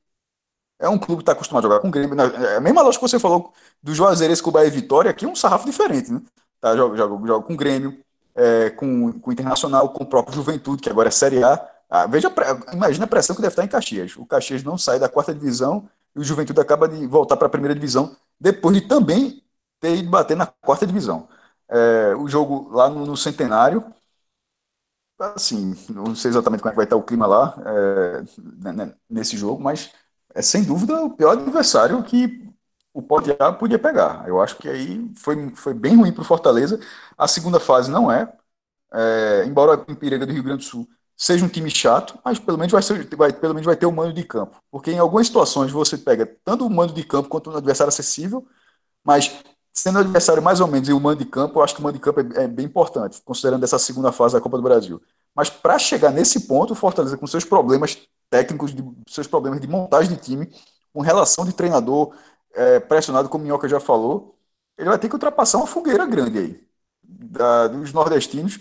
É um clube que está acostumado a jogar com o Grêmio. É a mesma lógica que você falou do Juazeirense com o Bahia Vitória, aqui é um sarrafo diferente, né? Tá, joga, joga, joga com o Grêmio, é, com, com o Internacional, com o próprio Juventude, que agora é Série A. Ah, veja, imagina a pressão que deve estar em Caxias. O Caxias não sai da quarta divisão e o Juventude acaba de voltar para a primeira divisão, depois de também ter ido bater na quarta divisão. É, o jogo lá no, no Centenário, assim, não sei exatamente como é que vai estar o clima lá é, né, né, nesse jogo, mas é sem dúvida o pior adversário que o Podia podia pegar. Eu acho que aí foi, foi bem ruim para o Fortaleza. A segunda fase não é, é embora o Impiranga do Rio Grande do Sul seja um time chato, mas pelo menos vai, ser, vai, pelo menos vai ter o um mando de campo. Porque em algumas situações você pega tanto o mando de campo quanto um adversário acessível, mas sendo adversário mais ou menos e o mando de campo, eu acho que o mando de campo é, é bem importante, considerando essa segunda fase da Copa do Brasil. Mas para chegar nesse ponto, o Fortaleza, com seus problemas técnicos, de, seus problemas de montagem de time, com relação de treinador é, pressionado, como o Minhoca já falou, ele vai ter que ultrapassar uma fogueira grande aí, da, dos nordestinos.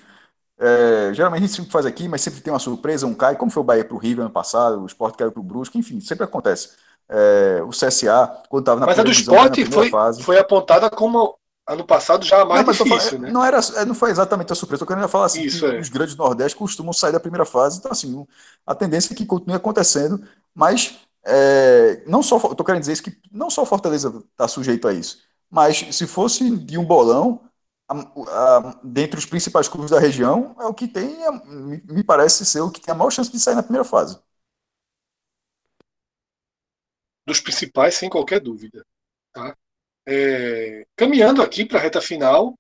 É, geralmente a gente sempre faz aqui, mas sempre tem uma surpresa, um cai, como foi o Bahia para o River ano passado, o Sport caiu para o Brusque, enfim, sempre acontece. É, o CSA, quando estava na Mas a do esporte foi, fase. foi apontada como ano passado já mais não, difícil, né? Não, era, é, não foi exatamente a surpresa, eu queria falar assim, Isso, é. os grandes Nordeste costumam sair da primeira fase, então assim, a tendência é que continue acontecendo, mas é, não só, estou querendo dizer isso, que não só Fortaleza está sujeito a isso, mas se fosse de um bolão, a, a, dentre os principais clubes da região, é o que tem, me, me parece ser o que tem a maior chance de sair na primeira fase dos principais, sem qualquer dúvida. Tá? É, caminhando aqui para a reta final,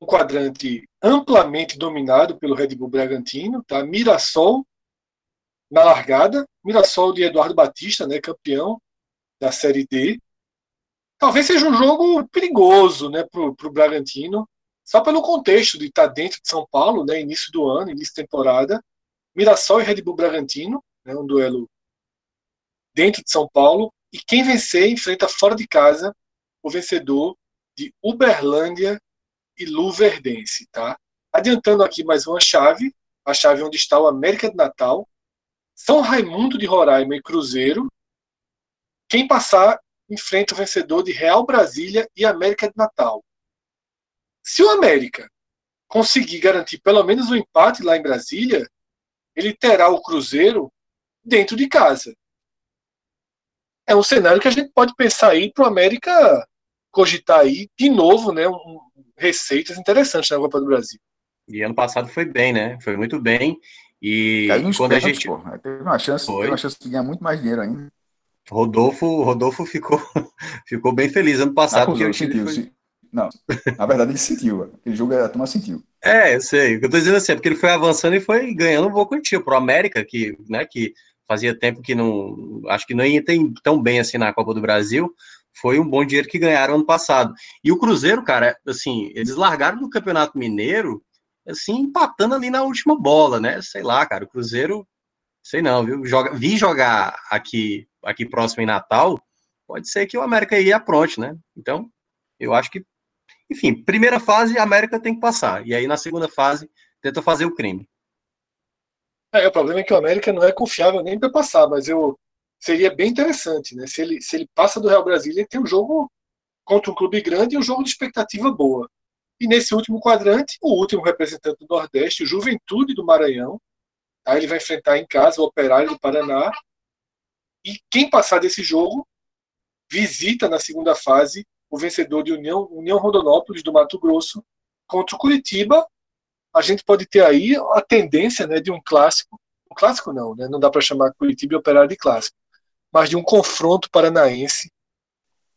um quadrante amplamente dominado pelo Red Bull Bragantino, tá? Mirassol na largada, Mirassol de Eduardo Batista, né, campeão da Série D. Talvez seja um jogo perigoso né, para o Bragantino, só pelo contexto de estar dentro de São Paulo, né, início do ano, início de temporada. Mirassol e Red Bull Bragantino, né, um duelo dentro de São Paulo. E quem vencer enfrenta fora de casa o vencedor de Uberlândia e Luverdense. Tá? Adiantando aqui mais uma chave, a chave onde está o América de Natal, São Raimundo de Roraima e Cruzeiro. Quem passar enfrenta o vencedor de Real Brasília e América de Natal. Se o América conseguir garantir pelo menos um empate lá em Brasília, ele terá o Cruzeiro dentro de casa. É um cenário que a gente pode pensar aí para o América cogitar aí de novo, né, um, receitas interessantes na Copa do Brasil. E ano passado foi bem, né? Foi muito bem. E quando a gente pô, teve uma chance, foi. teve uma chance de ganhar muito mais dinheiro ainda. Rodolfo, Rodolfo ficou, ficou bem feliz ano passado. Ah, porque sentiu, foi... Não, na verdade ele sentiu. Aquele jogo a turma sentiu. É, eu sei. O que eu tô dizendo assim, é porque ele foi avançando e foi ganhando um pouco antigo pro América, que, né, que fazia tempo que não. Acho que não ia tão bem assim na Copa do Brasil. Foi um bom dinheiro que ganharam ano passado. E o Cruzeiro, cara, assim, eles largaram no Campeonato Mineiro, assim, empatando ali na última bola, né? Sei lá, cara, o Cruzeiro, sei não, viu? Joga, vi jogar aqui, aqui próximo em Natal, pode ser que o América ia apronte, né? Então, eu acho que, enfim, primeira fase, a América tem que passar. E aí, na segunda fase, tenta fazer o crime. É, o problema é que o América não é confiável nem para passar, mas eu seria bem interessante, né? Se ele, se ele passa do Real Brasília, ele tem um jogo contra um clube grande e um jogo de expectativa boa. E nesse último quadrante, o último representante do Nordeste, o Juventude do Maranhão, aí ele vai enfrentar em casa o Operário do Paraná. E quem passar desse jogo visita na segunda fase o vencedor de União, União Rondonópolis do Mato Grosso contra o Curitiba. A gente pode ter aí a tendência né, de um clássico. Um clássico não, né? Não dá para chamar Curitiba e Operário de clássico mas de um confronto paranaense.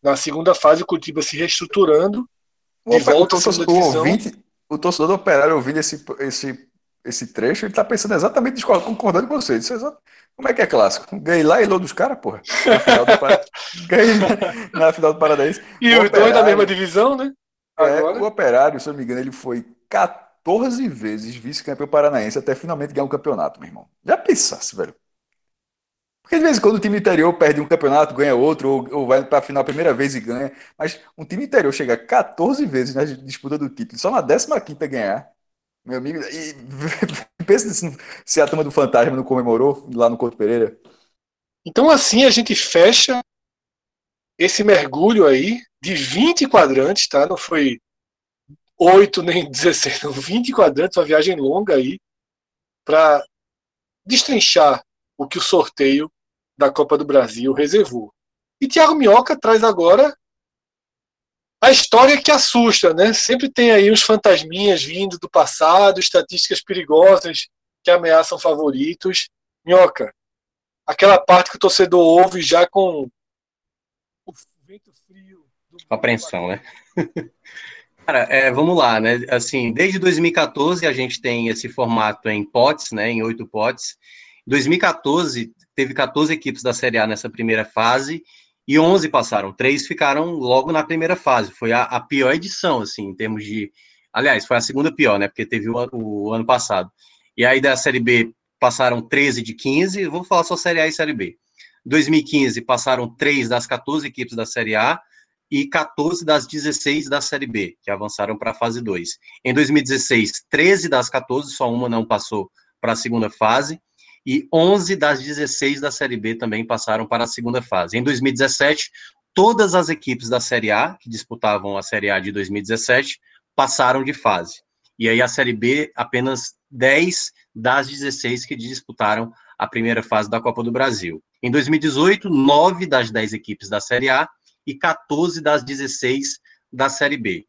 Na segunda fase, o Curitiba se reestruturando. De volta o, torcedor, o, ouvinte, o torcedor do Operário ouvindo esse, esse, esse trecho, ele está pensando exatamente, concordando com você. Como é que é clássico? Ganhei lá e dos caras, porra. Na final do, na final do Paranaense. E o os dois da mesma divisão, né? É, o Operário, se eu não me engano, ele foi 14 vezes vice-campeão paranaense até finalmente ganhar um campeonato, meu irmão. Já pensasse, velho. Porque de vez em quando o time interior perde um campeonato, ganha outro, ou, ou vai para a final a primeira vez e ganha. Mas um time interior chega 14 vezes na disputa do título, só na 15 ganhar. Meu amigo, e pensa se, se a turma do Fantasma não comemorou lá no Couto Pereira. Então, assim, a gente fecha esse mergulho aí de 20 quadrantes, tá? Não foi 8 nem 16, não, 20 quadrantes, uma viagem longa aí, para destrinchar o que o sorteio da Copa do Brasil reservou. E Thiago Minhoca traz agora a história que assusta, né? Sempre tem aí os fantasminhas vindo do passado, estatísticas perigosas que ameaçam favoritos. Minhoca, aquela parte que o torcedor ouve já com o vento frio. Apreensão, né? Cara, é, vamos lá, né? Assim, desde 2014 a gente tem esse formato em potes, né? Em oito potes. Em 2014 teve 14 equipes da Série A nessa primeira fase e 11 passaram. Três ficaram logo na primeira fase. Foi a, a, pior edição, assim, em termos de. Aliás, foi a segunda pior, né? Porque teve o, o, ano passado. E aí da Série B passaram 13 de 15. Vou falar só Série A e Série B. Em 2015 passaram 3 das 14 equipes da Série A e 14 das 16 da Série B, que avançaram para a fase 2. Em 2016, 13 das 14, só uma não passou para a segunda fase e 11 das 16 da Série B também passaram para a segunda fase. Em 2017, todas as equipes da Série A, que disputavam a Série A de 2017, passaram de fase. E aí a Série B, apenas 10 das 16 que disputaram a primeira fase da Copa do Brasil. Em 2018, 9 das 10 equipes da Série A e 14 das 16 da Série B.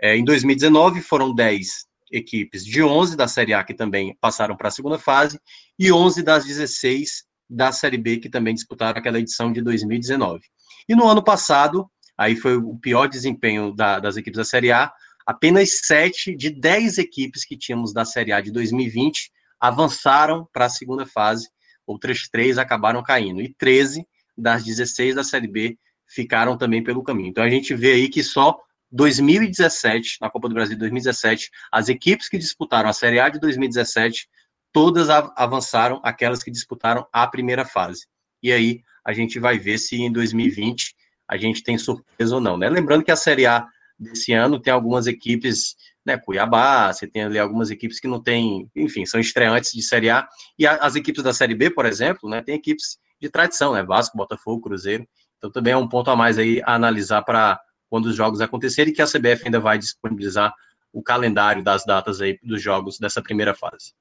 É, em 2019, foram 10 equipes de 11 da Série A que também passaram para a segunda fase e 11 das 16 da Série B que também disputaram aquela edição de 2019. E no ano passado, aí foi o pior desempenho da, das equipes da Série A. Apenas sete de dez equipes que tínhamos da Série A de 2020 avançaram para a segunda fase, outras três acabaram caindo, e 13 das 16 da Série B ficaram também pelo caminho. Então a gente vê aí que só 2017, na Copa do Brasil 2017, as equipes que disputaram a Série A de 2017, todas avançaram, aquelas que disputaram a primeira fase. E aí a gente vai ver se em 2020 a gente tem surpresa ou não, né? Lembrando que a Série A desse ano tem algumas equipes, né, Cuiabá, você tem ali algumas equipes que não tem, enfim, são estreantes de Série A, e as equipes da Série B, por exemplo, né, tem equipes de tradição, né, Vasco, Botafogo, Cruzeiro, então também é um ponto a mais aí a analisar para quando os jogos acontecerem, que a CBF ainda vai disponibilizar o calendário das datas aí dos jogos dessa primeira fase.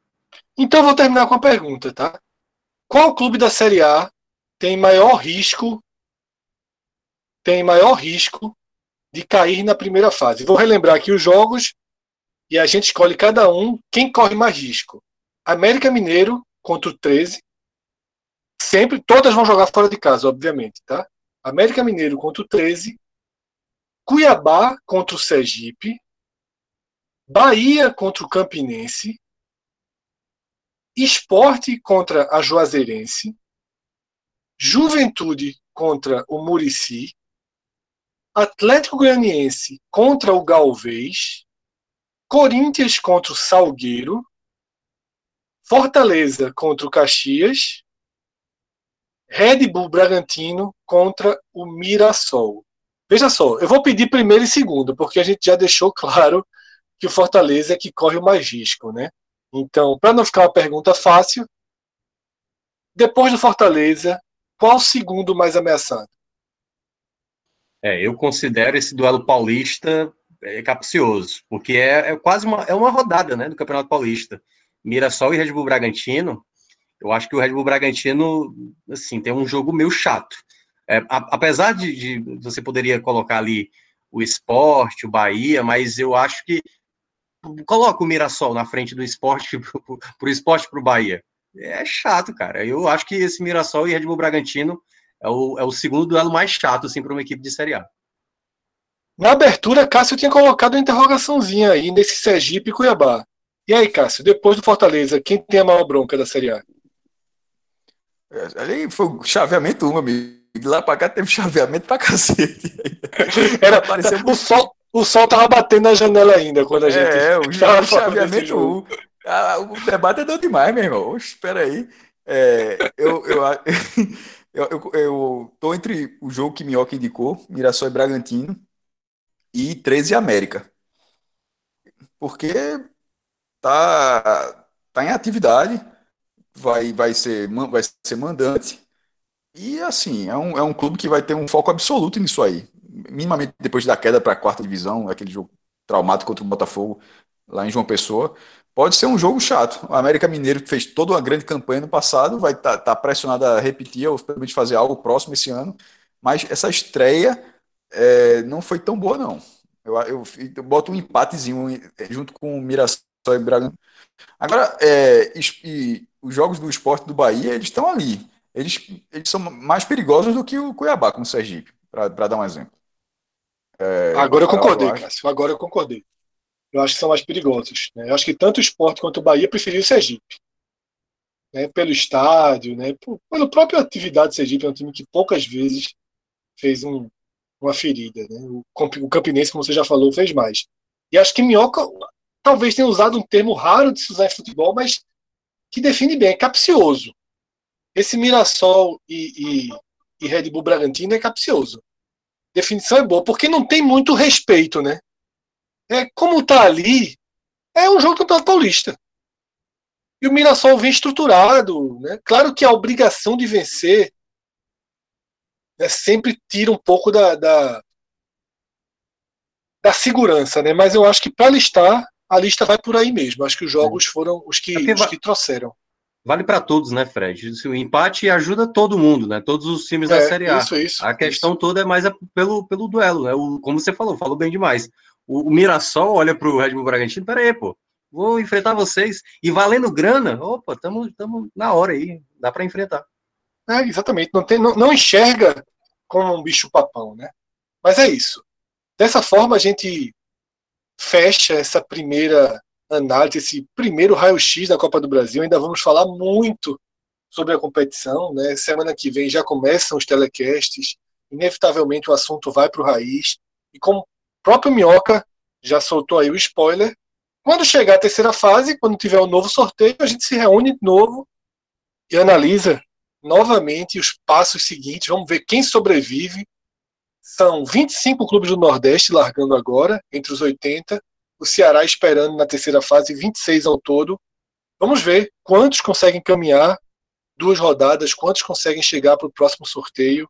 Então vou terminar com a pergunta, tá? Qual clube da Série A tem maior risco tem maior risco de cair na primeira fase? Vou relembrar aqui os jogos e a gente escolhe cada um quem corre mais risco. América Mineiro contra o 13. Sempre, todas vão jogar fora de casa, obviamente, tá? América Mineiro contra o 13. Cuiabá contra o Sergipe. Bahia contra o Campinense. Esporte contra a Juazeirense. Juventude contra o Murici. Atlético Goianiense contra o Galvez. Corinthians contra o Salgueiro. Fortaleza contra o Caxias. Red Bull Bragantino contra o Mirassol. Veja só, eu vou pedir primeiro e segundo, porque a gente já deixou claro que o Fortaleza é que corre o mais risco, né? Então, para não ficar uma pergunta fácil, depois do Fortaleza, qual o segundo mais ameaçado? É, eu considero esse duelo paulista é, capcioso, porque é, é, quase uma, é uma rodada né, do Campeonato Paulista. Mirassol e Red Bull Bragantino, eu acho que o Red Bull Bragantino assim, tem um jogo meio chato. É, a, apesar de, de, você poderia colocar ali o esporte, o Bahia, mas eu acho que coloca o Mirassol na frente do esporte para o esporte para o Bahia. É chato, cara. Eu acho que esse Mirassol e Red Bull Bragantino é o, é o segundo duelo mais chato assim, para uma equipe de Série A. Na abertura, Cássio tinha colocado uma interrogaçãozinha aí nesse Sergipe e Cuiabá. E aí, Cássio, depois do Fortaleza, quem tem a maior bronca da Série A? É, ali foi o chaveamento 1, amigo. De lá pra cá teve chaveamento pra cacete. Era, o, sol, o sol tava batendo na janela ainda quando a gente. É, o chaveamento 1. Ah, o debate é deu demais, meu irmão. Espera aí. É, eu, eu, eu, eu, eu tô entre o jogo que Minhoca indicou, Mirassol e Bragantino, e 13 América. Porque tá, tá em atividade, vai, vai, ser, vai ser mandante. E assim, é um, é um clube que vai ter um foco absoluto nisso aí. Minimamente depois da queda para a quarta divisão, aquele jogo traumático contra o Botafogo lá em João Pessoa. Pode ser um jogo chato. O América Mineiro fez toda uma grande campanha no passado, vai estar tá, tá pressionado a repetir ou de fazer algo próximo esse ano. Mas essa estreia é, não foi tão boa, não. Eu, eu, eu, boto um empatezinho junto com o Mirassol e Bragantino. Agora, é, e, os jogos do esporte do Bahia, eles estão ali. Eles, eles são mais perigosos do que o Cuiabá com o Sergipe, para dar um exemplo. É, Agora eu concordei, Cássio. Agora eu concordei eu acho que são mais perigosos. Né? Eu acho que tanto o esporte quanto o Bahia preferiu o Sergipe. Né? Pelo estádio, né? Por, pela própria atividade do Sergipe, é um time que poucas vezes fez um, uma ferida. Né? O, o Campinense, como você já falou, fez mais. E acho que Minhoca talvez tenha usado um termo raro de se usar em futebol, mas que define bem, é capcioso. Esse Mirassol e, e, e Red Bull Bragantino é capcioso. Definição é boa, porque não tem muito respeito, né? é, como está ali, é um jogo do Campeonato Paulista. E o Mirassol vem estruturado. Né? Claro que a obrigação de vencer né, sempre tira um pouco da, da, da segurança, né? mas eu acho que para listar, a lista vai por aí mesmo. Acho que os jogos foram os que, é os que trouxeram. Vale para todos, né, Fred? O empate ajuda todo mundo, né? Todos os times é, da Série A. Isso, isso, a questão isso. toda é mais pelo, pelo duelo, né? O, como você falou, falou bem demais o, o Mirassol olha para o Red Bull Bragantino, peraí, pô, vou enfrentar vocês. E valendo grana, opa, estamos na hora aí, dá para enfrentar. É, exatamente, não, tem, não, não enxerga como um bicho papão, né? Mas é isso. Dessa forma, a gente fecha essa primeira análise, esse primeiro raio-x da Copa do Brasil. Ainda vamos falar muito sobre a competição. Né? Semana que vem já começam os telecasts. Inevitavelmente o assunto vai para o raiz. E como o próprio Minhoca já soltou aí o spoiler, quando chegar a terceira fase, quando tiver um novo sorteio, a gente se reúne de novo e analisa novamente os passos seguintes. Vamos ver quem sobrevive. São 25 clubes do Nordeste largando agora, entre os 80. O Ceará esperando na terceira fase, 26 ao todo. Vamos ver quantos conseguem caminhar duas rodadas, quantos conseguem chegar para o próximo sorteio.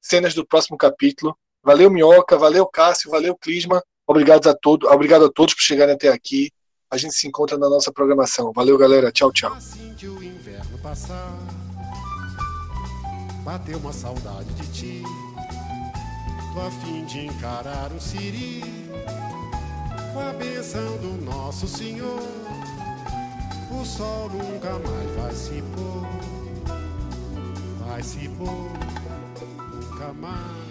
Cenas do próximo capítulo. Valeu, Minhoca, valeu, Cássio, valeu, Clisma. Obrigado a, todo, obrigado a todos por chegarem até aqui. A gente se encontra na nossa programação. Valeu, galera. Tchau, tchau. Assim o inverno passar, bateu uma saudade de ti. A fim de encarar o siri com a benção do nosso Senhor. O sol nunca mais vai se pôr, vai se pôr, nunca mais.